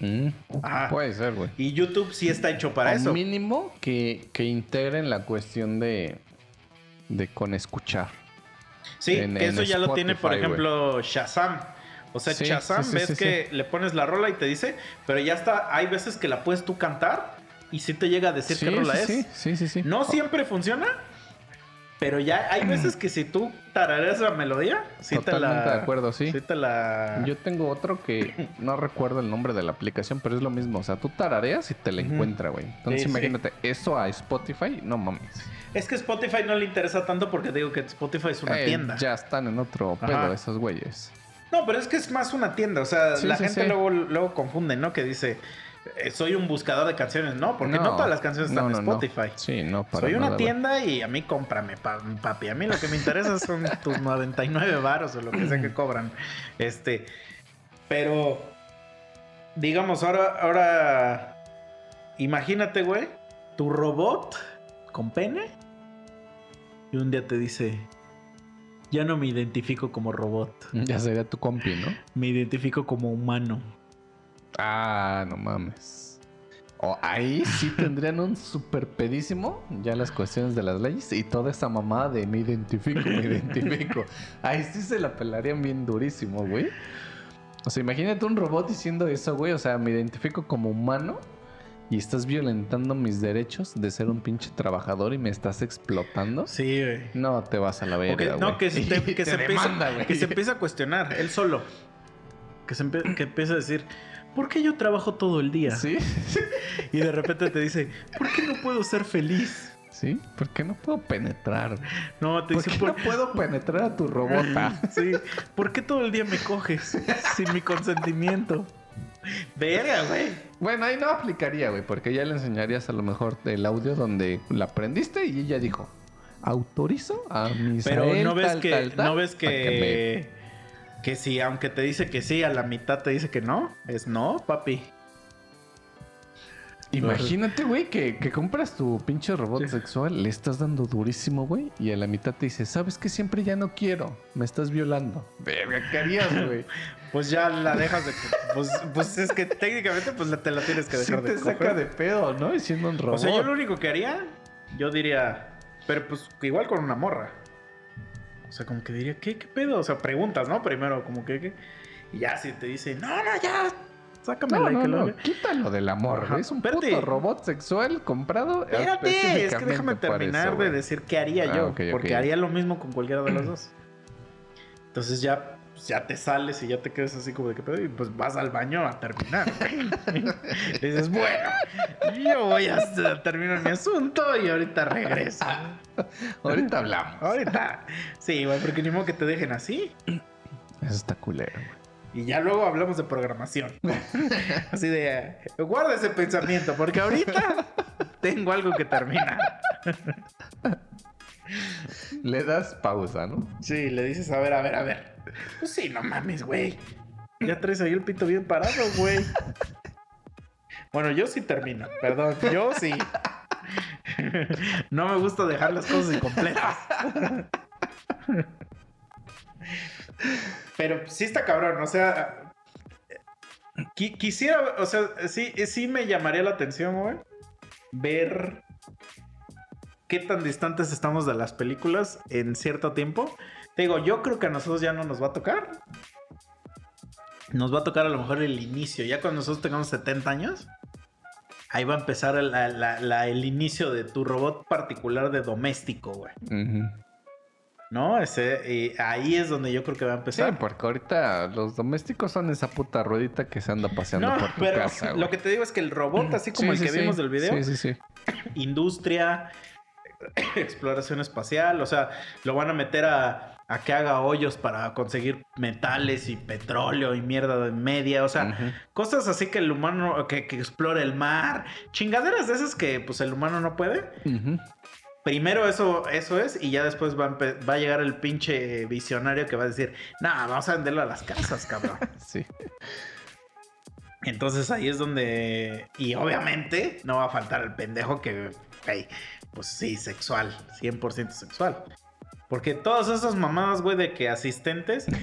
Mm, Ajá. Puede ser, güey. Y YouTube sí está hecho para O eso. mínimo que, que integren la cuestión de, de con escuchar. Sí, en- que eso ya lo tiene, por ejemplo, Shazam. O sea, Sí, Shazam sí, sí, ves que le pones la rola y te dice, pero ya está, hay veces que la puedes tú cantar y sí te llega a decir qué rola es. sí, sí, sí. No siempre funciona, pero ya hay veces que si tú tarareas la melodía, sí te la. Totalmente de acuerdo, sí. Sí te la. Yo tengo otro que (coughs) no recuerdo el nombre de la aplicación, pero es lo mismo. O sea, tú tarareas y te la encuentra, güey. Entonces Sí, sí. imagínate, eso a Spotify, no mames. Es que Spotify no le interesa tanto porque digo que Spotify es una Eh, tienda. Ya están en otro pedo Ajá. esos güeyes. No, pero es que es más una tienda. O sea, Sí, la sí, gente sí. Luego, luego confunde, ¿no? Que dice, eh, soy un buscador de canciones. No, porque no, todas las canciones están no, en no. Spotify. Sí, no, para Soy una nada, tienda y a mí cómprame, pa- papi. A mí lo que me interesa son (laughs) tus 99 varos o lo que sea que cobran. Este, pero digamos, ahora, ahora, imagínate, güey, tu robot con pene y un día te dice, ya no me identifico como robot, (laughs) Ya sería tu compi, ¿no? me identifico como humano. Ah, no mames. O ahí sí (laughs) tendrían un super pedísimo ya las cuestiones de las leyes y toda esa mamada de me identifico, me identifico. Ahí sí se la pelarían bien durísimo, güey. O sea, imagínate un robot diciendo eso, güey. O sea, me identifico como humano y estás violentando mis derechos de ser un pinche trabajador y me estás explotando. Sí, güey. No te vas a la verga, güey. no, que se, te- que (laughs) te empieza, demanda, que se empieza a cuestionar, él solo. Que, se que empieza a decir, ¿por qué yo trabajo todo el día? ¿Sí? (laughs) Y de repente te dice, ¿por qué no puedo ser feliz? ¿Sí? ¿Por qué no puedo penetrar? No, te ¿Por dice, qué ¿por no puedo penetrar a tu robota? (laughs) Sí, ¿por qué todo el día me coges sin mi consentimiento? Verga, güey. Bueno, ahí no aplicaría, güey, porque ya le enseñarías a lo mejor el audio donde la aprendiste y ella dijo, autorizo a mis Pero no ves que, no ves que, que que si aunque te dice que sí, a la mitad te dice que no, es no, papi. Imagínate, güey, que, que compras tu pinche robot Sí. sexual, le estás dando durísimo, güey, y a la mitad te dice, ¿sabes que siempre ya no quiero? Me estás violando. Verga, ¿qué harías, güey? (laughs) Pues ya la dejas de. Pues, pues es que técnicamente pues te la tienes que Sí dejar te de saca coger. de pedo, ¿no? Y siendo un robot. O sea, yo lo único que haría, yo diría, pero pues igual con una morra. O sea, como que diría, ¿qué, qué pedo? O sea, preguntas, ¿no? Primero, como que, ¿qué? Y ya si te dice, no, no, ya, sácamela No, que lo no, haga". quítalo del amor, Ajá, güey. Es un espérate. puto robot sexual comprado Espérate, es que déjame terminar eso, de decir qué haría Ah, yo. porque haría lo mismo con cualquiera de las dos. Entonces ya, pues, ya te sales y ya te quedas así como de que pedo y pues vas al baño a terminar. güey. y (laughs) dices, bueno, yo voy a terminar mi asunto y ahorita regreso. (laughs) Ahorita hablamos. Ahorita. Sí, güey, porque ni modo que te dejen así. Eso está culero, güey. Y ya luego hablamos de programación. (laughs) Así de, guarda ese pensamiento, porque ahorita (laughs) tengo algo que terminar. Le das pausa, ¿no? Sí, le dices, a ver, a ver, a ver. Pues sí, no mames, güey. Ya traes ahí el pito bien parado, güey. Bueno, yo sí termino, perdón, yo sí. No me gusta dejar las cosas incompletas. Pero sí está cabrón, o sea, qui- quisiera, o sea, sí, sí me llamaría la atención, güey, ver qué tan distantes estamos de las películas en cierto tiempo. Te digo, yo creo que a nosotros ya no nos va a tocar. Nos va a tocar a lo mejor el inicio. Ya cuando nosotros tengamos 70 años, ahí va a empezar el, inicio de tu robot particular de doméstico, güey. Ujú. ¿No? Ese, y ahí es donde yo creo que va a Sí, empezar. porque ahorita los domésticos son esa puta ruedita que se anda paseando no, por tu pero casa, lo güey. que te digo es que el robot, así como Sí, el sí, que sí. vimos del video, Sí, sí, sí. industria, (coughs) exploración espacial, o sea, lo van a meter a, a que haga hoyos para conseguir metales y petróleo y mierda de media, o sea, cosas así que el humano, que, que explore el mar, chingaderas de esas que pues el humano no puede. Primero eso, eso es, y ya después va a, va a llegar el pinche visionario que va a decir, nah, vamos a venderlo a las casas, cabrón. (laughs) Sí. Entonces ahí es donde. Y obviamente no va a faltar el pendejo que. güey, pues sí, sexual. 100% sexual. Porque todas esas mamadas, güey, de que asistentes. (laughs)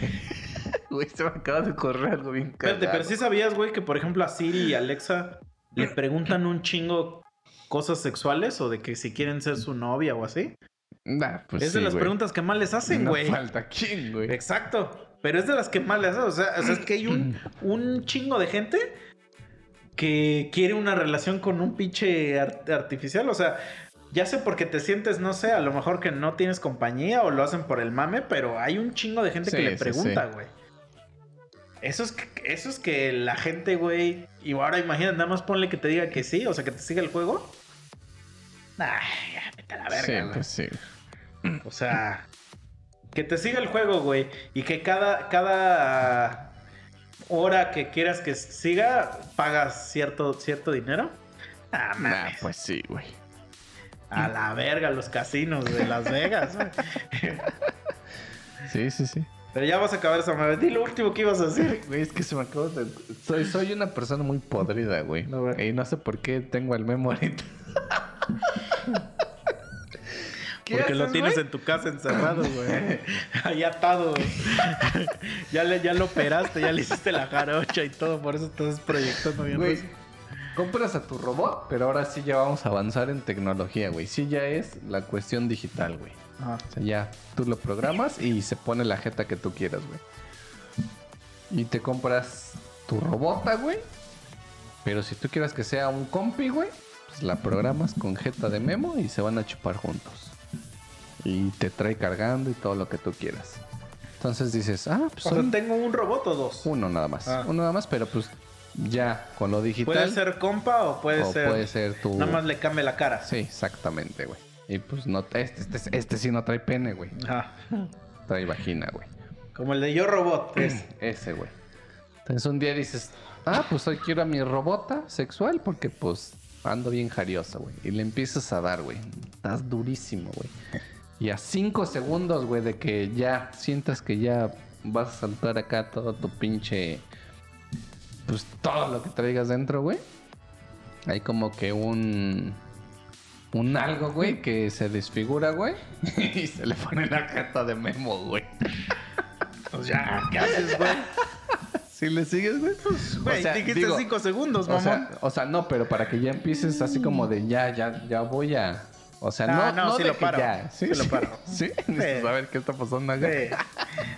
Güey, se me acaba de correr algo bien Espérate, cagado. pero sí sabías, güey, que por ejemplo a Siri y Alexa le preguntan un chingo cosas sexuales o de que si quieren ser su novia o así. Nah, pues es de las güey. preguntas que más les hacen, No güey. falta quién, güey. Exacto. Pero es de las que más les hacen. O sea, o sea, es que hay un, (clears throat) un chingo de gente que quiere una relación con un pinche art- artificial. O sea, ya sé por qué te sientes, no sé, a lo mejor que no tienes compañía o lo hacen por el mame, pero hay un chingo de gente Sí, que le pregunta, sí. güey. Eso es, que, eso es que la gente, güey. Y ahora imagina, nada más ponle que te diga que sí, o sea, que te siga el juego. Ay, ya, vete a la verga, sí, pues sí. O sea, que te siga el juego, güey. Y que cada, cada hora que quieras que siga, pagas cierto, cierto dinero. Ah, Nah, pues sí, güey. A la verga, los casinos de Las Vegas. güey. Sí, sí, sí. Pero ya vas a acabar esa madre. Di lo último que ibas a decir. Güey, es que se me acabó de... Soy, soy una persona muy podrida, güey. No, güey. y no sé por qué tengo el memo ahorita. ¿Qué (laughs) Porque lo tienes en tu casa encerrado, güey. (laughs) Ahí atado. (laughs) ya, le, ya lo operaste, ya le hiciste la jarocha y todo. Por eso estás proyectando bien. Güey, compras a tu robot, pero ahora sí ya vamos a avanzar en tecnología, güey. Sí ya es la cuestión digital, güey. Ajá. O sea, ya tú lo programas y se pone la jeta que tú quieras, güey. Y te compras tu robota, güey. Pero si tú quieres que sea un compi, güey, pues la programas con jeta de memo y se van a chupar juntos. Y te trae cargando y todo lo que tú quieras. Entonces dices, ah, pues son tengo un robot o dos. uno nada más. Ah. Uno nada más, pero pues ya con lo digital. Puede ser compa o puede o ser. puede ser tu. Nada más le cambia la cara. Sí, exactamente, güey. Y pues no, este, este, este sí no trae pene, güey. Ajá. Trae vagina, güey. Como el de Yo Robot. (clears throat) Es. Ese, güey. Entonces un día dices, ah, pues hoy quiero a mi robota sexual porque pues ando bien jarioso, güey. Y le empiezas a dar, güey. Estás durísimo, güey. Y a cinco segundos, güey, de que ya sientas que ya vas a saltar acá todo tu pinche... Pues todo lo que traigas dentro, güey. Hay como que un... Un algo, güey, que se desfigura, güey. (laughs) y se le pone la jeta de memo, güey. (laughs) Pues ya, ¿qué haces, güey? Si le sigues, güey, Pues, Güey, O sea, dijiste digo, cinco segundos, O mamón. sea, o sea, no, pero para que ya empieces así como de ya, ya, ya voy a. O sea, Ah, no, no, no, sí de lo paro. ya. Sí, Sí lo sí, paro. (laughs) Sí, necesitas saber qué está pasando acá. Sí.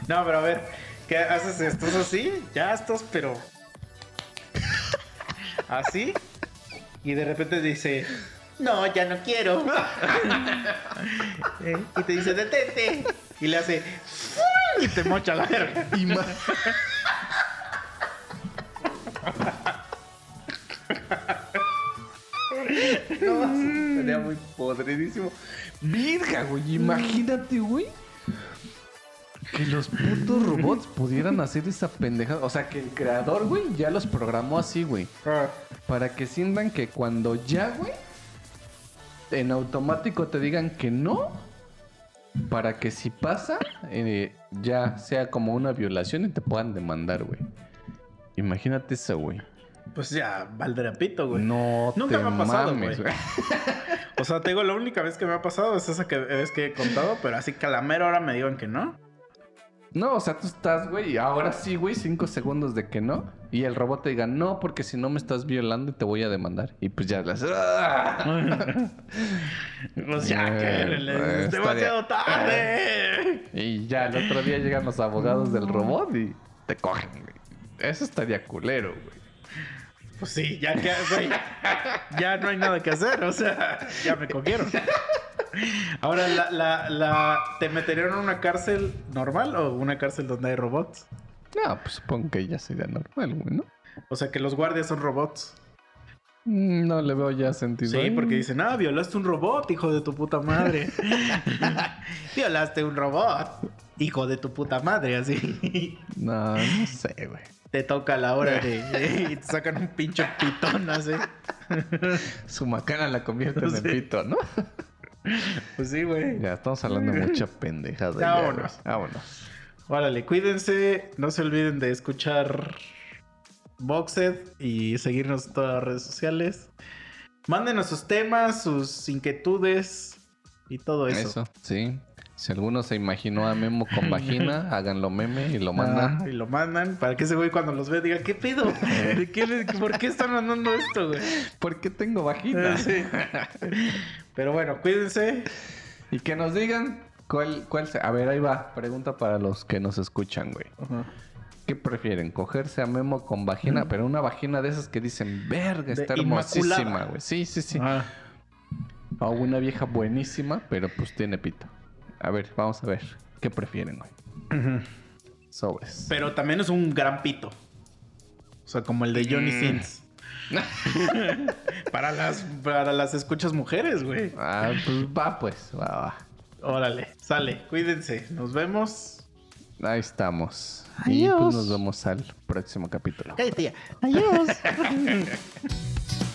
No, pero a ver, ¿qué haces? ¿Estás así? Ya estás, pero. Así. Y de repente dice. No, ya no quiero. (laughs) Eh, y te dice, detente. Y le hace. Y te mocha la verga. Y ma- no, sería muy podridísimo. Virga, güey, imagínate, güey. Que los putos robots pudieran hacer esa pendejada. O sea, que el creador, güey, ya los programó así, güey. Para que sientan que cuando ya, güey, en automático te digan que no. Para que si pasa, eh, ya sea como una violación y te puedan demandar, güey. Imagínate eso, güey. Pues ya, Valderapito, güey. No Nunca te me ha pasado, mames, güey. (laughs) O sea, te digo, la única vez que me ha pasado es esa que, vez que he contado, pero así que a la mera hora me digan que no. No, o sea, tú estás, güey, y ahora sí, güey, cinco segundos de que no. Y el robot te diga, no, porque si no me estás violando y te voy a demandar. Y pues ya las... (laughs) Pues ya, Eh, que eh, es estaría- demasiado tarde. Y ya, el otro día llegan los abogados del robot y te cogen, güey. Eso estaría culero, güey. Pues sí, ya que, güey, ya no hay nada que hacer, o sea, ya me cogieron. Ahora, la, la, la, ¿te meterían en una cárcel normal o una cárcel donde hay robots? No, pues supongo que ya sería normal, güey, ¿no? O sea, que los guardias son robots. Mm, No le veo ya sentido. Sí, porque dicen, ah, violaste un robot, hijo de tu puta madre. (laughs) violaste un robot, hijo de tu puta madre, así. No, no sé, güey. Te toca la hora de... (laughs) y te sacan un pinche pitón, así. (laughs) Su macana la convierte en (laughs) Sí. pito, ¿no? Pues sí, güey. Ya, estamos hablando de mucha pendejada. Ya, ya, vámonos. Vámonos. Órale, cuídense. No se olviden de escuchar Boxed y seguirnos en todas las redes sociales. Mándenos sus temas, sus inquietudes y todo eso. Eso, sí. Si alguno se imaginó a Memo con (laughs) vagina, háganlo meme y lo mandan. Ah, y lo mandan para que ese güey cuando los ve diga, ¿qué pedo? ¿De qué ¿Por qué están mandando esto, güey? ¿Por qué tengo vagina? Eh, sí. Pero bueno, cuídense. Y que nos digan cuál, cuál se... A ver, ahí va. Pregunta para los que nos escuchan, güey. ¿Qué prefieren? ¿Cogerse a Memo con vagina? Pero una vagina de esas que dicen, verga, De está hermosísima, inmaculada. güey. Sí, sí, sí. Ah, O una vieja buenísima, pero pues tiene pito. A ver, vamos a ver. ¿Qué prefieren, güey? Sobres. pero también es un gran pito. O sea, como el de Johnny Mm. Sins. (laughs) para las para las escuchas mujeres, güey. Ah, pues va, pues. Va, va. Órale, sale. Cuídense. Nos vemos. Ahí estamos. Y Adiós. pues nos vemos al próximo capítulo. Cállate ya. Adiós. (laughs)